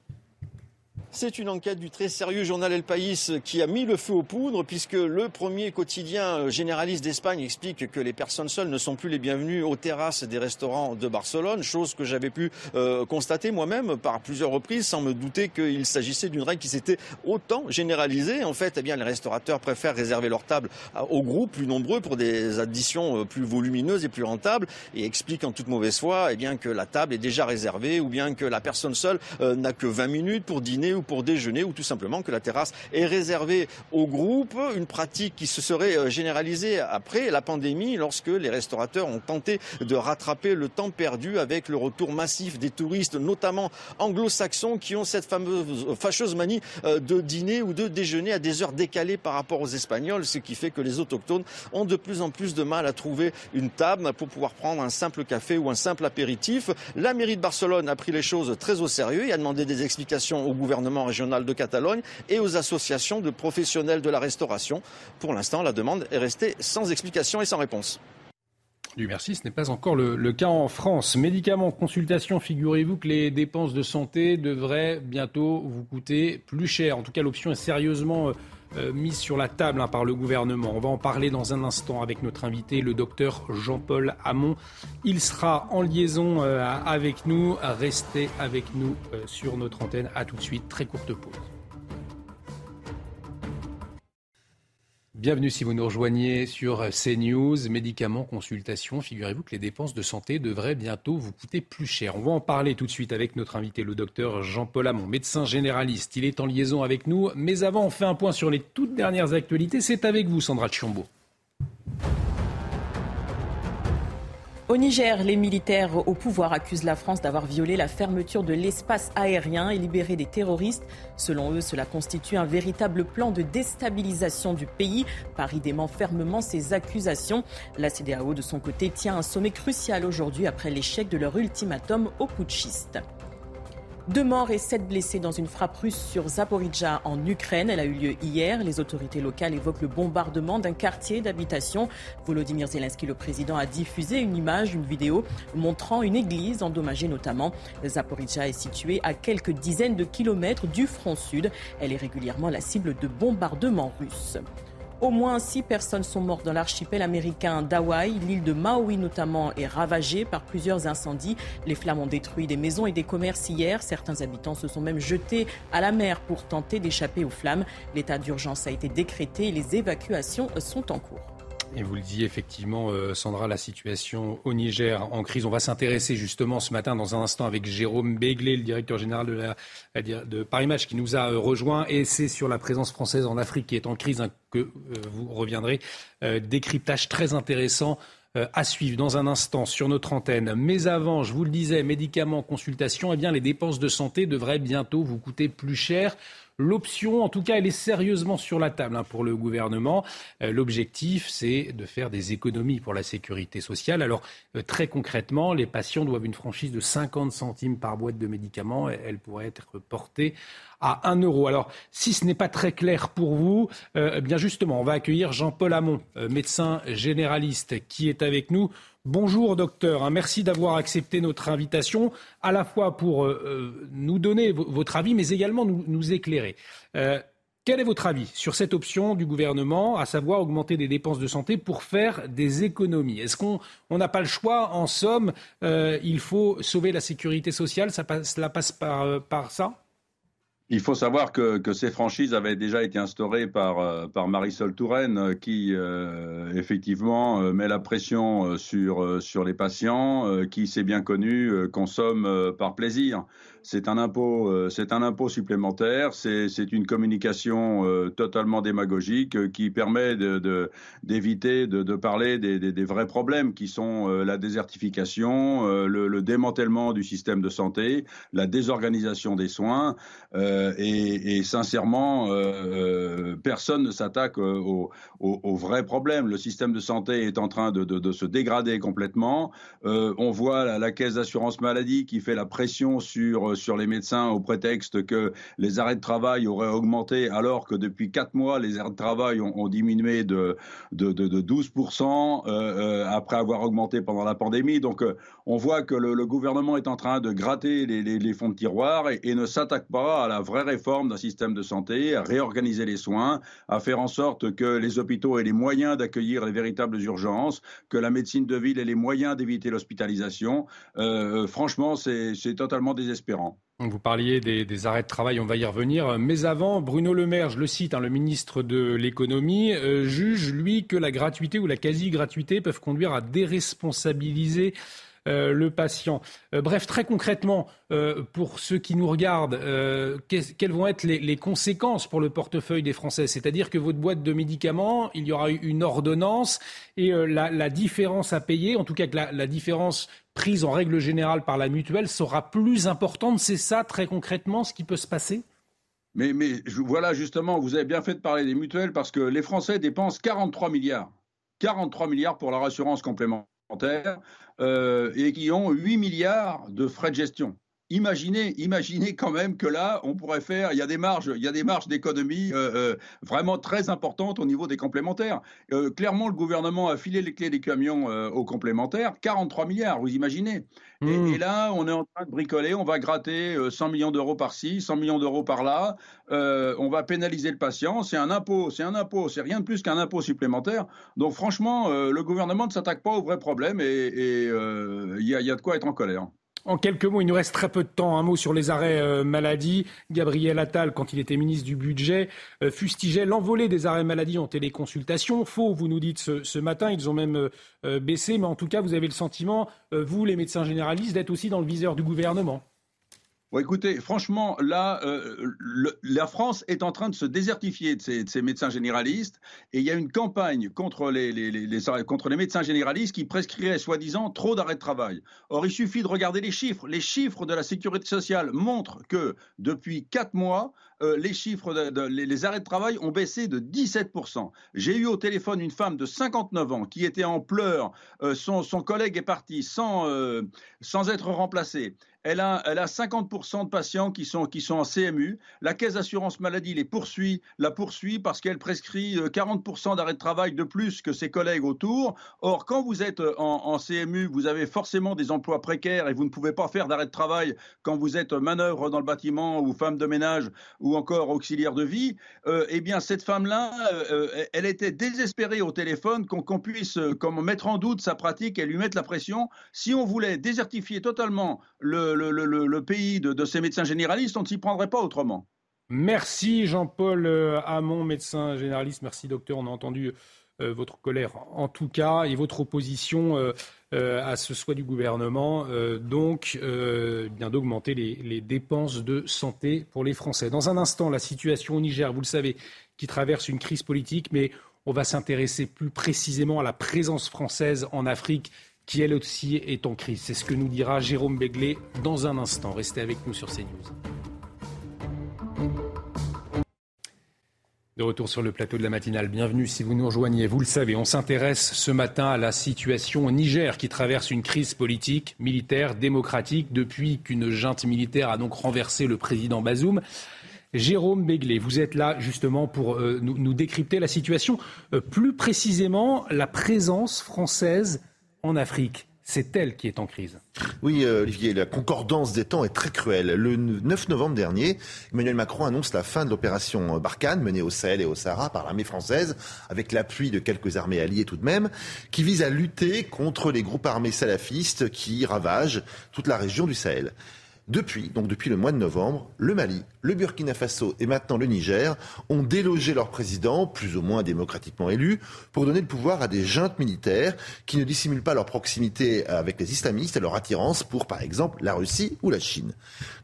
C'est une enquête du très sérieux journal El País qui a mis le feu aux poudres puisque le premier quotidien généraliste d'Espagne explique que les personnes seules ne sont plus les bienvenues aux terrasses des restaurants de Barcelone, chose que j'avais pu euh, constater moi-même par plusieurs reprises sans me douter qu'il s'agissait d'une règle qui s'était autant généralisée. En fait, eh bien, les restaurateurs préfèrent réserver leur table aux groupes plus nombreux pour des additions euh, plus volumineuses et plus rentables et expliquent en toute mauvaise foi eh bien, que la table est déjà réservée ou bien que la personne seule euh, n'a que 20 minutes pour dîner ou pour déjeuner ou tout simplement que la terrasse est réservée au groupe, une pratique qui se serait euh, généralisée après la pandémie lorsque les restaurateurs ont tenté de rattraper le temps perdu avec le retour massif des touristes, notamment anglo-saxons, qui ont cette fameuse fâcheuse manie euh, de dîner ou de déjeuner à des heures décalées par rapport aux Espagnols, ce qui fait que les autochtones ont de plus en plus de mal à trouver une table pour pouvoir prendre un simple café ou un simple apéritif. La mairie de Barcelone a pris les choses très au sérieux et a demandé des explications au gouvernement régional de Catalogne et aux associations de professionnels de la restauration. Pour l'instant, la demande est restée sans explication et sans réponse. Du merci, ce n'est pas encore le, cas en France. Médicaments, consultation, figurez-vous que les dépenses de santé devraient bientôt vous coûter plus cher. En tout cas, l'option est sérieusement euh, mises sur la table hein, par le gouvernement. On va en parler dans un instant avec notre invité, le docteur Jean-Paul Hamon. Il sera en liaison avec nous. Restez avec nous sur notre antenne. À tout de suite. Très courte pause. Bienvenue si vous nous rejoignez sur CNews. Médicaments, consultations. Figurez-vous que les dépenses de santé devraient bientôt vous coûter plus cher. On va en parler tout de suite avec notre invité, le docteur Jean-Paul Hamon, médecin généraliste. Il est en liaison avec nous. Mais avant, on fait un point sur les toutes dernières actualités. C'est avec vous, Sandra Chiombo. Au Niger, les militaires au pouvoir accusent la France d'avoir violé la fermeture de l'espace aérien et libéré des terroristes. Selon eux, cela constitue un véritable plan de déstabilisation du pays. Paris dément fermement ces accusations. La CDAO, de son côté, tient un sommet crucial aujourd'hui après l'échec de leur ultimatum aux putschistes. Deux morts et sept blessés dans une frappe russe sur Zaporizhzhia en Ukraine. Elle a eu lieu hier. Les autorités locales évoquent le bombardement d'un quartier d'habitation. Volodymyr Zelensky, le président, a diffusé une image, une vidéo montrant une église endommagée notamment. Zaporizhzhia est située à quelques dizaines de kilomètres du front sud. Elle est régulièrement la cible de bombardements russes. Au moins six personnes sont mortes dans l'archipel américain d'Hawaï. L'île de Maui notamment est ravagée par plusieurs incendies. Les flammes ont détruit des maisons et des commerces hier. Certains habitants se sont même jetés à la mer pour tenter d'échapper aux flammes. L'état d'urgence a été décrété et les évacuations sont en cours. Et vous le disiez effectivement, euh, Sandra, la situation au Niger en crise. On va s'intéresser justement ce matin, dans un instant, avec Jérôme Béglé, le directeur général de, Paris Match, qui nous a euh, rejoint. Et c'est sur la présence française en Afrique qui est en crise hein, que euh, vous reviendrez. décryptage très intéressant à suivre dans un instant sur notre antenne. Mais avant, je vous le disais, médicaments, consultations, eh bien, les dépenses de santé devraient bientôt vous coûter plus cher. L'option, en tout cas, elle est sérieusement sur la table hein, pour le gouvernement. Euh, l'objectif, c'est de faire des économies pour la sécurité sociale. Alors, euh, très concrètement, les patients doivent une franchise de 50 centimes par boîte de médicaments. Elle pourrait être portée à 1 euro. Alors, si ce n'est pas très clair pour vous, euh, bien justement, on va accueillir Jean-Paul Hamon, médecin généraliste, qui est avec nous. Bonjour docteur, hein. merci d'avoir accepté notre invitation, à la fois pour euh, euh, nous donner votre avis, mais également nous, éclairer. Euh, quel est votre avis sur cette option du gouvernement, à savoir augmenter des dépenses de santé pour faire des économies? Est-ce qu'on n'a pas le choix? En somme, il faut sauver la sécurité sociale, ça passe, cela passe par ça? Il faut savoir que, que, ces franchises avaient déjà été instaurées par, euh, par Marisol Touraine, euh, qui euh, effectivement met la pression sur, sur les patients, qui, c'est bien connu, consomment par plaisir c'est un impôt, euh, c'est un impôt supplémentaire, c'est une communication euh, totalement démagogique euh, qui permet d'éviter de, parler des, vrais problèmes qui sont la désertification, le, démantèlement du système de santé, la désorganisation des soins, et, sincèrement, personne ne s'attaque aux, vrais problèmes. Le système de santé est en train de, se dégrader complètement. on voit la caisse d'assurance maladie qui fait la pression sur sur les médecins au prétexte que les arrêts de travail auraient augmenté alors que depuis quatre mois, les arrêts de travail ont, diminué de, de, de, 12% euh, euh, après avoir augmenté pendant la pandémie. Donc euh, on voit que le, gouvernement est en train de gratter les, fonds de tiroir et, et ne s'attaque pas à la vraie réforme d'un système de santé, à réorganiser les soins, à faire en sorte que les hôpitaux aient les moyens d'accueillir les véritables urgences, que la médecine de ville ait les moyens d'éviter l'hospitalisation. franchement, c'est totalement désespérant. Vous parliez des, arrêts de travail, on va y revenir. Mais avant, Bruno Le Maire, je le cite, hein, le ministre de l'économie, euh, juge, lui, que la gratuité ou la quasi-gratuité peuvent conduire à déresponsabiliser euh, le patient. Euh, bref, très concrètement, pour ceux qui nous regardent, quelles vont être les, conséquences pour le portefeuille des Français? C'est-à-dire que votre boîte de médicaments, il y aura une ordonnance et la, différence à payer, en tout cas que la, différence prise en règle générale par la mutuelle sera plus importante. C'est ça, très concrètement, ce qui peut se passer? Mais, voilà, justement, vous avez bien fait de parler des mutuelles parce que les Français dépensent 43 milliards. 43 milliards pour leur assurance complémentaire. Euh, et qui ont 8 milliards de frais de gestion. Imaginez, imaginez quand même que là, on pourrait faire, il y a des marges, il y a des marges d'économie euh, euh, vraiment très importantes au niveau des complémentaires. Euh, clairement, le gouvernement a filé les clés des camions aux complémentaires, 43 milliards, vous imaginez. Et, mmh. et, là, on est en train de bricoler, on va gratter 100 millions d'euros par-ci, 100 millions d'euros par-là, on va pénaliser le patient, c'est un impôt, c'est un impôt, c'est rien de plus qu'un impôt supplémentaire. Donc franchement, le gouvernement ne s'attaque pas au vrai problème et il y, y a de quoi être en colère. En quelques mots, il nous reste très peu de temps. Un mot sur les arrêts euh, maladie. Gabriel Attal, quand il était ministre du Budget, euh, fustigeait l'envolée des arrêts maladie en téléconsultation. Faux, vous nous dites ce, matin, ils ont même euh, baissé. Mais en tout cas, vous avez le sentiment, vous, les médecins généralistes, d'être aussi dans le viseur du gouvernement écoutez, franchement, là, euh, la France est en train de se désertifier de ses, médecins généralistes et il y a une campagne contre les, médecins généralistes qui prescriraient soi-disant trop d'arrêts de travail. Or, il suffit de regarder les chiffres. Les chiffres de la sécurité sociale montrent que depuis quatre mois, euh, les chiffres, les, arrêts de travail ont baissé de 17%. J'ai eu au téléphone une femme de 59 ans qui était en pleurs. Euh, son, collègue est parti sans, sans être remplacé elle a, elle a 50% de patients qui sont, qui sont en CMU. La caisse d'assurance maladie les poursuit, la poursuit parce qu'elle prescrit 40% euh, d'arrêt de travail de plus que ses collègues autour. Or, quand vous êtes euh, en, CMU, vous avez forcément des emplois précaires et vous ne pouvez pas faire d'arrêt de travail quand vous êtes manœuvre dans le bâtiment ou femme de ménage ou encore auxiliaire de vie. Euh, eh bien, cette femme-là, elle était désespérée au téléphone qu'on puisse comme mettre en doute sa pratique et lui mettre la pression. Si on voulait désertifier totalement le, pays de, ces médecins généralistes, on ne s'y prendrait pas autrement. Merci Jean-Paul euh, Hamon, médecin généraliste. Merci docteur. On a entendu euh, votre colère en tout cas et votre opposition euh, à ce souhait du gouvernement, donc bien d'augmenter les, les, dépenses de santé pour les Français. Dans un instant, la situation au Niger, vous le savez, qui traverse une crise politique, mais on va s'intéresser plus précisément à la présence française en Afrique qui elle aussi est en crise. C'est ce que nous dira Jérôme Béglé dans un instant. Restez avec nous sur CNews. Retour sur le plateau de la matinale, bienvenue si vous nous rejoignez. Vous le savez, on s'intéresse ce matin à la situation au Niger qui traverse une crise politique, militaire, démocratique depuis qu'une junte militaire a donc renversé le président Bazoum. Jérôme Béglé, vous êtes là justement pour euh, nous, décrypter la situation, euh, plus précisément la présence française en Afrique. C'est elle qui est en crise. Oui, euh, Olivier, la concordance des temps est très cruelle. Le 9 novembre dernier, Emmanuel Macron annonce la fin de l'opération Barkhane, menée au Sahel et au Sahara par l'armée française, avec l'appui de quelques armées alliées tout de même, qui vise à lutter contre les groupes armés salafistes qui ravagent toute la région du Sahel. Depuis, donc depuis le mois de novembre, le Mali, le Burkina Faso et maintenant le Niger ont délogé leur président, plus ou moins démocratiquement élu, pour donner le pouvoir à des juntes militaires qui ne dissimulent pas leur proximité avec les islamistes et leur attirance pour, par exemple, la Russie ou la Chine.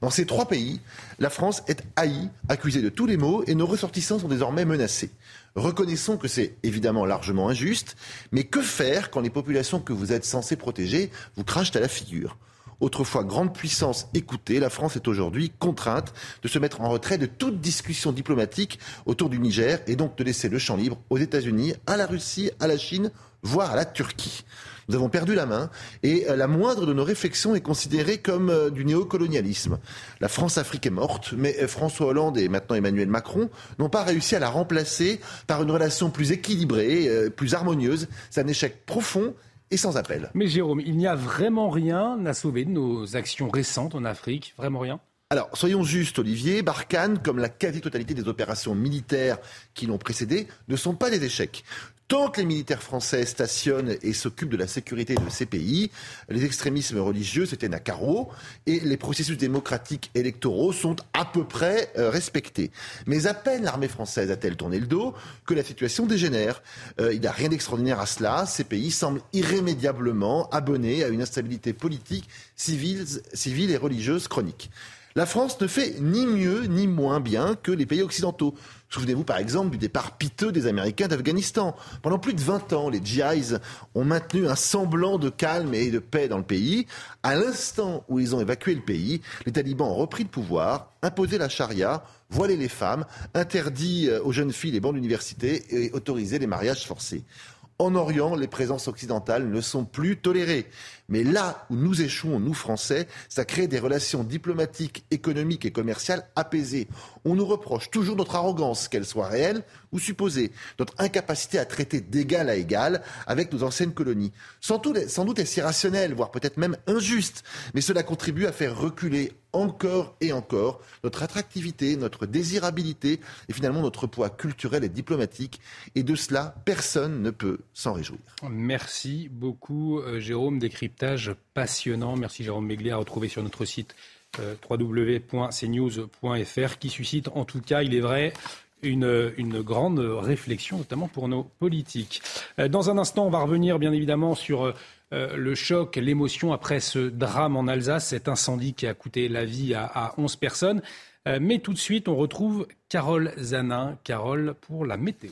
Dans ces trois pays, la France est haïe, accusée de tous les maux et nos ressortissants sont désormais menacés. Reconnaissons que c'est évidemment largement injuste, mais que faire quand les populations que vous êtes censés protéger vous crachent à la figure? Autrefois grande puissance écoutée, la France est aujourd'hui contrainte de se mettre en retrait de toute discussion diplomatique autour du Niger et donc de laisser le champ libre aux États-Unis, à la Russie, à la Chine, voire à la Turquie. Nous avons perdu la main et euh, la moindre de nos réflexions est considérée comme euh, du néocolonialisme. La France-Afrique est morte, mais euh, François Hollande et maintenant Emmanuel Macron n'ont pas réussi à la remplacer par une relation plus équilibrée, plus harmonieuse. C'est un échec profond et sans appel. Mais Jérôme, il n'y a vraiment rien à sauver de nos actions récentes en Afrique Vraiment rien? Alors, soyons justes, Olivier, Barkhane, comme la quasi-totalité des opérations militaires qui l'ont précédé, ne sont pas des échecs. Tant que les militaires français stationnent et s'occupent de la sécurité de ces pays, les extrémismes religieux se tiennent à carreau et les processus démocratiques électoraux sont à peu près euh, respectés. Mais à peine l'armée française a-t-elle tourné le dos que la situation dégénère. Euh, il n'y a rien d'extraordinaire à cela. Ces pays semblent irrémédiablement abonnés à une instabilité politique, civile, civile et religieuse chronique. La France ne fait ni mieux ni moins bien que les pays occidentaux. Souvenez-vous par exemple du départ piteux des Américains d'Afghanistan. Pendant plus de 20 ans, les GIs ont maintenu un semblant de calme et de paix dans le pays. À l'instant où ils ont évacué le pays, les talibans ont repris le pouvoir, imposé la charia, voilé les femmes, interdit euh, aux jeunes filles les bancs d'université et autorisé les mariages forcés. En Orient, les présences occidentales ne sont plus tolérées. Mais là où nous échouons, nous Français, ça crée des relations diplomatiques, économiques et commerciales apaisées. On nous reproche toujours notre arrogance, qu'elle soit réelle ou supposée, notre incapacité à traiter d'égal à égal avec nos anciennes colonies. Sans doute, sans doute est-ce irrationnel, voire peut-être même injuste, mais cela contribue à faire reculer encore et encore notre attractivité, notre désirabilité et finalement notre poids culturel et diplomatique. Et de cela, personne ne peut s'en réjouir. Merci beaucoup, euh, Jérôme. Décryptage passionnant. Merci, Jérôme Méglé, à retrouver sur notre site www.cnews.fr qui suscite en tout cas, il est vrai, une, une, grande réflexion, notamment pour nos politiques. Euh, dans un instant, on va revenir bien évidemment sur euh, le choc, l'émotion après ce drame en Alsace, cet incendie qui a coûté la vie à, à 11 personnes. Euh, mais tout de suite, on retrouve Carole Zanin. Carole pour la météo.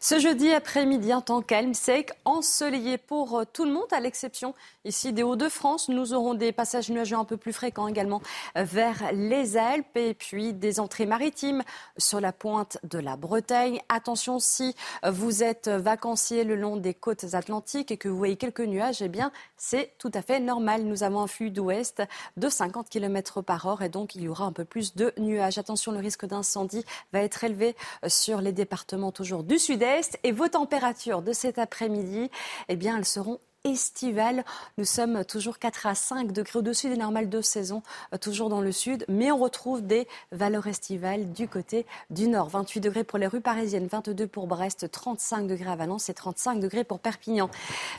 Ce jeudi après-midi, un temps calme, sec, ensoleillé pour euh, tout le monde, à l'exception ici des Hauts-de-France. Nous aurons des passages nuageux un peu plus fréquents également euh, vers les Alpes et puis des entrées maritimes sur la pointe de la Bretagne. Attention, si euh, vous êtes vacancier le long des côtes atlantiques et que vous voyez quelques nuages, eh bien, c'est tout à fait normal. Nous avons un flux d'ouest de 50 km par heure et donc il y aura un peu plus de nuages. Attention, le risque d'incendie va être élevé sur les départements toujours du sud-est et vos températures de cet après-midi, eh bien, elles seront estivale. Nous sommes toujours 4 à 5 degrés au-dessus des normales de saison, euh, toujours dans le sud, mais on retrouve des valeurs estivales du côté du nord. 28 degrés pour les rues parisiennes, 22 pour Brest, 35 degrés à Valence et 35 degrés pour Perpignan.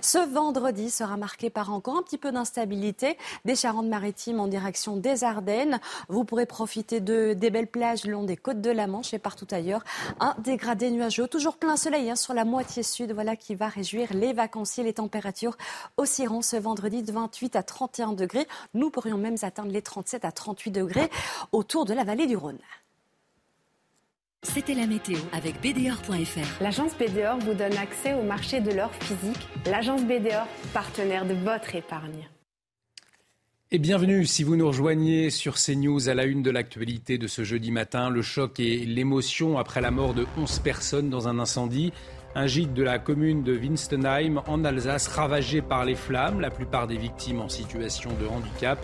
Ce vendredi sera marqué par encore un petit peu d'instabilité des Charentes-Maritimes en direction des Ardennes. Vous pourrez profiter de, des belles plages le long des côtes de la Manche et partout ailleurs. Un dégradé nuageux, toujours plein soleil hein, sur la moitié sud, voilà qui va réjouir les vacanciers, les températures oscilleront ce vendredi de 28 à 31 degrés. Nous pourrions même atteindre les 37 à 38 degrés autour de la vallée du Rhône. C'était la météo avec BDOR.fr. L'agence BDOR vous donne accès au marché de l'or physique. L'agence BDOR, partenaire de votre épargne. Et bienvenue si vous nous rejoignez sur CNews à la une de l'actualité de ce jeudi matin. Le choc et l'émotion après la mort de 11 personnes dans un incendie un gîte de la commune de Winstenheim en Alsace ravagé par les flammes, la plupart des victimes en situation de handicap.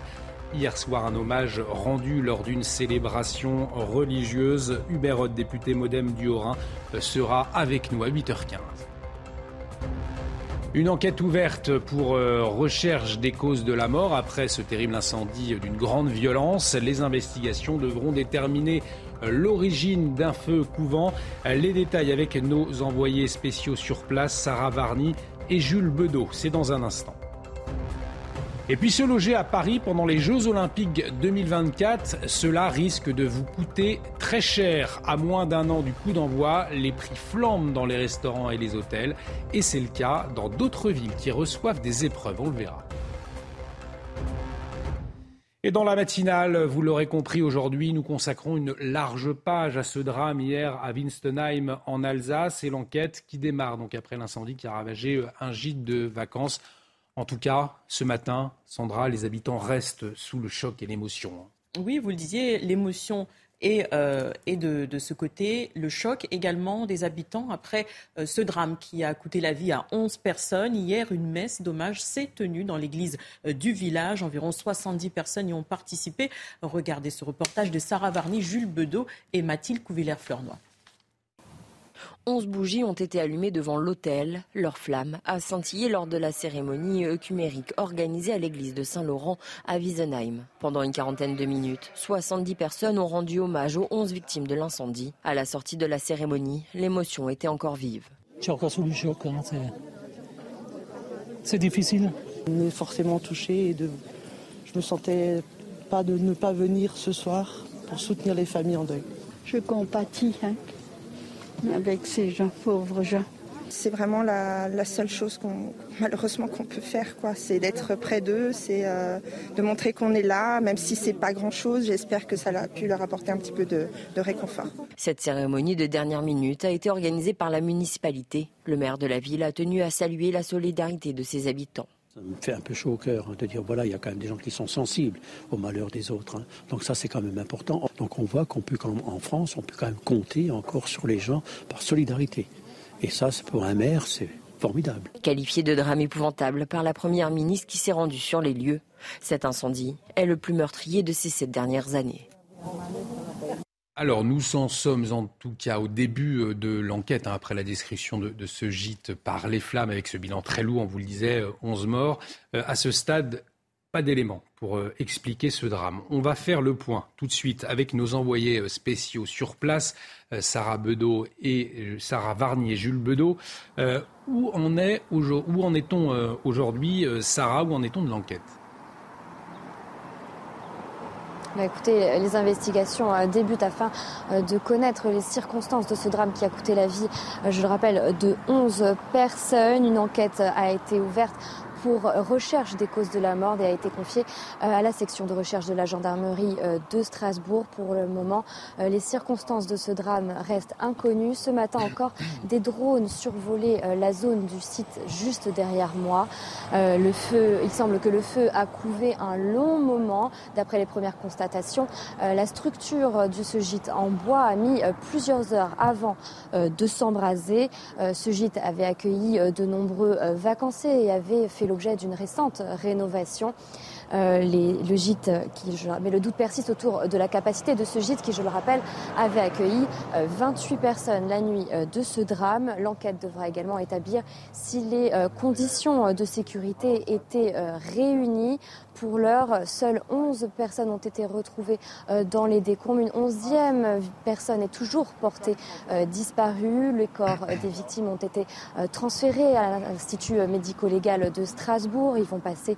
Hier soir, un hommage rendu lors d'une célébration religieuse. Hubert député modem du Haut-Rhin, sera avec nous à 8h15. Une enquête ouverte pour euh, recherche des causes de la mort après ce terrible incendie d'une grande violence. Les investigations devront déterminer l'origine d'un feu couvent. Les détails avec nos envoyés spéciaux sur place, Sarah Varny et Jules Bedeau. C'est dans un instant. Et puis se loger à Paris pendant les Jeux Olympiques 2024, cela risque de vous coûter très cher. À moins d'un an du coup d'envoi, les prix flambent dans les restaurants et les hôtels. Et c'est le cas dans d'autres villes qui reçoivent des épreuves, on le verra. Et dans la matinale, vous l'aurez compris, aujourd'hui, nous consacrons une large page à ce drame hier à Winstenheim en Alsace et l'enquête qui démarre donc après l'incendie qui a ravagé euh, un gîte de vacances. En tout cas, ce matin, Sandra, les habitants restent sous le choc et l'émotion. Oui, vous le disiez, l'émotion et, euh, et de, de, ce côté, le choc également des habitants après euh, ce drame qui a coûté la vie à 11 personnes. Hier, une messe dommage s'est tenue dans l'église euh, du village. Environ 70 personnes y ont participé. Regardez ce reportage de Sarah Varny, Jules Bedeau et Mathilde Couvillère-Fleurnois. 11 bougies ont été allumées devant l'autel. Leur flamme a scintillé lors de la cérémonie œcumérique organisée à l'église de Saint-Laurent à Wiesenheim. Pendant une quarantaine de minutes, 70 personnes ont rendu hommage aux 11 victimes de l'incendie. À la sortie de la cérémonie, l'émotion était encore vive. Tu es encore sous le choc. Hein, c'est difficile. On est forcément touché et de... je me sentais pas de ne pas venir ce soir pour soutenir les familles en deuil. Je compatis. Hein avec ces gens, pauvres gens. C'est vraiment la, la, seule chose qu'on, malheureusement qu'on peut faire, quoi. C'est d'être près d'eux, c'est euh, de montrer qu'on est là, même si c'est pas grand-chose. J'espère que ça a pu leur apporter un petit peu de, de réconfort. Cette cérémonie de dernière minute a été organisée par la municipalité. Le maire de la ville a tenu à saluer la solidarité de ses habitants. Ça me fait un peu chaud au cœur hein, de dire voilà, il y a quand même des gens qui sont sensibles au malheur des autres. Hein. Donc ça, c'est quand même important. Donc on voit qu'on peut, en France, on peut quand même compter encore sur les gens par solidarité. Et ça, pour un maire, c'est formidable. Qualifié de drame épouvantable par la première ministre qui s'est rendue sur les lieux, cet incendie est le plus meurtrier de ces sept dernières années. Alors nous en sommes en tout cas au début euh, de l'enquête, hein, après la description de, ce gîte par les flammes, avec ce bilan très lourd, on vous le disait, 11 euh, morts. Euh, à ce stade, pas d'éléments pour expliquer ce drame. On va faire le point tout de suite avec nos envoyés spéciaux sur place, Sarah Bedeau et Sarah Varnier Jules Bedeau. où en est-on aujourd'hui, Sarah Où en est-on de l'enquête? Bah, écoutez, les investigations euh, débutent afin euh, de connaître les circonstances de ce drame qui a coûté la vie, euh, je le rappelle, de 11 personnes. Une enquête a été ouverte pour recherche des causes de la mort et a été confié euh, à la section de recherche de la gendarmerie euh, de Strasbourg. Pour le moment, euh, les circonstances de ce drame restent inconnues. Ce matin encore, des drones survolaient la zone du site juste derrière moi. Le feu, il semble que le feu a couvé un long moment. D'après les premières constatations, la structure de ce gîte en bois a mis plusieurs heures avant de s'embraser. Ce gîte avait accueilli de nombreux vacanciers et avait fait l'objet d'une récente rénovation. Euh, le gîte, mais le doute persiste autour de la capacité de ce gîte qui, je le rappelle, avait accueilli 28 euh, personnes la nuit euh, de ce drame. L'enquête devra également établir si les conditions de sécurité étaient réunies. Pour l'heure, seules 11 personnes ont été retrouvées dans les décombres. Une onzième personne est toujours portée disparue. Les corps des victimes ont été transférés à l'Institut médico-légal de Strasbourg. Ils vont passer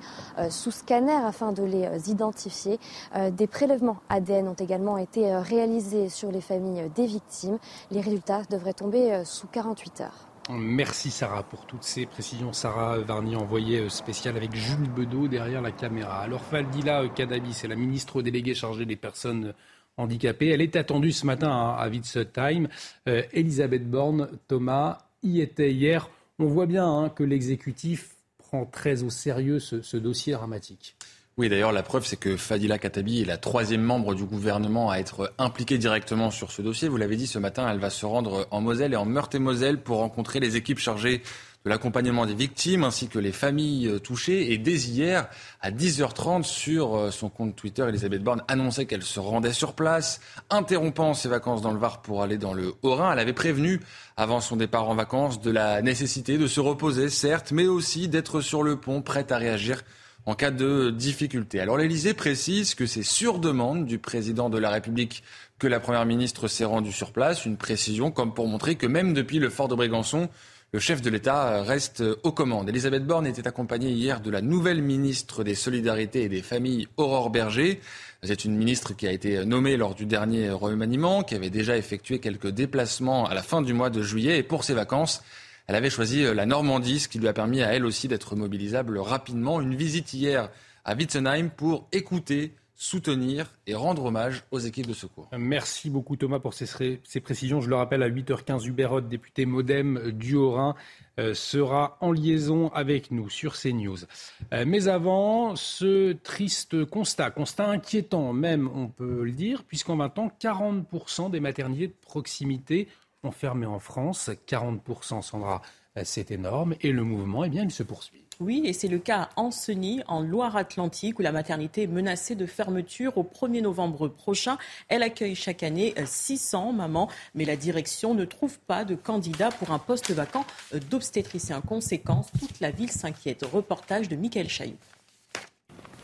sous scanner afin de les euh, identifier. Euh, des prélèvements ADN ont également été euh, réalisés sur les familles des victimes. Les résultats devraient tomber sous 48 heures. Merci Sarah pour toutes ces précisions. Sarah Varnier, envoyée spéciale avec Jules Bedeau derrière la caméra. Alors Faldila Kadabi, c'est la ministre déléguée chargée des personnes handicapées. Elle est attendue ce matin à, Time. Elisabeth Borne, Thomas, y était hier. On voit bien hein, que l'exécutif prend très au sérieux ce dossier dramatique. Oui, d'ailleurs, la preuve, c'est que Fadila Katabi est la troisième membre du gouvernement à être impliquée directement sur ce dossier. Vous l'avez dit, ce matin, elle va se rendre en Moselle et en Meurthe-et-Moselle pour rencontrer les équipes chargées de l'accompagnement des victimes ainsi que les familles euh, touchées. Et dès hier, à 10h30, sur euh, son compte Twitter, Elisabeth Borne annonçait qu'elle se rendait sur place, interrompant ses vacances dans le Var pour aller dans le Haut-Rhin. Elle avait prévenu, avant son départ en vacances, de la nécessité de se reposer, certes, mais aussi d'être sur le pont, prête à réagir en cas de difficulté. Alors l'Élysée précise que c'est sur demande du président de la République que la Première ministre s'est rendue sur place, une précision comme pour montrer que même depuis le fort de Brégançon, le chef de l'État reste aux commandes. Elisabeth Borne était accompagnée hier de la nouvelle ministre des Solidarités et des Familles, Aurore Berger. C'est une ministre qui a été nommée lors du dernier remaniement, qui avait déjà effectué quelques déplacements à la fin du mois de juillet. Et pour ses vacances, elle avait choisi euh, la Normandie, ce qui lui a permis à elle aussi d'être mobilisable rapidement. Une visite hier à Witzenheim pour écouter soutenir et rendre hommage aux équipes de secours. Merci beaucoup Thomas pour ces, précisions. Je le rappelle, à 8h15, Hubert député Modem du Haut-Rhin, euh, sera en liaison avec nous sur CNews. Euh, mais avant, ce triste constat, constat inquiétant même, on peut le dire, puisqu'en 20 ans, 40% des maternités de proximité fermé en France. 40%, Sandra, euh, c'est énorme. Et le mouvement, eh bien, il se poursuit. Oui, et c'est le cas à Ancenis, en Loire-Atlantique, où la maternité est menacée de fermeture au 1er novembre prochain. Elle accueille chaque année 600 euh, mamans, mais la direction ne trouve pas de candidat pour un poste vacant euh, d'obstétricien. Conséquence, toute la ville s'inquiète. Reportage de Michael Chailloux.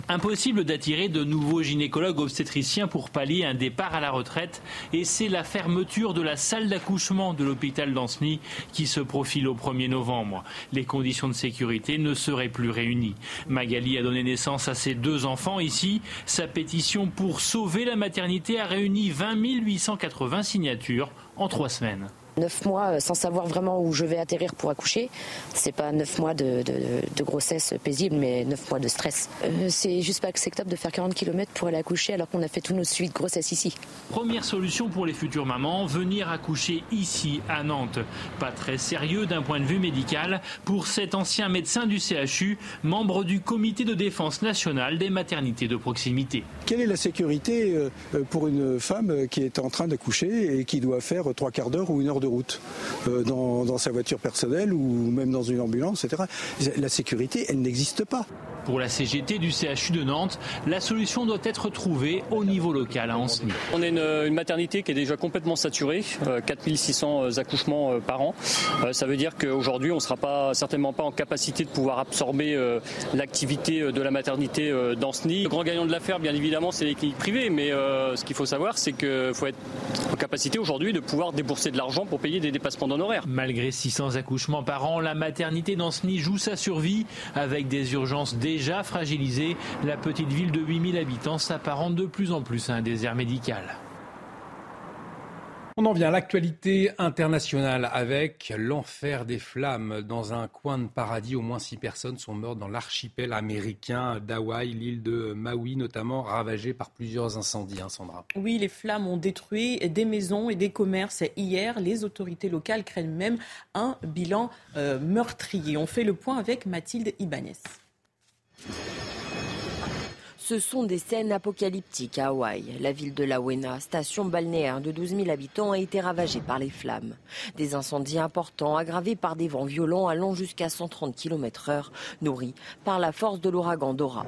Impossible d'attirer de nouveaux gynécologues obstétriciens pour pallier un départ à la retraite et c'est la fermeture de la salle d'accouchement de l'hôpital d'Anceny qui se profile au 1er novembre. Les conditions de sécurité ne seraient plus réunies. Magali a donné naissance à ses deux enfants ici. Sa pétition pour sauver la maternité a réuni 20 880 signatures en trois semaines. Neuf mois sans savoir vraiment où je vais atterrir pour accoucher, c'est pas neuf mois de, grossesse paisible, mais neuf mois de stress. c'est juste pas acceptable de faire 40 km pour aller accoucher alors qu'on a fait tous nos suites de grossesse ici. Première solution pour les futures mamans, venir accoucher ici à Nantes. Pas très sérieux d'un point de vue médical pour cet ancien médecin du CHU, membre du comité de défense nationale des maternités de proximité. Quelle est la sécurité euh, pour une femme qui est en train d'accoucher et qui doit faire trois quarts d'heure ou une heure de route euh, dans, dans sa voiture personnelle ou même dans une ambulance, etc. La sécurité, elle n'existe pas. Pour la CGT du CHU de Nantes, la solution doit être trouvée au niveau local à Anceny. On est une, maternité qui est déjà complètement saturée, 4600 euh, accouchements euh, par an. Euh, ça veut dire qu'aujourd'hui, on ne sera pas, certainement pas en capacité de pouvoir absorber l'activité de la maternité d'Anceny. Le grand gagnant de l'affaire, bien évidemment, c'est les cliniques privées, mais ce qu'il faut savoir, c'est qu'il faut être en capacité aujourd'hui de pouvoir débourser de l'argent pour payer des dépassements d'honoraires. Malgré 600 accouchements par an, la maternité d'Anceny joue sa survie avec des urgences déjà fragilisée, la petite ville de 8000 habitants s'apparente de plus en plus à un désert médical. On en vient à l'actualité internationale avec l'enfer des flammes. Dans un coin de paradis, au moins six personnes sont mortes dans l'archipel américain d'Hawaï, l'île de Maui notamment, ravagée par plusieurs incendies. Hein, Sandra. Oui, les flammes ont détruit des maisons et des commerces hier. Les autorités locales craignent même un bilan euh, meurtrier. On fait le point avec Mathilde Ibanez. Ce sont des scènes apocalyptiques à Hawaï. La ville de Lahaina, station balnéaire de 12 000 habitants, a été ravagée par les flammes. Des incendies importants aggravés par des vents violents allant jusqu'à 130 km/h, nourris par la force de l'ouragan Dora.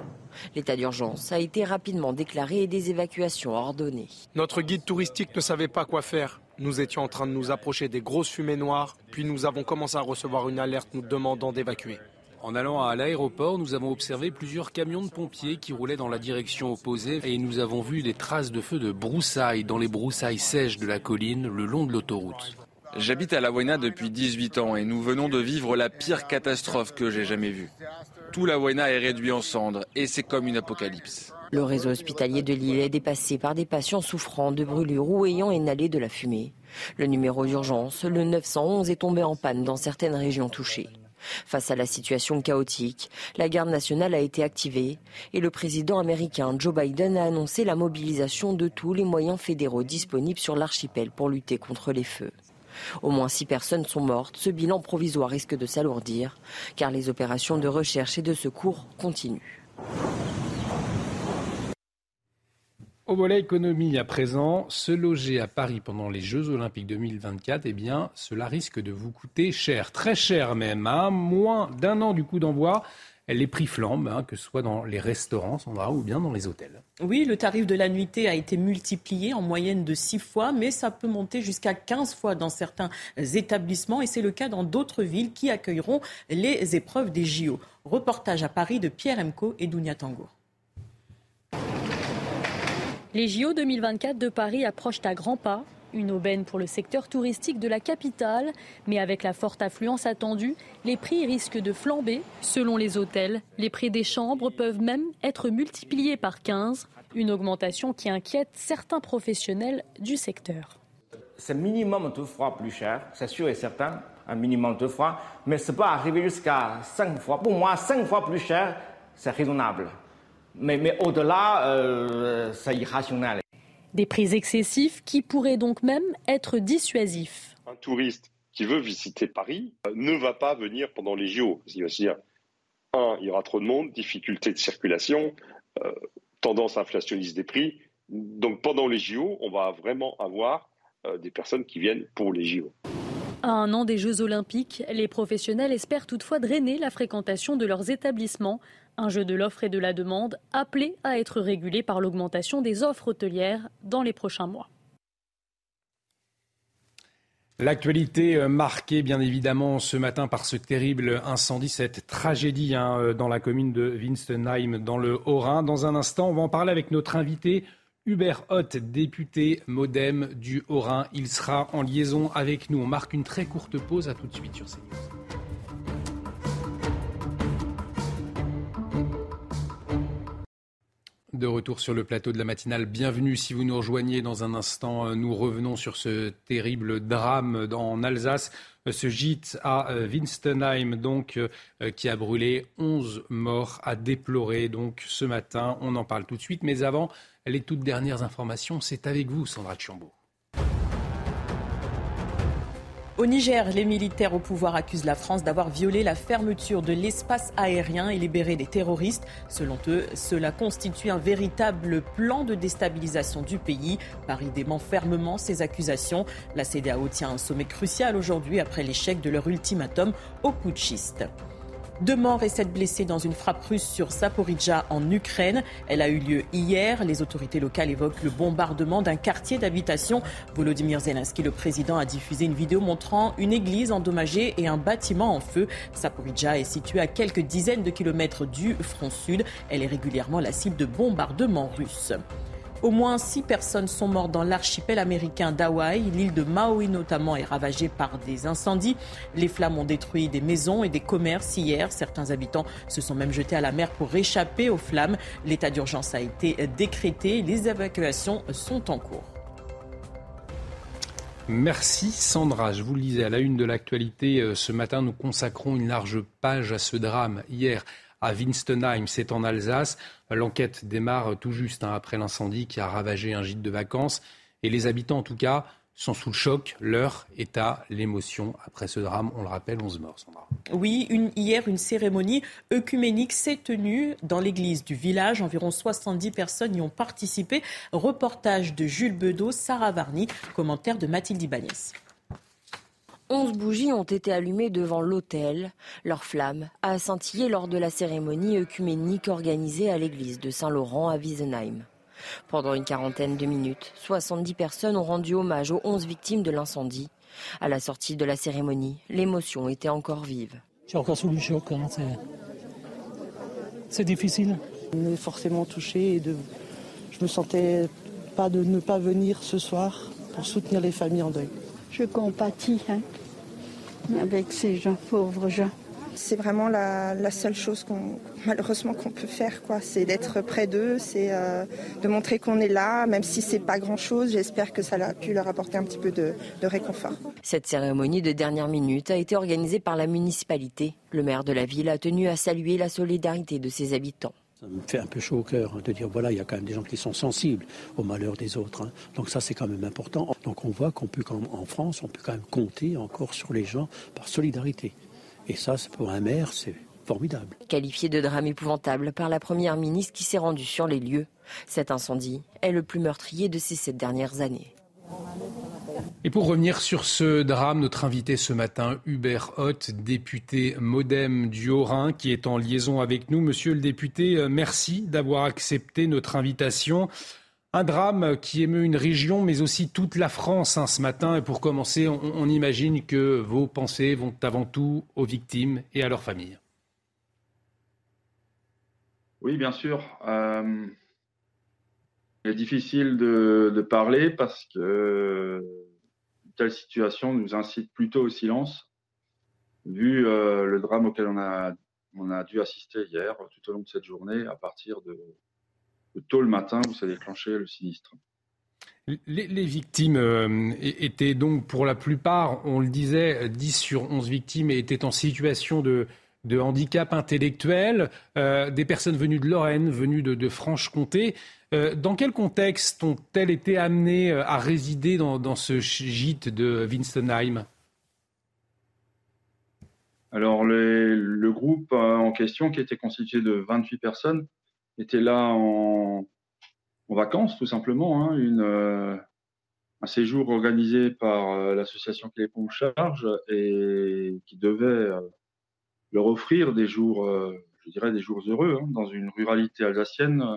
L'état d'urgence a été rapidement déclaré et des évacuations ordonnées. Notre guide touristique ne savait pas quoi faire. Nous étions en train de nous approcher des grosses fumées noires, puis nous avons commencé à recevoir une alerte nous demandant d'évacuer. En allant à l'aéroport, nous avons observé plusieurs camions de pompiers qui roulaient dans la direction opposée et nous avons vu des traces de feu de broussailles dans les broussailles sèches de la colline le long de l'autoroute. J'habite à La Wayna depuis 18 ans et nous venons de vivre la pire catastrophe que j'ai jamais vue. Tout La Wayna est réduit en cendres et c'est comme une apocalypse. Le réseau hospitalier de l'île est dépassé par des patients souffrant de brûlures ou ayant inhalé de la fumée. Le numéro d'urgence, le 911, est tombé en panne dans certaines régions touchées. Face à la situation chaotique, la garde nationale a été activée et le président américain Joe Biden a annoncé la mobilisation de tous les moyens fédéraux disponibles sur l'archipel pour lutter contre les feux. Au moins six personnes sont mortes. Ce bilan provisoire risque de s'alourdir car les opérations de recherche et de secours continuent. Au volet économie à présent, se loger à Paris pendant les Jeux Olympiques 2024, eh bien, cela risque de vous coûter cher, très cher même. À hein. moins d'un an du coup d'envoi, les prix flambent, hein, que ce soit dans les restaurants, Sandra, ou bien dans les hôtels. Oui, le tarif de la nuitée a été multiplié en moyenne de 6 fois, mais ça peut monter jusqu'à 15 fois dans certains établissements, et c'est le cas dans d'autres villes qui accueilleront les épreuves des JO. Reportage à Paris de Pierre Emco et Dounia Tangour. Les JO 2024 de Paris approchent à grands pas. Une aubaine pour le secteur touristique de la capitale, mais avec la forte affluence attendue, les prix risquent de flamber. Selon les hôtels, les prix des chambres peuvent même être multipliés par 15, une augmentation qui inquiète certains professionnels du secteur. C'est minimum deux fois plus cher, c'est sûr et certain, un minimum deux fois, mais ce peut arriver jusqu'à cinq fois. Pour moi, cinq fois plus cher, c'est raisonnable mais, au-delà, euh, c'est irrationnel. Des prix excessifs qui pourraient donc même être dissuasifs. Un touriste qui veut visiter Paris euh, ne va pas venir pendant les JO. Il va se dire, un, il y aura trop de monde, difficulté de circulation, euh, tendance inflationniste des prix. Donc pendant les JO, on va vraiment avoir des personnes qui viennent pour les JO. À un an des Jeux olympiques, les professionnels espèrent toutefois drainer la fréquentation de leurs établissements un jeu de l'offre et de la demande appelé à être régulé par l'augmentation des offres hôtelières dans les prochains mois. L'actualité euh, marquée bien évidemment ce matin par ce terrible incendie, cette tragédie hein, euh, dans la commune de Winstenheim dans le Haut-Rhin. Dans un instant, on va en parler avec notre invité Hubert Hoth, député Modem du Haut-Rhin. Il sera en liaison avec nous. On marque une très courte pause. À tout de suite sur CNews. De retour sur le plateau de la matinale. Bienvenue si vous nous rejoignez dans un instant. Euh, nous revenons sur ce terrible drame en Alsace. Euh, ce gîte à euh, Winstenheim, donc, qui a brûlé 11 morts à déplorer. Donc, ce matin, on en parle tout de suite. Mais avant, les toutes dernières informations, c'est avec vous, Sandra Chambaud. Au Niger, les militaires au pouvoir accusent la France d'avoir violé la fermeture de l'espace aérien et libéré des terroristes. Selon eux, cela constitue un véritable plan de déstabilisation du pays. Paris dément fermement ces accusations. La CDAO tient un sommet crucial aujourd'hui après l'échec de leur ultimatum aux putschistes. Deux morts et sept blessés dans une frappe russe sur Saporidja en Ukraine. Elle a eu lieu hier. Les autorités locales évoquent le bombardement d'un quartier d'habitation. Volodymyr Zelensky, le président, a diffusé une vidéo montrant une église endommagée et un bâtiment en feu. Saporidja est située à quelques dizaines de kilomètres du front sud. Elle est régulièrement la cible de bombardements russes. Au moins six personnes sont mortes dans l'archipel américain d'Hawaï. L'île de Maui notamment est ravagée par des incendies. Les flammes ont détruit des maisons et des commerces hier. Certains habitants se sont même jetés à la mer pour échapper aux flammes. L'état d'urgence a été décrété. Les évacuations sont en cours. Merci Sandra. Je vous le disais à la une de l'actualité euh, ce matin, nous consacrons une large page à ce drame. Hier, à Winstenheim, c'est en Alsace. L'enquête démarre tout juste hein, après l'incendie qui a ravagé un gîte de vacances. Et les habitants, en tout cas, sont sous le choc, leur état, l'émotion après ce drame. On le rappelle, 11 morts, Sandra. Oui, hier, une cérémonie œcuménique s'est tenue dans l'église du village. Environ 70 personnes y ont participé. Reportage de Jules Bedeau, Sarah Varny, commentaire de Mathilde Ibanez. Onze bougies ont été allumées devant l'autel. Leur flamme a scintillé lors de la cérémonie œcuménique organisée à l'église de Saint-Laurent à Wiesenheim. Pendant une quarantaine de minutes, 70 personnes ont rendu hommage aux 11 victimes de l'incendie. À la sortie de la cérémonie, l'émotion était encore vive. J'ai encore sous le choc. Hein, c'est difficile. On est forcément touché et de... je me sentais pas de ne pas venir ce soir pour soutenir les familles en deuil je compatis hein, avec ces gens, pauvres gens. C'est vraiment la, seule chose qu'on malheureusement qu'on peut faire, quoi. C'est d'être près d'eux, c'est euh, de montrer qu'on est là, même si c'est pas grand chose. J'espère que ça a pu leur apporter un petit peu de, de réconfort. Cette cérémonie de dernière minute a été organisée par la municipalité. Le maire de la ville a tenu à saluer la solidarité de ses habitants. Ça me fait un peu chaud au cœur hein, de dire voilà, il y a quand même des gens qui sont sensibles au malheur des autres. Hein. Donc ça, c'est quand même important. Donc on voit qu'on peut, quand en France, on peut quand même compter encore sur les gens par solidarité. Et ça, pour un maire, c'est formidable. Qualifié de drame épouvantable par la première ministre qui s'est rendue sur les lieux, cet incendie est le plus meurtrier de ces sept dernières années. Et pour revenir sur ce drame, notre invité ce matin, Hubert Hoth, député Modem du Haut-Rhin, qui est en liaison avec nous. Monsieur le député, euh, merci d'avoir accepté notre invitation. Un drame qui émeut une région, mais aussi toute la France hein, ce matin. Et pour commencer, on, imagine que vos pensées vont avant tout aux victimes et à leurs familles. Oui, bien sûr. Euh, il est difficile de, parler parce que telle situation nous incite plutôt au silence, vu euh, le drame auquel on a, on a dû assister hier, tout au long de cette journée, à partir de, tôt le matin où s'est déclenché le sinistre. Les, victimes euh, étaient donc pour la plupart, on le disait, 10 sur 11 victimes étaient en situation de, de handicap intellectuel, euh, des personnes venues de Lorraine, venues de, Franche-Comté. Euh, dans quel contexte ont-elles été amenées euh, à résider dans, ce gîte de Winstenheim Alors, le groupe en question, qui était constitué de 28 personnes, était là en, vacances, tout simplement. Hein, un séjour organisé par l'association qui en charge et qui devait leur offrir des jours, euh, je dirais des jours heureux, hein, dans une ruralité alsacienne euh,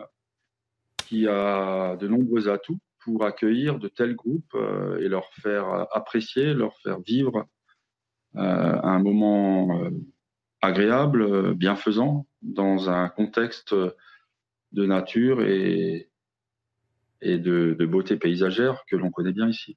qui a de nombreux atouts pour accueillir de tels groupes euh, et leur faire apprécier, leur faire vivre un moment agréable, bienfaisant, dans un contexte de nature et, et de, beauté paysagère que l'on connaît bien ici.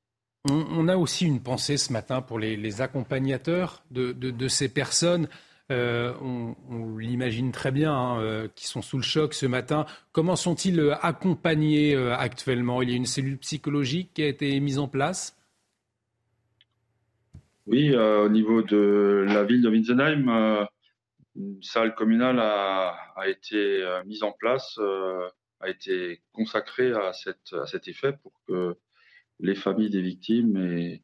On, a aussi une pensée ce matin pour les, accompagnateurs de, de, ces personnes on, l'imagine très bien, hein, qui sont sous le choc ce matin. Comment sont-ils accompagnés actuellement? Il y a une cellule psychologique qui a été mise en place? Oui, au niveau de la ville de Winsenheim, une salle communale a, été mise en place a été consacré à, cet effet pour que les familles des victimes et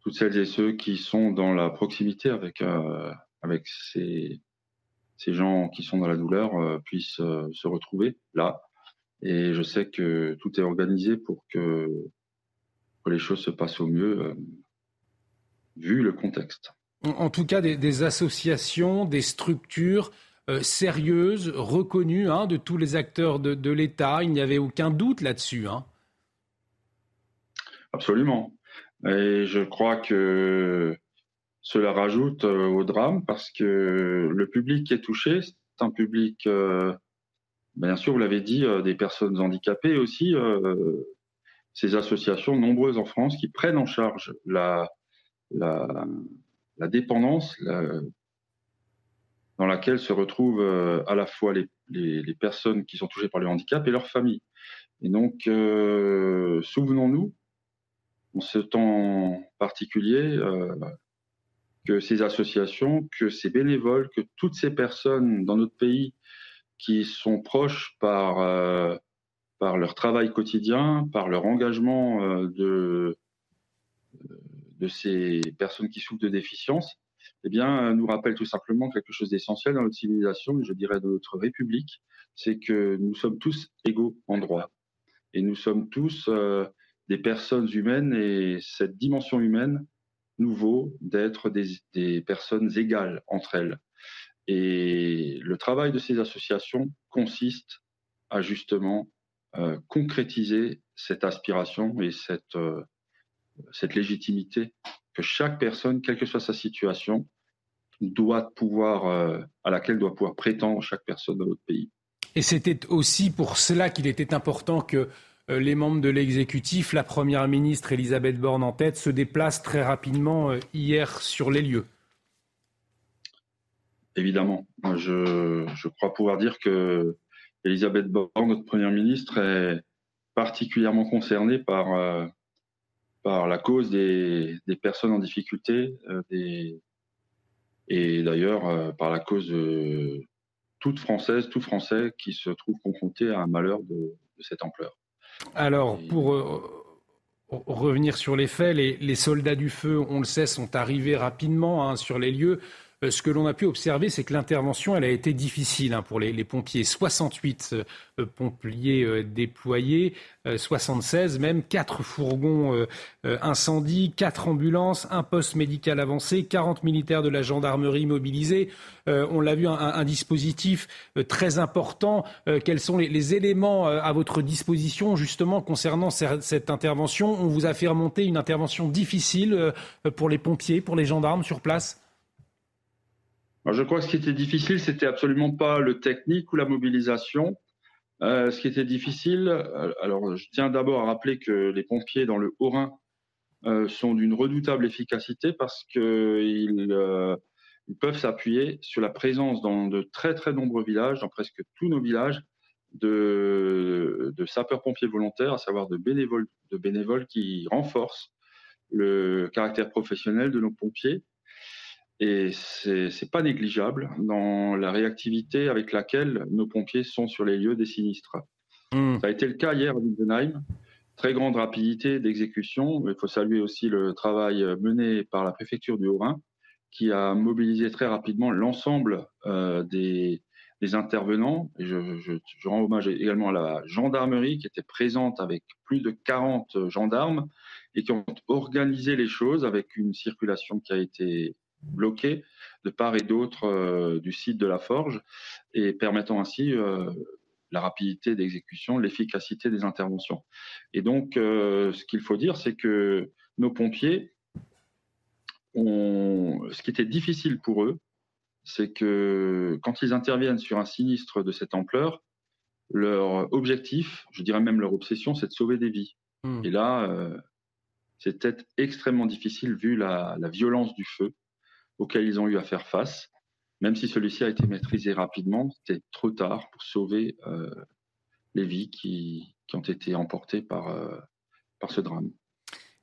toutes celles et ceux qui sont dans la proximité avec, euh, avec ces, ces gens qui sont dans la douleur euh, puissent euh, se retrouver là. Et je sais que tout est organisé pour que, que les choses se passent au mieux, vu le contexte. En, tout cas, des, des associations, des structures euh, sérieuse, reconnue hein, de tous les acteurs de, l'État. Il n'y avait aucun doute là-dessus. Hein. Absolument. Et je crois que cela rajoute euh, au drame parce que le public qui est touché, c'est un public, euh, bien sûr, vous l'avez dit, des personnes handicapées aussi ces associations nombreuses en France qui prennent en charge la, la, dépendance, dans laquelle se retrouvent euh, à la fois les, les, personnes qui sont touchées par le handicap et leurs familles. Et donc, euh, souvenons-nous, en ce temps particulier, euh, que ces associations, que ces bénévoles, que toutes ces personnes dans notre pays qui sont proches par, par leur travail quotidien, par leur engagement de, de ces personnes qui souffrent de déficience, eh bien, euh, nous rappelle tout simplement quelque chose d'essentiel dans notre civilisation, je dirais de notre République, c'est que nous sommes tous égaux en droit. Et nous sommes tous euh, des personnes humaines et cette dimension humaine nous vaut d'être des, personnes égales entre elles. Et le travail de ces associations consiste à justement euh, concrétiser cette aspiration et cette, cette légitimité que chaque personne, quelle que soit sa situation, doit pouvoir, euh, à laquelle doit pouvoir prétendre chaque personne de notre pays. Et c'était aussi pour cela qu'il était important que euh, les membres de l'exécutif, la Première ministre Elisabeth Borne en tête, se déplacent très rapidement euh, hier sur les lieux. Évidemment. Je, crois pouvoir dire que Elisabeth Borne, notre Première ministre, est particulièrement concernée par, par la cause des, personnes en difficulté, et d'ailleurs euh, par la cause de toute Française, tout Français qui se trouve confronté à un malheur de, cette ampleur. Alors, pour euh, revenir sur les faits, les, soldats du feu, on le sait, sont arrivés rapidement hein, sur les lieux. Euh, ce que l'on a pu observer, c'est que l'intervention, elle a été difficile hein, pour les, pompiers. 68 euh, pompiers euh, déployés, 76 même, 4 fourgons incendie, 4 ambulances, un poste médical avancé, 40 militaires de la gendarmerie mobilisés. on l'a vu, un, dispositif très important. quels sont les, éléments à votre disposition justement concernant cette intervention? On vous a fait remonter une intervention difficile pour les pompiers, pour les gendarmes sur place? Je crois que ce qui était difficile, c'était absolument pas le technique ou la mobilisation. Euh, ce qui était difficile, euh, alors je tiens d'abord à rappeler que les pompiers dans le Haut-Rhin euh, sont d'une redoutable efficacité parce qu'ils ils peuvent s'appuyer sur la présence dans de très très nombreux villages, dans presque tous nos villages, de, sapeurs-pompiers volontaires, à savoir de bénévoles qui renforcent le caractère professionnel de nos pompiers et c'est n'est pas négligeable dans la réactivité avec laquelle nos pompiers sont sur les lieux des sinistres. Hmm. Ça a été le cas hier à Wittenheim. Très grande rapidité d'exécution. Il faut saluer aussi le travail mené par la préfecture du Haut-Rhin, qui a mobilisé très rapidement l'ensemble euh, des, des, intervenants. Et je, je, je, rends hommage également à la gendarmerie qui était présente avec plus de 40 gendarmes et qui ont organisé les choses avec une circulation qui a été bloqués de part et d'autre euh, du site de la forge et permettant ainsi euh, la rapidité d'exécution, l'efficacité des interventions. Et donc, euh, ce qu'il faut dire, c'est que nos pompiers, ont... ce qui était difficile pour eux, c'est que quand ils interviennent sur un sinistre de cette ampleur, leur objectif, je dirais même leur obsession, c'est de sauver des vies. Hmm. Et là, c'était extrêmement difficile vu la, la violence du feu auxquels ils ont eu à faire face. même si celui-ci a été maîtrisé rapidement, c'était trop tard pour sauver les vies qui, ont été emportées par, par ce drame.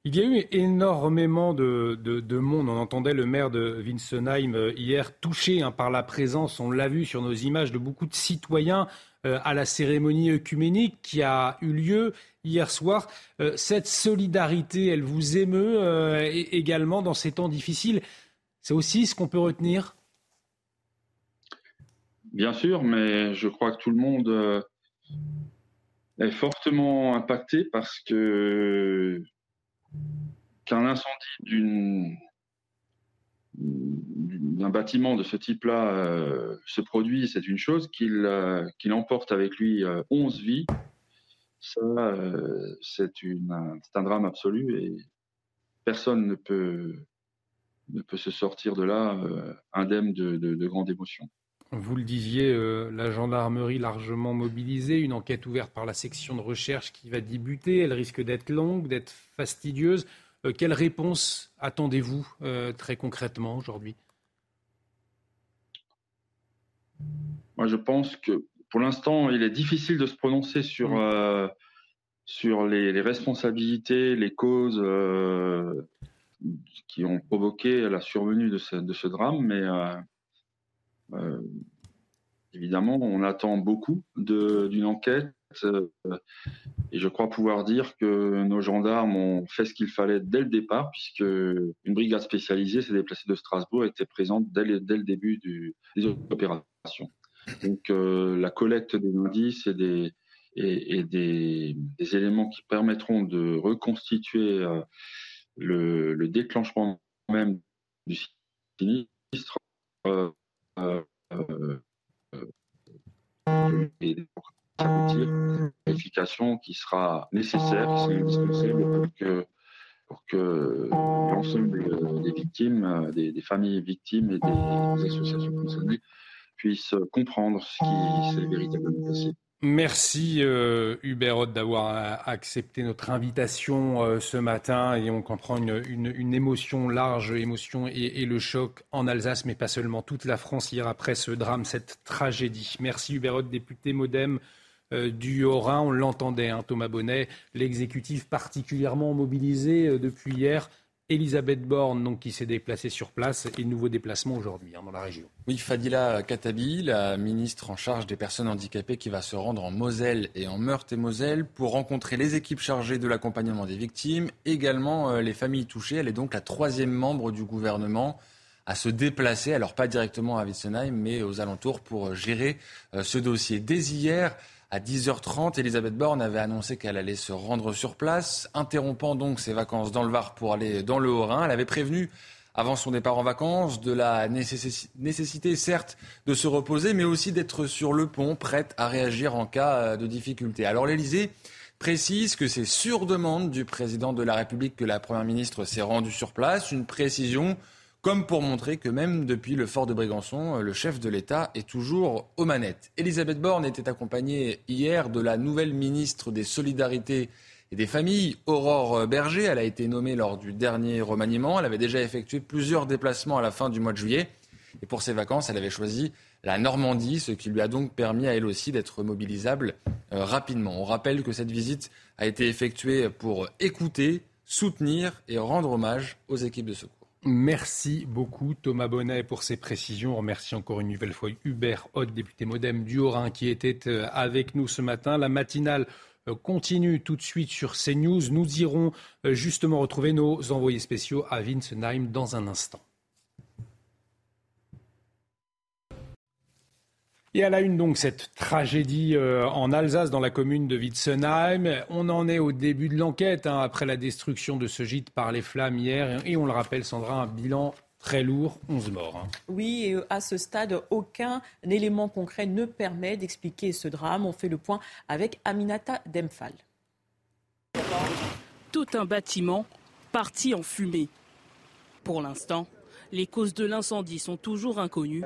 Il y a eu énormément de, monde. On entendait le maire de Winsenheim euh, hier touché hein, par la présence, on l'a vu sur nos images, de beaucoup de citoyens euh, à la cérémonie œcuménique qui a eu lieu hier soir. Euh, cette solidarité, elle vous émeut également dans ces temps difficiles. C'est aussi ce qu'on peut retenir? Bien sûr, mais je crois que tout le monde est fortement impacté parce que qu'un incendie d'un bâtiment de ce type-là euh, se produit, c'est une chose. Qu'il euh, emporte avec lui 11 euh, vies, ça, c'est un drame absolu et personne ne peut, peut se sortir de là indemne de, de, de grande émotion. Vous le disiez, la gendarmerie largement mobilisée, une enquête ouverte par la section de recherche qui va débuter. Elle risque d'être longue, d'être fastidieuse. Euh, quelle réponse attendez-vous euh, très concrètement aujourd'hui? Moi, je pense que pour l'instant, il est difficile de se prononcer sur, mm. euh, sur les, responsabilités, les causes qui ont provoqué la survenue de ce, drame, mais évidemment, on attend beaucoup d'une enquête euh, et je crois pouvoir dire que nos gendarmes ont fait ce qu'il fallait dès le départ, puisque une brigade spécialisée s'est déplacée de Strasbourg et était présente dès le, début des opérations. Donc euh, la collecte des indices et des, éléments qui permettront de reconstituer euh, le, le, déclenchement même du sinistre euh, qui sera nécessaire, qui sera indispensable pour que, pour que l'ensemble des victimes, des, familles victimes et des, associations concernées puissent comprendre ce qui s'est véritablement passé. Merci euh, Hubert d'avoir accepté notre invitation euh, ce matin et on comprend une, émotion large, émotion et, le choc en Alsace, mais pas seulement toute la France hier après ce drame, cette tragédie. Merci Hubert député Modem euh, du Haut-Rhin. On l'entendait, hein, Thomas Bonnet, l'exécutif particulièrement mobilisé euh, depuis hier. Elisabeth Borne, donc, qui s'est déplacée sur place, et nouveau déplacement aujourd'hui hein, dans la région. Oui, Fadila Katabi, la ministre en charge des personnes handicapées, qui va se rendre en Moselle et en Meurthe-et-Moselle pour rencontrer les équipes chargées de l'accompagnement des victimes, également euh, les familles touchées. Elle est donc la troisième membre du gouvernement à se déplacer, alors pas directement à Witzenheim, mais aux alentours pour gérer ce dossier. Dès hier, à 10h30, Elisabeth Borne avait annoncé qu'elle allait se rendre sur place, interrompant donc ses vacances dans le Var pour aller dans le Haut-Rhin. Elle avait prévenu avant son départ en vacances de la nécessité, certes, de se reposer, mais aussi d'être sur le pont, prête à réagir en cas euh, de difficulté. Alors l'Elysée précise que c'est sur demande du président de la République que la Première ministre s'est rendue sur place, une précision comme pour montrer que même depuis le fort de Brégançon, euh, le chef de l'État est toujours aux manettes. Elisabeth Borne était accompagnée hier de la nouvelle ministre des Solidarités et des Familles, Aurore Berger. Elle a été nommée lors du dernier remaniement. Elle avait déjà effectué plusieurs déplacements à la fin du mois de juillet. Et pour ses vacances, elle avait choisi la Normandie, ce qui lui a donc permis à elle aussi d'être mobilisable euh, rapidement. On rappelle que cette visite a été effectuée pour écouter, soutenir et rendre hommage aux équipes de secours. Merci beaucoup Thomas Bonnet pour ces précisions. On remercie encore une nouvelle fois Hubert Haute, député modem du Haut-Rhin, qui était euh, avec nous ce matin. La matinale euh, continue tout de suite sur CNews. Nous irons euh, justement retrouver nos envoyés spéciaux à Winsenheim dans un instant. Et à la une, donc, cette tragédie euh, en Alsace, dans la commune de Witzenheim. On en est au début de l'enquête, hein, après la destruction de ce gîte par les flammes hier. Et on le rappelle, Sandra, un bilan très lourd, 11 morts. Hein. Oui, et euh, à ce stade, aucun élément concret ne permet d'expliquer ce drame. On fait le point avec Aminata Demphal. Tout un bâtiment parti en fumée. Pour l'instant, les causes de l'incendie sont toujours inconnues,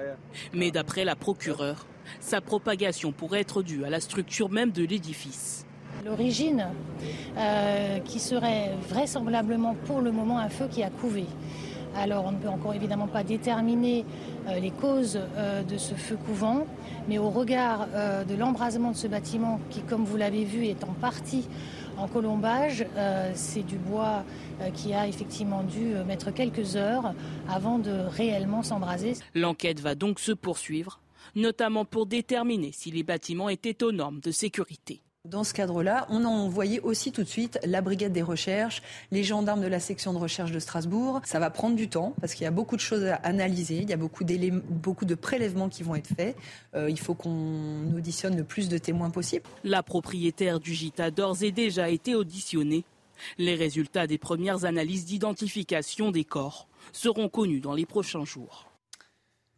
mais d'après la procureure, sa propagation pourrait être due à la structure même de l'édifice. L'origine, euh, qui serait vraisemblablement pour le moment un feu qui a couvé. Alors on ne peut encore évidemment pas déterminer euh, les causes euh, de ce feu couvent, mais au regard euh, de l'embrasement de ce bâtiment qui, comme vous l'avez vu, est en partie en colombage, c'est du bois qui a effectivement dû mettre quelques heures avant de réellement s'embraser. L'enquête va donc se poursuivre, notamment pour déterminer si les bâtiments étaient aux normes de sécurité. Dans ce cadre-là, on a envoyé aussi tout de suite la brigade des recherches, les gendarmes de la section de recherche de Strasbourg. Ça va prendre du temps parce qu'il y a beaucoup de choses à analyser, il y a beaucoup, beaucoup de prélèvements qui vont être faits. Euh, il faut qu'on auditionne le plus de témoins possible. La propriétaire du gîte a d'ores et déjà été auditionnée. Les résultats des premières analyses d'identification des corps seront connus dans les prochains jours.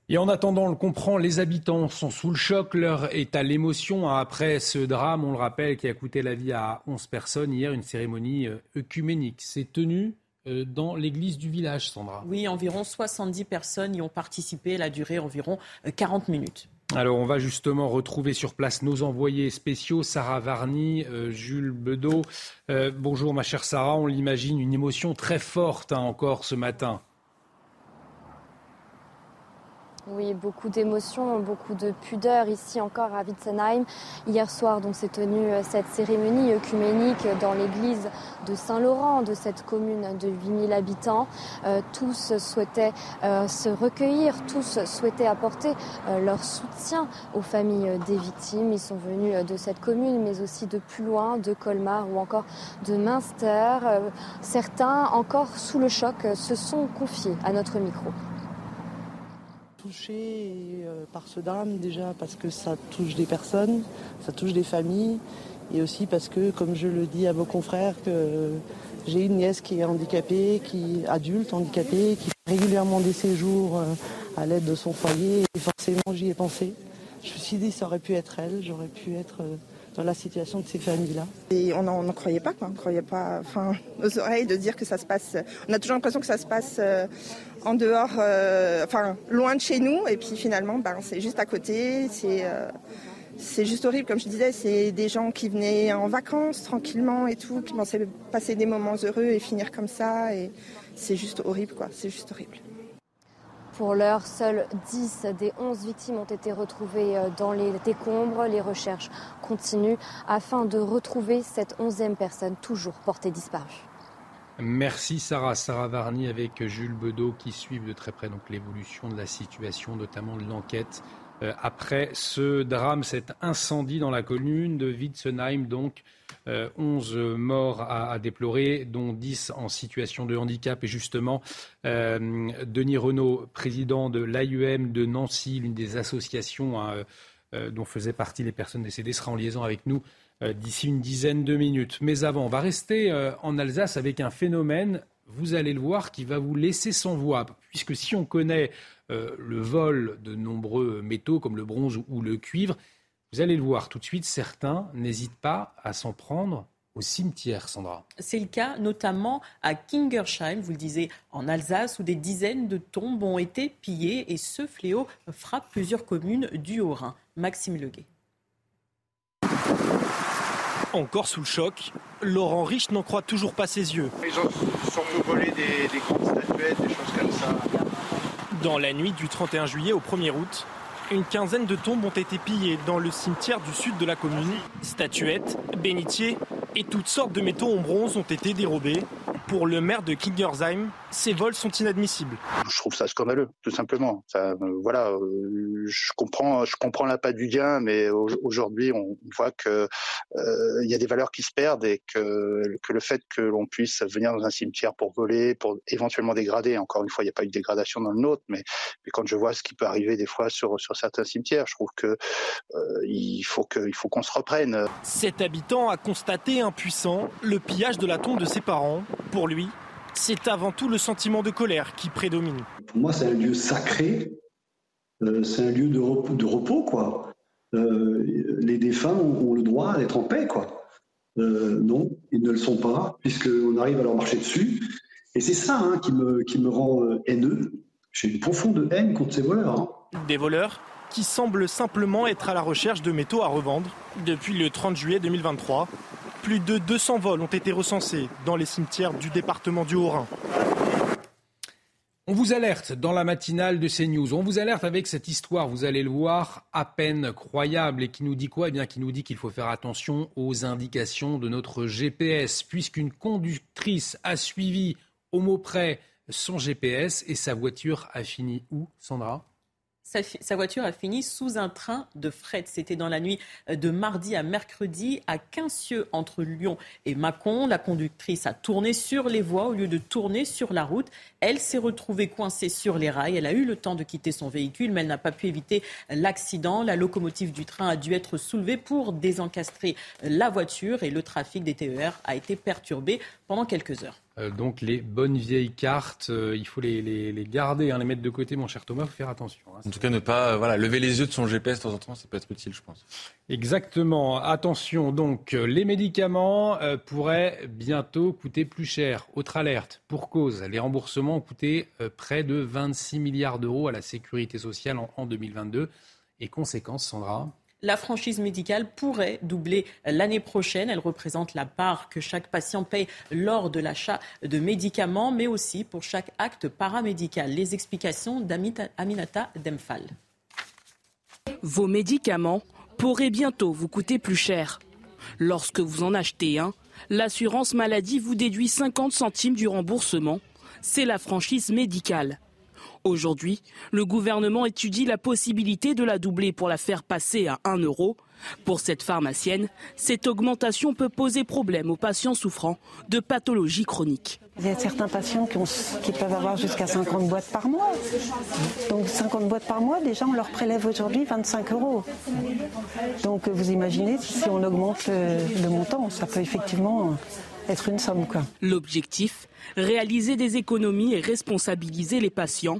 Et en attendant, on le comprend, les habitants sont sous le choc, leur est à l'émotion après ce drame, on le rappelle, qui a coûté la vie à 11 personnes. Hier, une cérémonie euh, œcuménique s'est tenue euh, dans l'église du village, Sandra. Oui, environ 70 personnes y ont participé. Elle a duré environ 40 euh, minutes. Alors, on va justement retrouver sur place nos envoyés spéciaux, Sarah Varny, Jules Bedeau. bonjour, ma chère Sarah. On l'imagine, une émotion très forte hein, encore ce matin. Oui, beaucoup d'émotions, beaucoup de pudeur ici encore à Witzenheim. Hier soir, donc, s'est tenue euh, cette cérémonie œcuménique dans l'église de Saint-Laurent, de cette commune de 8000 habitants. Euh, tous souhaitaient euh, se recueillir, tous souhaitaient apporter leur soutien aux familles des victimes. Ils sont venus de cette commune, mais aussi de plus loin, de Colmar ou encore de Münster. certains, encore sous le choc, se sont confiés à notre micro touché euh, par ce drame déjà parce que ça touche des personnes, ça touche des familles et aussi parce que, comme je le dis à vos confrères, que j'ai une nièce qui est handicapée, qui adulte handicapée, qui fait régulièrement des séjours euh, à l'aide de son foyer et forcément j'y ai pensé. Je me suis dit ça aurait pu être elle, j'aurais pu être euh, dans la situation de ces familles-là. Et on n'en croyait pas, quoi. On croyait pas, enfin, aux oreilles de dire que ça se passe. On a toujours l'impression que ça se passe en dehors, euh, enfin loin de chez nous. Et puis finalement, ben, c'est juste à côté. C'est euh, c'est juste horrible, comme je disais. C'est des gens qui venaient en vacances tranquillement et tout, qui pensaient passer des moments heureux et finir comme ça. Et c'est juste horrible, quoi. C'est juste horrible. Pour l'heure, seules 10 des 11 victimes ont été retrouvées euh, dans les décombres. Les recherches continuent afin de retrouver cette 11e personne toujours portée disparue. Merci Sarah. Sarah Varny avec Jules Bedeau qui suivent de très près l'évolution de la situation, notamment l'enquête euh, après ce drame, cet incendie dans la commune de Witzenheim. Donc, 11 euh, morts à, déplorer, dont 10 en situation de handicap. Et justement, euh, Denis Renault, président de l'AUM de Nancy, l'une des associations hein, dont faisaient partie les personnes décédées, sera en liaison avec nous euh, d'ici une dizaine de minutes. Mais avant, on va rester euh, en Alsace avec un phénomène, vous allez le voir, qui va vous laisser sans voix. Puisque si on connaît euh, le vol de nombreux métaux comme le bronze ou le cuivre, vous allez le voir tout de suite, certains n'hésitent pas à s'en prendre au cimetière, Sandra. C'est le cas notamment à Kingersheim, vous le disiez, en Alsace, où des dizaines de tombes ont été pillées et ce fléau frappe plusieurs communes du Haut-Rhin. Maxime Leguet. Encore sous le choc, Laurent Rich n'en croit toujours pas ses yeux. Ils ont surtout volé des, des grandes statuettes, des choses comme ça. Dans la nuit du 31 juillet au 1er août, une quinzaine de tombes ont été pillées dans le cimetière du sud de la commune. Statuettes, bénitiers et toutes sortes de métaux en bronze ont été dérobés. Pour le maire de Kingersheim, ces vols sont inadmissibles. Je trouve ça scandaleux, tout simplement. Euh, voilà, euh, je comprends, je comprends du gain, mais aujourd'hui, on voit que euh, il y a des valeurs qui se perdent et que, le fait que l'on puisse venir dans un cimetière pour voler, pour éventuellement dégrader. Encore une fois, il n'y a pas eu de dégradation dans le nôtre, mais, mais quand je vois ce qui peut arriver des fois sur sur certains cimetières, je trouve que il faut que il faut qu'on se reprenne. Cet habitant a constaté impuissant le pillage de la tombe de ses parents. Pour lui, c'est avant tout le sentiment de colère qui prédomine. Pour moi, c'est un lieu sacré, euh, c'est un lieu de repos, de repos quoi. Euh, les défunts ont, le droit d'être en paix, quoi. Euh, non, ils ne le sont pas, puisqu'on arrive à leur marcher dessus. Et c'est ça hein, qui, me, qui me rend haineux. J'ai une profonde haine contre ces voleurs. Hein. Des voleurs qui semblent simplement être à la recherche de métaux à revendre. Depuis le 30 juillet 2023 plus de 200 vols ont été recensés dans les cimetières du département du Haut-Rhin. On vous alerte dans la matinale de CNews. On vous alerte avec cette histoire, vous allez le voir, à peine croyable. Et qui nous dit quoi? Eh bien, qui nous dit qu'il faut faire attention aux indications de notre GPS, puisqu'une conductrice a suivi au mot près son GPS et sa voiture a fini où, Sandra? Sa, voiture a fini sous un train de fret. C'était dans la nuit de mardi à mercredi à Quincieux, entre Lyon et Mâcon. La conductrice a tourné sur les voies au lieu de tourner sur la route. Elle s'est retrouvée coincée sur les rails. Elle a eu le temps de quitter son véhicule, mais elle n'a pas pu éviter l'accident. La locomotive du train a dû être soulevée pour désencastrer la voiture et le trafic des TER a été perturbé pendant quelques heures. Euh, donc les bonnes vieilles cartes, euh, il faut les, les, garder, hein, les mettre de côté, mon cher Thomas, il faut faire attention. Hein. en tout cas, ne pas euh, voilà, lever les yeux de son GPS de temps en temps, ça peut être utile, je pense. Exactement. Attention, donc les médicaments pourraient bientôt coûter plus cher. Autre alerte, pour cause, les remboursements ont coûté près de 26 milliards d'euros à la sécurité sociale en, en 2022. Et conséquence, Sandra la franchise médicale pourrait doubler l'année prochaine. Elle représente la part que chaque patient paye lors de l'achat de médicaments, mais aussi pour chaque acte paramédical. Les explications d'Aminata Demphal. Vos médicaments pourraient bientôt vous coûter plus cher. Lorsque vous en achetez un, l'assurance maladie vous déduit 50 centimes du remboursement. C'est la franchise médicale. Aujourd'hui, le gouvernement étudie la possibilité de la doubler pour la faire passer à 1 euro. Pour cette pharmacienne, cette augmentation peut poser problème aux patients souffrant de pathologies chroniques. Il y a certains patients qui, peuvent avoir jusqu'à 50 boîtes par mois. Donc 50 boîtes par mois, déjà on leur prélève aujourd'hui 25 euros. Donc vous imaginez si on augmente le, montant, ça peut effectivement être une somme. L'objectif, réaliser des économies et responsabiliser les patients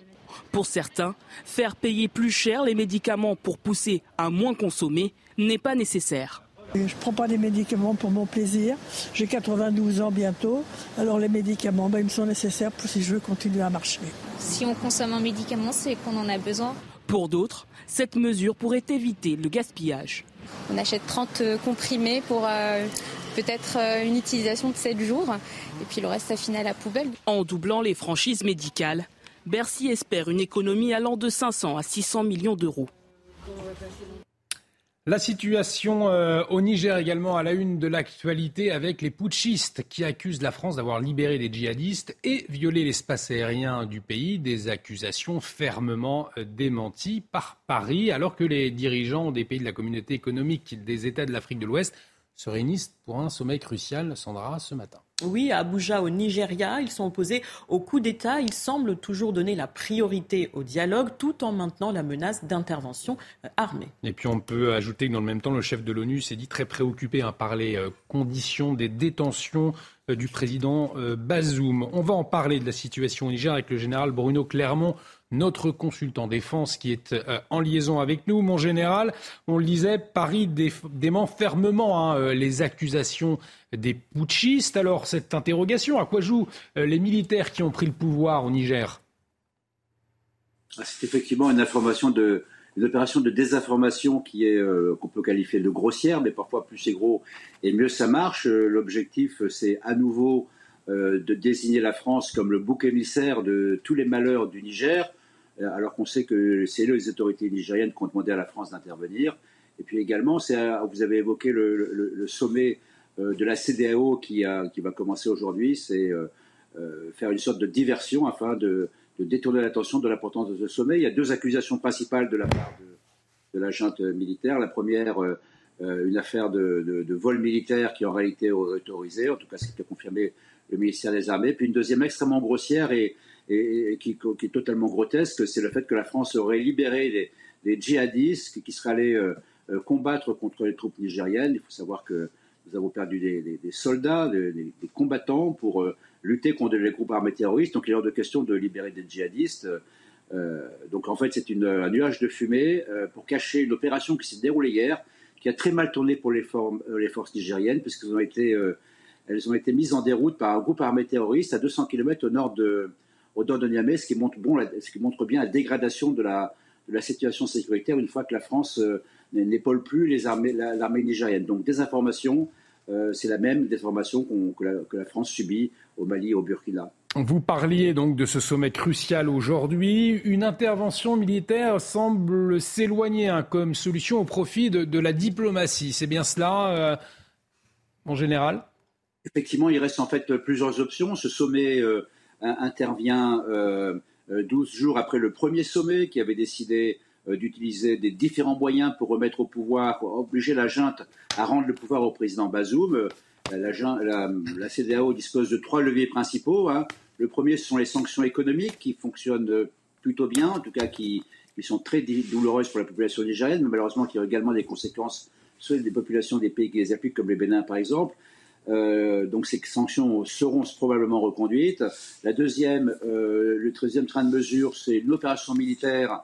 pour certains, faire payer plus cher les médicaments pour pousser à moins consommer n'est pas nécessaire. Je ne prends pas des médicaments pour mon plaisir. J'ai 92 ans bientôt. Alors les médicaments, ben, ils me sont nécessaires pour si je veux continuer à marcher. Si on consomme un médicament, c'est qu'on en a besoin. Pour d'autres, cette mesure pourrait éviter le gaspillage. On achète 30 euh, comprimés pour euh, peut-être euh, une utilisation de 7 jours et puis le reste à finir à la poubelle. En doublant les franchises médicales, Bercy espère une économie allant de 500 à 600 millions d'euros. La situation euh, au Niger également à la une de l'actualité avec les putschistes qui accusent la France d'avoir libéré des djihadistes et violé l'espace aérien du pays, des accusations fermement euh, démenties par Paris, alors que les dirigeants des pays de la communauté économique des États de l'Afrique de l'Ouest se réunissent pour un sommet crucial, Sandra, ce matin. Oui, à Abuja, au Nigeria, ils sont opposés au coup d'État. Ils semblent toujours donner la priorité au dialogue tout en maintenant la menace d'intervention euh, armée. Et puis on peut ajouter que dans le même temps, le chef de l'ONU s'est dit très préoccupé hein, par les euh, conditions des détentions euh, du président Bazoum. On va en parler de la situation au Niger avec le général Bruno Clermont notre consultant défense qui est euh, en liaison avec nous. Mon général, on le disait, Paris dément fermement hein, euh, les accusations des putschistes. Alors cette interrogation, à quoi jouent euh, les militaires qui ont pris le pouvoir au Niger? Ah, C'est effectivement une information de, une opération de désinformation qui est qu'on peut qualifier de grossière, mais parfois plus c'est gros et mieux ça marche. L'objectif, c'est à nouveau de désigner la France comme le bouc émissaire de tous les malheurs du Niger, euh, alors qu'on sait que c'est les autorités nigériennes qui ont demandé à la France d'intervenir. Et puis également, vous avez évoqué le, sommet euh, de la CDAO qui, va commencer aujourd'hui, c'est euh, faire une sorte de diversion afin de, détourner l'attention de l'importance de ce sommet. Il y a deux accusations principales de la part de, la junte militaire. La première, une affaire de, vol militaire qui en réalité est autorisé, en tout cas ce qui a confirmé le ministère des Armées. Puis une deuxième extrêmement grossière et qui, est totalement grotesque, c'est le fait que la France aurait libéré des, djihadistes qui seraient allés euh, euh, combattre contre les troupes nigériennes. Il faut savoir que nous avons perdu des, soldats, des, combattants pour euh, lutter contre les groupes armés terroristes. Donc il est hors de question de libérer des djihadistes. donc en fait c'est un nuage de fumée pour cacher une opération qui s'est déroulée hier, qui a très mal tourné pour les, les forces nigériennes, puisqu'elles ont été, elles ont été mises en déroute par un groupe armé terroriste à 200 km au nord de, au nord de Niamey, ce qui montre, bon, ce qui montre bien la dégradation de la, de la situation sécuritaire une fois que la France euh, n'épaule plus les armées, l'armée nigérienne. Donc des informations, euh, c'est la même désinformation que, la, que, la, France subit au Mali et au Burkina. Vous parliez donc de ce sommet crucial aujourd'hui. Une intervention militaire semble s'éloigner hein, comme solution au profit de, la diplomatie. C'est bien cela, euh, en général? Effectivement, il reste en fait plusieurs options. Ce sommet euh, intervient 12 euh, jours après le premier sommet qui avait décidé d'utiliser des différents moyens pour remettre au pouvoir, obliger la junte à rendre le pouvoir au président Bazoum. La, CDAO dispose de trois leviers principaux. Hein. Le premier, ce sont les sanctions économiques qui fonctionnent euh, plutôt bien, en tout cas qui, sont très douloureuses pour la population nigérienne, mais malheureusement qui ont également des conséquences sur les populations des pays qui les appliquent, comme le Bénin par exemple. Euh, donc ces sanctions seront probablement reconduites. La deuxième, euh, le deuxième train de mesure, c'est une opération militaire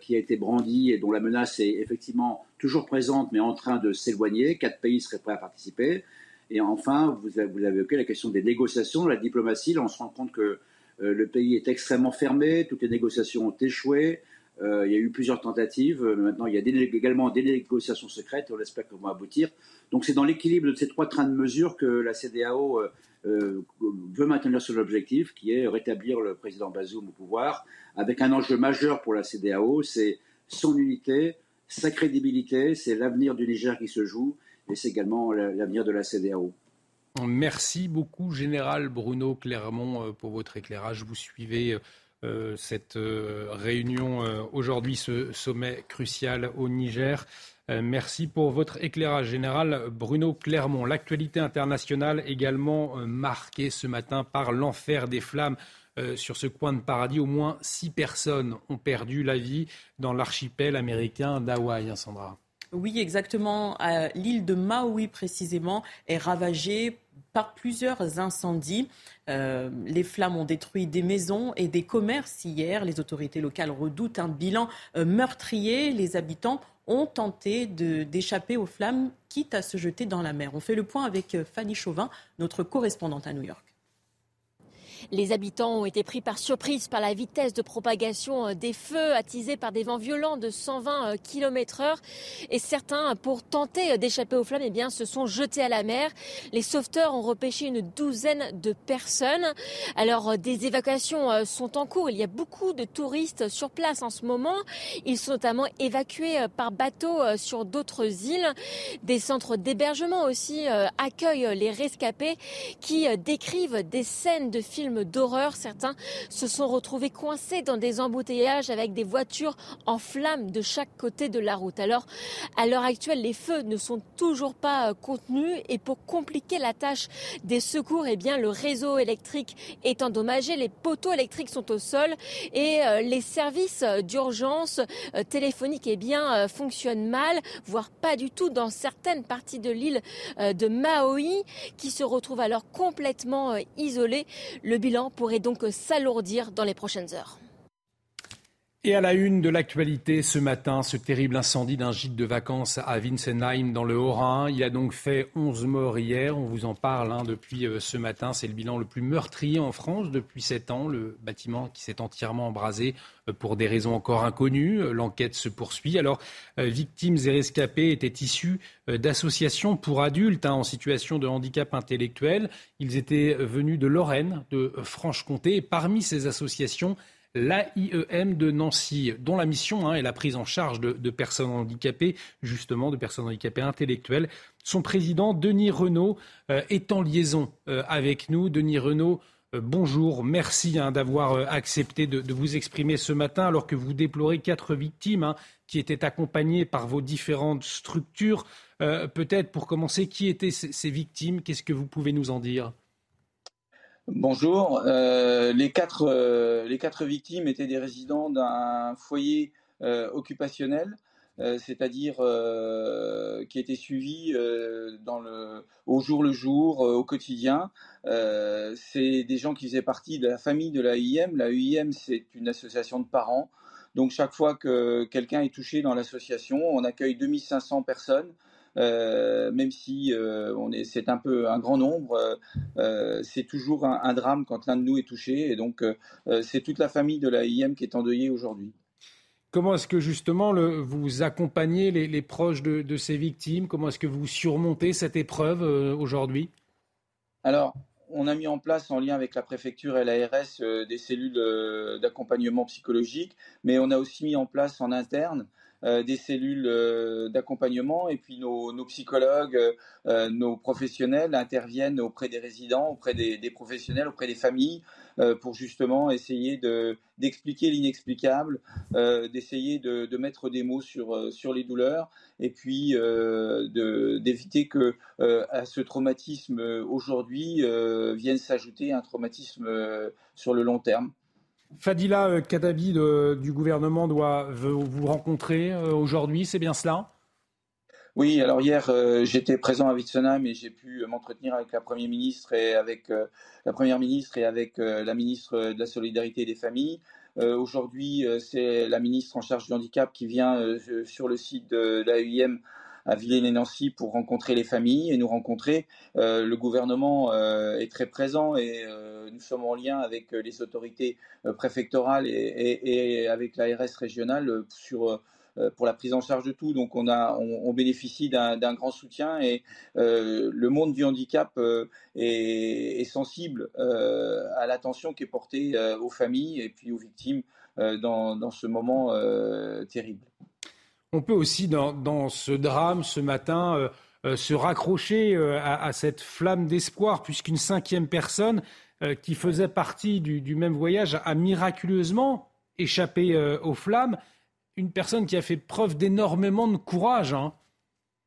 qui a été brandie et dont la menace est effectivement toujours présente, mais en train de s'éloigner. Quatre pays seraient prêts à participer. Et enfin, vous avez, vous évoqué la question des négociations, la diplomatie. Là, on se rend compte que euh, le pays est extrêmement fermé, toutes les négociations ont échoué. Euh, il y a eu plusieurs tentatives. mais maintenant, il y a également des négociations secrètes et on espère qu'elles vont aboutir. Donc, c'est dans l'équilibre de ces trois trains de mesure que la CDAO euh, veut maintenir son objectif, qui est rétablir le président Bazoum au pouvoir, avec un enjeu majeur pour la CDAO, c'est son unité, sa crédibilité, c'est l'avenir du Niger qui se joue et c'est également l'avenir de la CDAO. Merci beaucoup, Général Bruno Clermont, euh, pour votre éclairage. Vous suivez euh, cette euh, réunion aujourd'hui, ce sommet crucial au Niger. Merci pour votre éclairage, Général Bruno Clermont. L'actualité internationale également marquée ce matin par l'enfer des flammes sur ce coin de paradis. Au moins six personnes ont perdu la vie dans l'archipel américain d'Hawaï, hein, Sandra. Oui, exactement. L'île de Maui, précisément, est ravagée par plusieurs incendies. Euh, les flammes ont détruit des maisons et des commerces hier. Les autorités locales redoutent un bilan euh, meurtrier. Les habitants ont tenté d'échapper aux flammes, quitte à se jeter dans la mer. On fait le point avec euh, Fanny Chauvin, notre correspondante à New York. Les habitants ont été pris par surprise par la vitesse de propagation euh, des feux attisés par des vents violents de 120 euh, km heure. Et certains, pour tenter euh, d'échapper aux flammes, eh bien, se sont jetés à la mer. Les sauveteurs ont repêché une douzaine de personnes. Alors, des évacuations sont en cours. Il y a beaucoup de touristes sur place en ce moment. Ils sont notamment évacués par bateau sur d'autres îles. Des centres d'hébergement aussi accueillent les rescapés qui décrivent des scènes de films d'horreur. Certains se sont retrouvés coincés dans des embouteillages avec des voitures en flammes de chaque côté de la route. Alors, à l'heure actuelle, les feux ne sont toujours pas euh, contenus et pour compliquer la tâche des secours, eh bien, le réseau électrique est endommagé, les poteaux électriques sont au sol et euh, les services d'urgence euh, téléphoniques eh bien, fonctionnent mal, voire pas du tout dans certaines parties de l'île de Maui qui se retrouve alors complètement isolée. Le bilan pourrait donc s'alourdir dans les prochaines heures. Et à la une de l'actualité ce matin, ce terrible incendie d'un gîte de vacances à Winsenheim dans le Haut-Rhin. Il a donc fait 11 morts hier. On vous en parle hein, depuis euh, ce matin. C'est le bilan le plus meurtrier en France depuis 7 ans. Le bâtiment qui s'est entièrement embrasé euh, pour des raisons encore inconnues. Euh, l'enquête se poursuit. Alors, victimes et rescapés étaient issus d'associations pour adultes hein, en situation de handicap intellectuel. Ils étaient venus de Lorraine, de Franche-Comté. Et parmi ces associations, l'AIEM de Nancy, dont la mission hein, est la prise en charge de, personnes handicapées, justement, de personnes handicapées intellectuelles. Son président, Denis Renault, euh, est en liaison euh, avec nous. Denis Renault, euh, bonjour, merci hein, d'avoir accepté de, vous exprimer ce matin alors que vous déplorez quatre victimes hein, qui étaient accompagnées par vos différentes structures. Peut-être pour commencer, qui étaient ces victimes? Qu'est-ce que vous pouvez nous en dire? Bonjour. Euh, les, quatre, euh, les quatre victimes étaient des résidents d'un foyer euh, occupationnel, c'est-à-dire qui dans le, au jour le jour, au quotidien. c'est des gens qui faisaient partie de la famille de la UIM. La UIM, c'est une association de parents. Donc chaque fois que quelqu'un est touché dans l'association, on accueille 2500 personnes. Euh, même si euh, on est, c'est un peu un grand nombre, euh, c'est toujours un, drame quand l'un de nous est touché. Et donc, c'est toute la famille de la IM qui est endeuillée aujourd'hui. Comment est-ce que justement le, vous accompagnez les, proches de, de, ces victimes? Comment est-ce que vous surmontez cette épreuve aujourd'hui? Alors, on a mis en place en lien avec la préfecture et l'ARS des cellules d'accompagnement psychologique, mais on a aussi mis en place en interne des cellules euh, d'accompagnement et puis nos, psychologues, euh, nos professionnels interviennent auprès des résidents, auprès des, professionnels, auprès des familles pour justement essayer d'expliquer l'inexplicable, d'essayer de, mettre des mots sur, sur les douleurs et puis d'éviter que à ce traumatisme aujourd'hui vienne s'ajouter un traumatisme sur le long terme. Fadila euh, Kadabi du gouvernement doit vous rencontrer euh, aujourd'hui, c'est bien cela? Oui, alors hier euh, j'étais présent à Witzenheim et j'ai pu m'entretenir avec la première ministre et avec la première ministre et avec la ministre de la solidarité et des familles. Aujourd'hui, c'est la ministre en charge du handicap qui vient sur le site de l'AUIM à Villaine-et-Nancy pour rencontrer les familles et nous rencontrer. Euh, le gouvernement euh, est très présent et euh, nous sommes en lien avec les autorités préfectorales et, avec l'ARS régionale sur pour la prise en charge de tout. Donc on, a, on, bénéficie d'un grand soutien et le monde du handicap est, sensible à l'attention qui est portée aux familles et puis aux victimes dans ce moment terrible. On peut aussi, dans, ce drame, ce matin, euh, euh, se raccrocher euh, à, cette flamme d'espoir, puisqu'une cinquième personne qui faisait partie du, même voyage a miraculeusement échappé aux flammes. Une personne qui a fait preuve d'énormément de courage. Hein.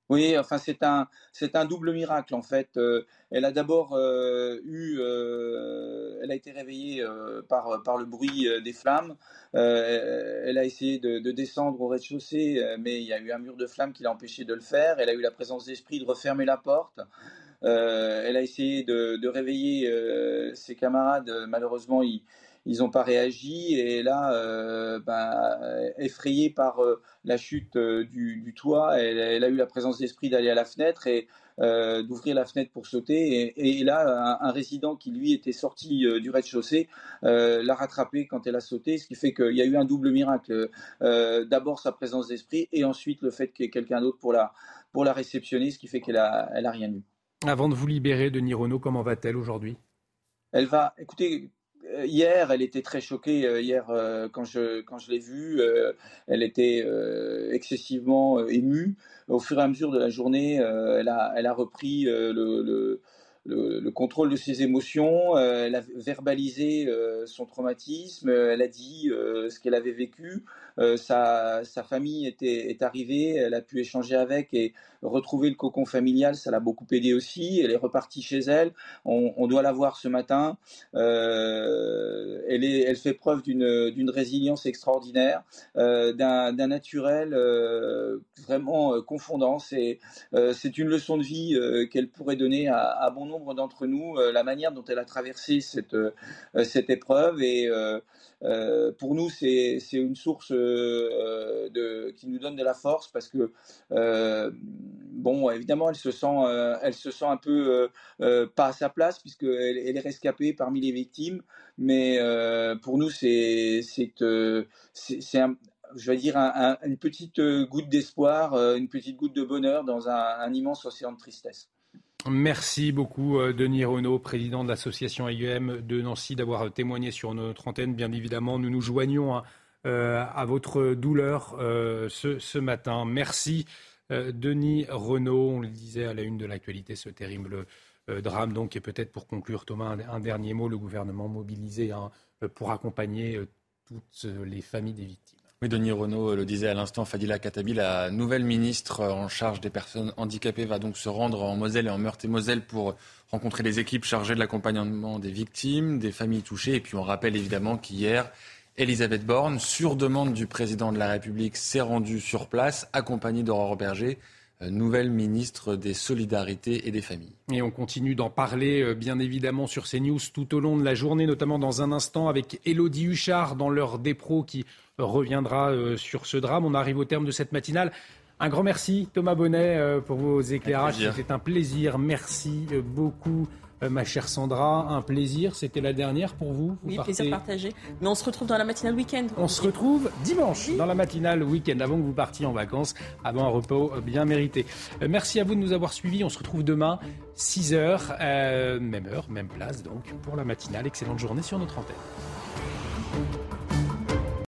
Oui, enfin c'est un c'est un double miracle en fait. Euh, elle a d'abord euh, eu, euh, elle a été réveillée par par le bruit des flammes. elle a essayé de, descendre au rez-de-chaussée, mais il y a eu un mur de flammes qui l'a empêché de le faire. Elle a eu la présence d'esprit de refermer la porte. elle a essayé de, de réveiller ses camarades. Malheureusement, ils ils n'ont pas réagi et là, euh, ben, effrayée par euh, la chute euh, du, toit, elle, a eu la présence d'esprit d'aller à la fenêtre et d'ouvrir la fenêtre pour sauter. Et, là, un, résident qui lui était sorti du rez-de-chaussée l'a rattrapé quand elle a sauté, ce qui fait qu'il y a eu un double miracle. D'abord sa présence d'esprit et ensuite le fait qu'il y ait quelqu'un d'autre pour la, pour la réceptionner, ce qui fait qu'elle a, elle a rien eu. Avant de vous libérer, Denis Renault, comment va-t-elle aujourd'hui? Elle va, écoutez, hier, elle était très choquée. Euh, hier, euh, quand je, quand je l'ai vue, elle était excessivement émue. Au fur et à mesure de la journée, elle, a, elle a repris le, le, contrôle de ses émotions, elle a verbalisé son traumatisme, elle a dit ce qu'elle avait vécu. sa, sa, famille était, est arrivée, elle a pu échanger avec et retrouver le cocon familial, ça l'a beaucoup aidé aussi. Elle est repartie chez elle. On, doit la voir ce matin. Euh, elle, est, elle fait preuve d'une résilience extraordinaire, euh, d'un naturel euh, vraiment confondant. C'est une leçon de vie qu'elle pourrait donner à, bon nombre d'entre nous, la manière dont elle a traversé cette, cette épreuve. Et pour nous, c'est une source de, qui nous donne de la force parce que bon, évidemment, elle se sent, euh, se sent un peu euh, euh, pas à sa place puisqu'elle elle est rescapée parmi les victimes. Mais pour nous, c'est, je vais dire, une petite goutte d'espoir, une petite goutte de bonheur dans un, immense océan de tristesse. Merci beaucoup, Denis Renaud, président de l'association AUM de Nancy, d'avoir témoigné sur notre antenne. Bien évidemment, nous nous joignons hein, à votre douleur ce, matin. Merci. Euh, Denis Renault, on le disait à la une de l'actualité, ce terrible euh, drame. Donc, et peut-être pour conclure, Thomas, un, dernier mot, le gouvernement mobilisé hein, euh, pour accompagner toutes les familles des victimes. Oui, Denis Renault le disait à l'instant, Fadila Katabi, la nouvelle ministre en charge des personnes handicapées, va donc se rendre en Moselle et en Meurthe-et-Moselle pour rencontrer les équipes chargées de l'accompagnement des victimes, des familles touchées. Et puis on rappelle évidemment qu'hier, Elisabeth Borne, sur demande du président de la République, s'est rendue sur place, accompagnée d'Aurore Berger, euh, nouvelle ministre des Solidarités et des Familles. Et on continue d'en parler, euh, bien évidemment, sur ces news tout au long de la journée, notamment dans un instant avec Elodie Huchard dans l'heure des pros qui reviendra euh, sur ce drame. On arrive au terme de cette matinale. Un grand merci Thomas Bonnet pour vos éclairages. C'était un plaisir. Merci beaucoup. Euh, ma chère Sandra, un plaisir. C'était la dernière pour vous. Oui, plaisir partagé. Mais on se retrouve dans la matinale week-end. On se retrouve dimanche dans la matinale week-end, avant que vous partiez en vacances, avant un repos bien mérité. merci à vous de nous avoir suivis. On se retrouve demain, 6h, même heure, même place, donc, pour la matinale. Excellente journée sur notre antenne.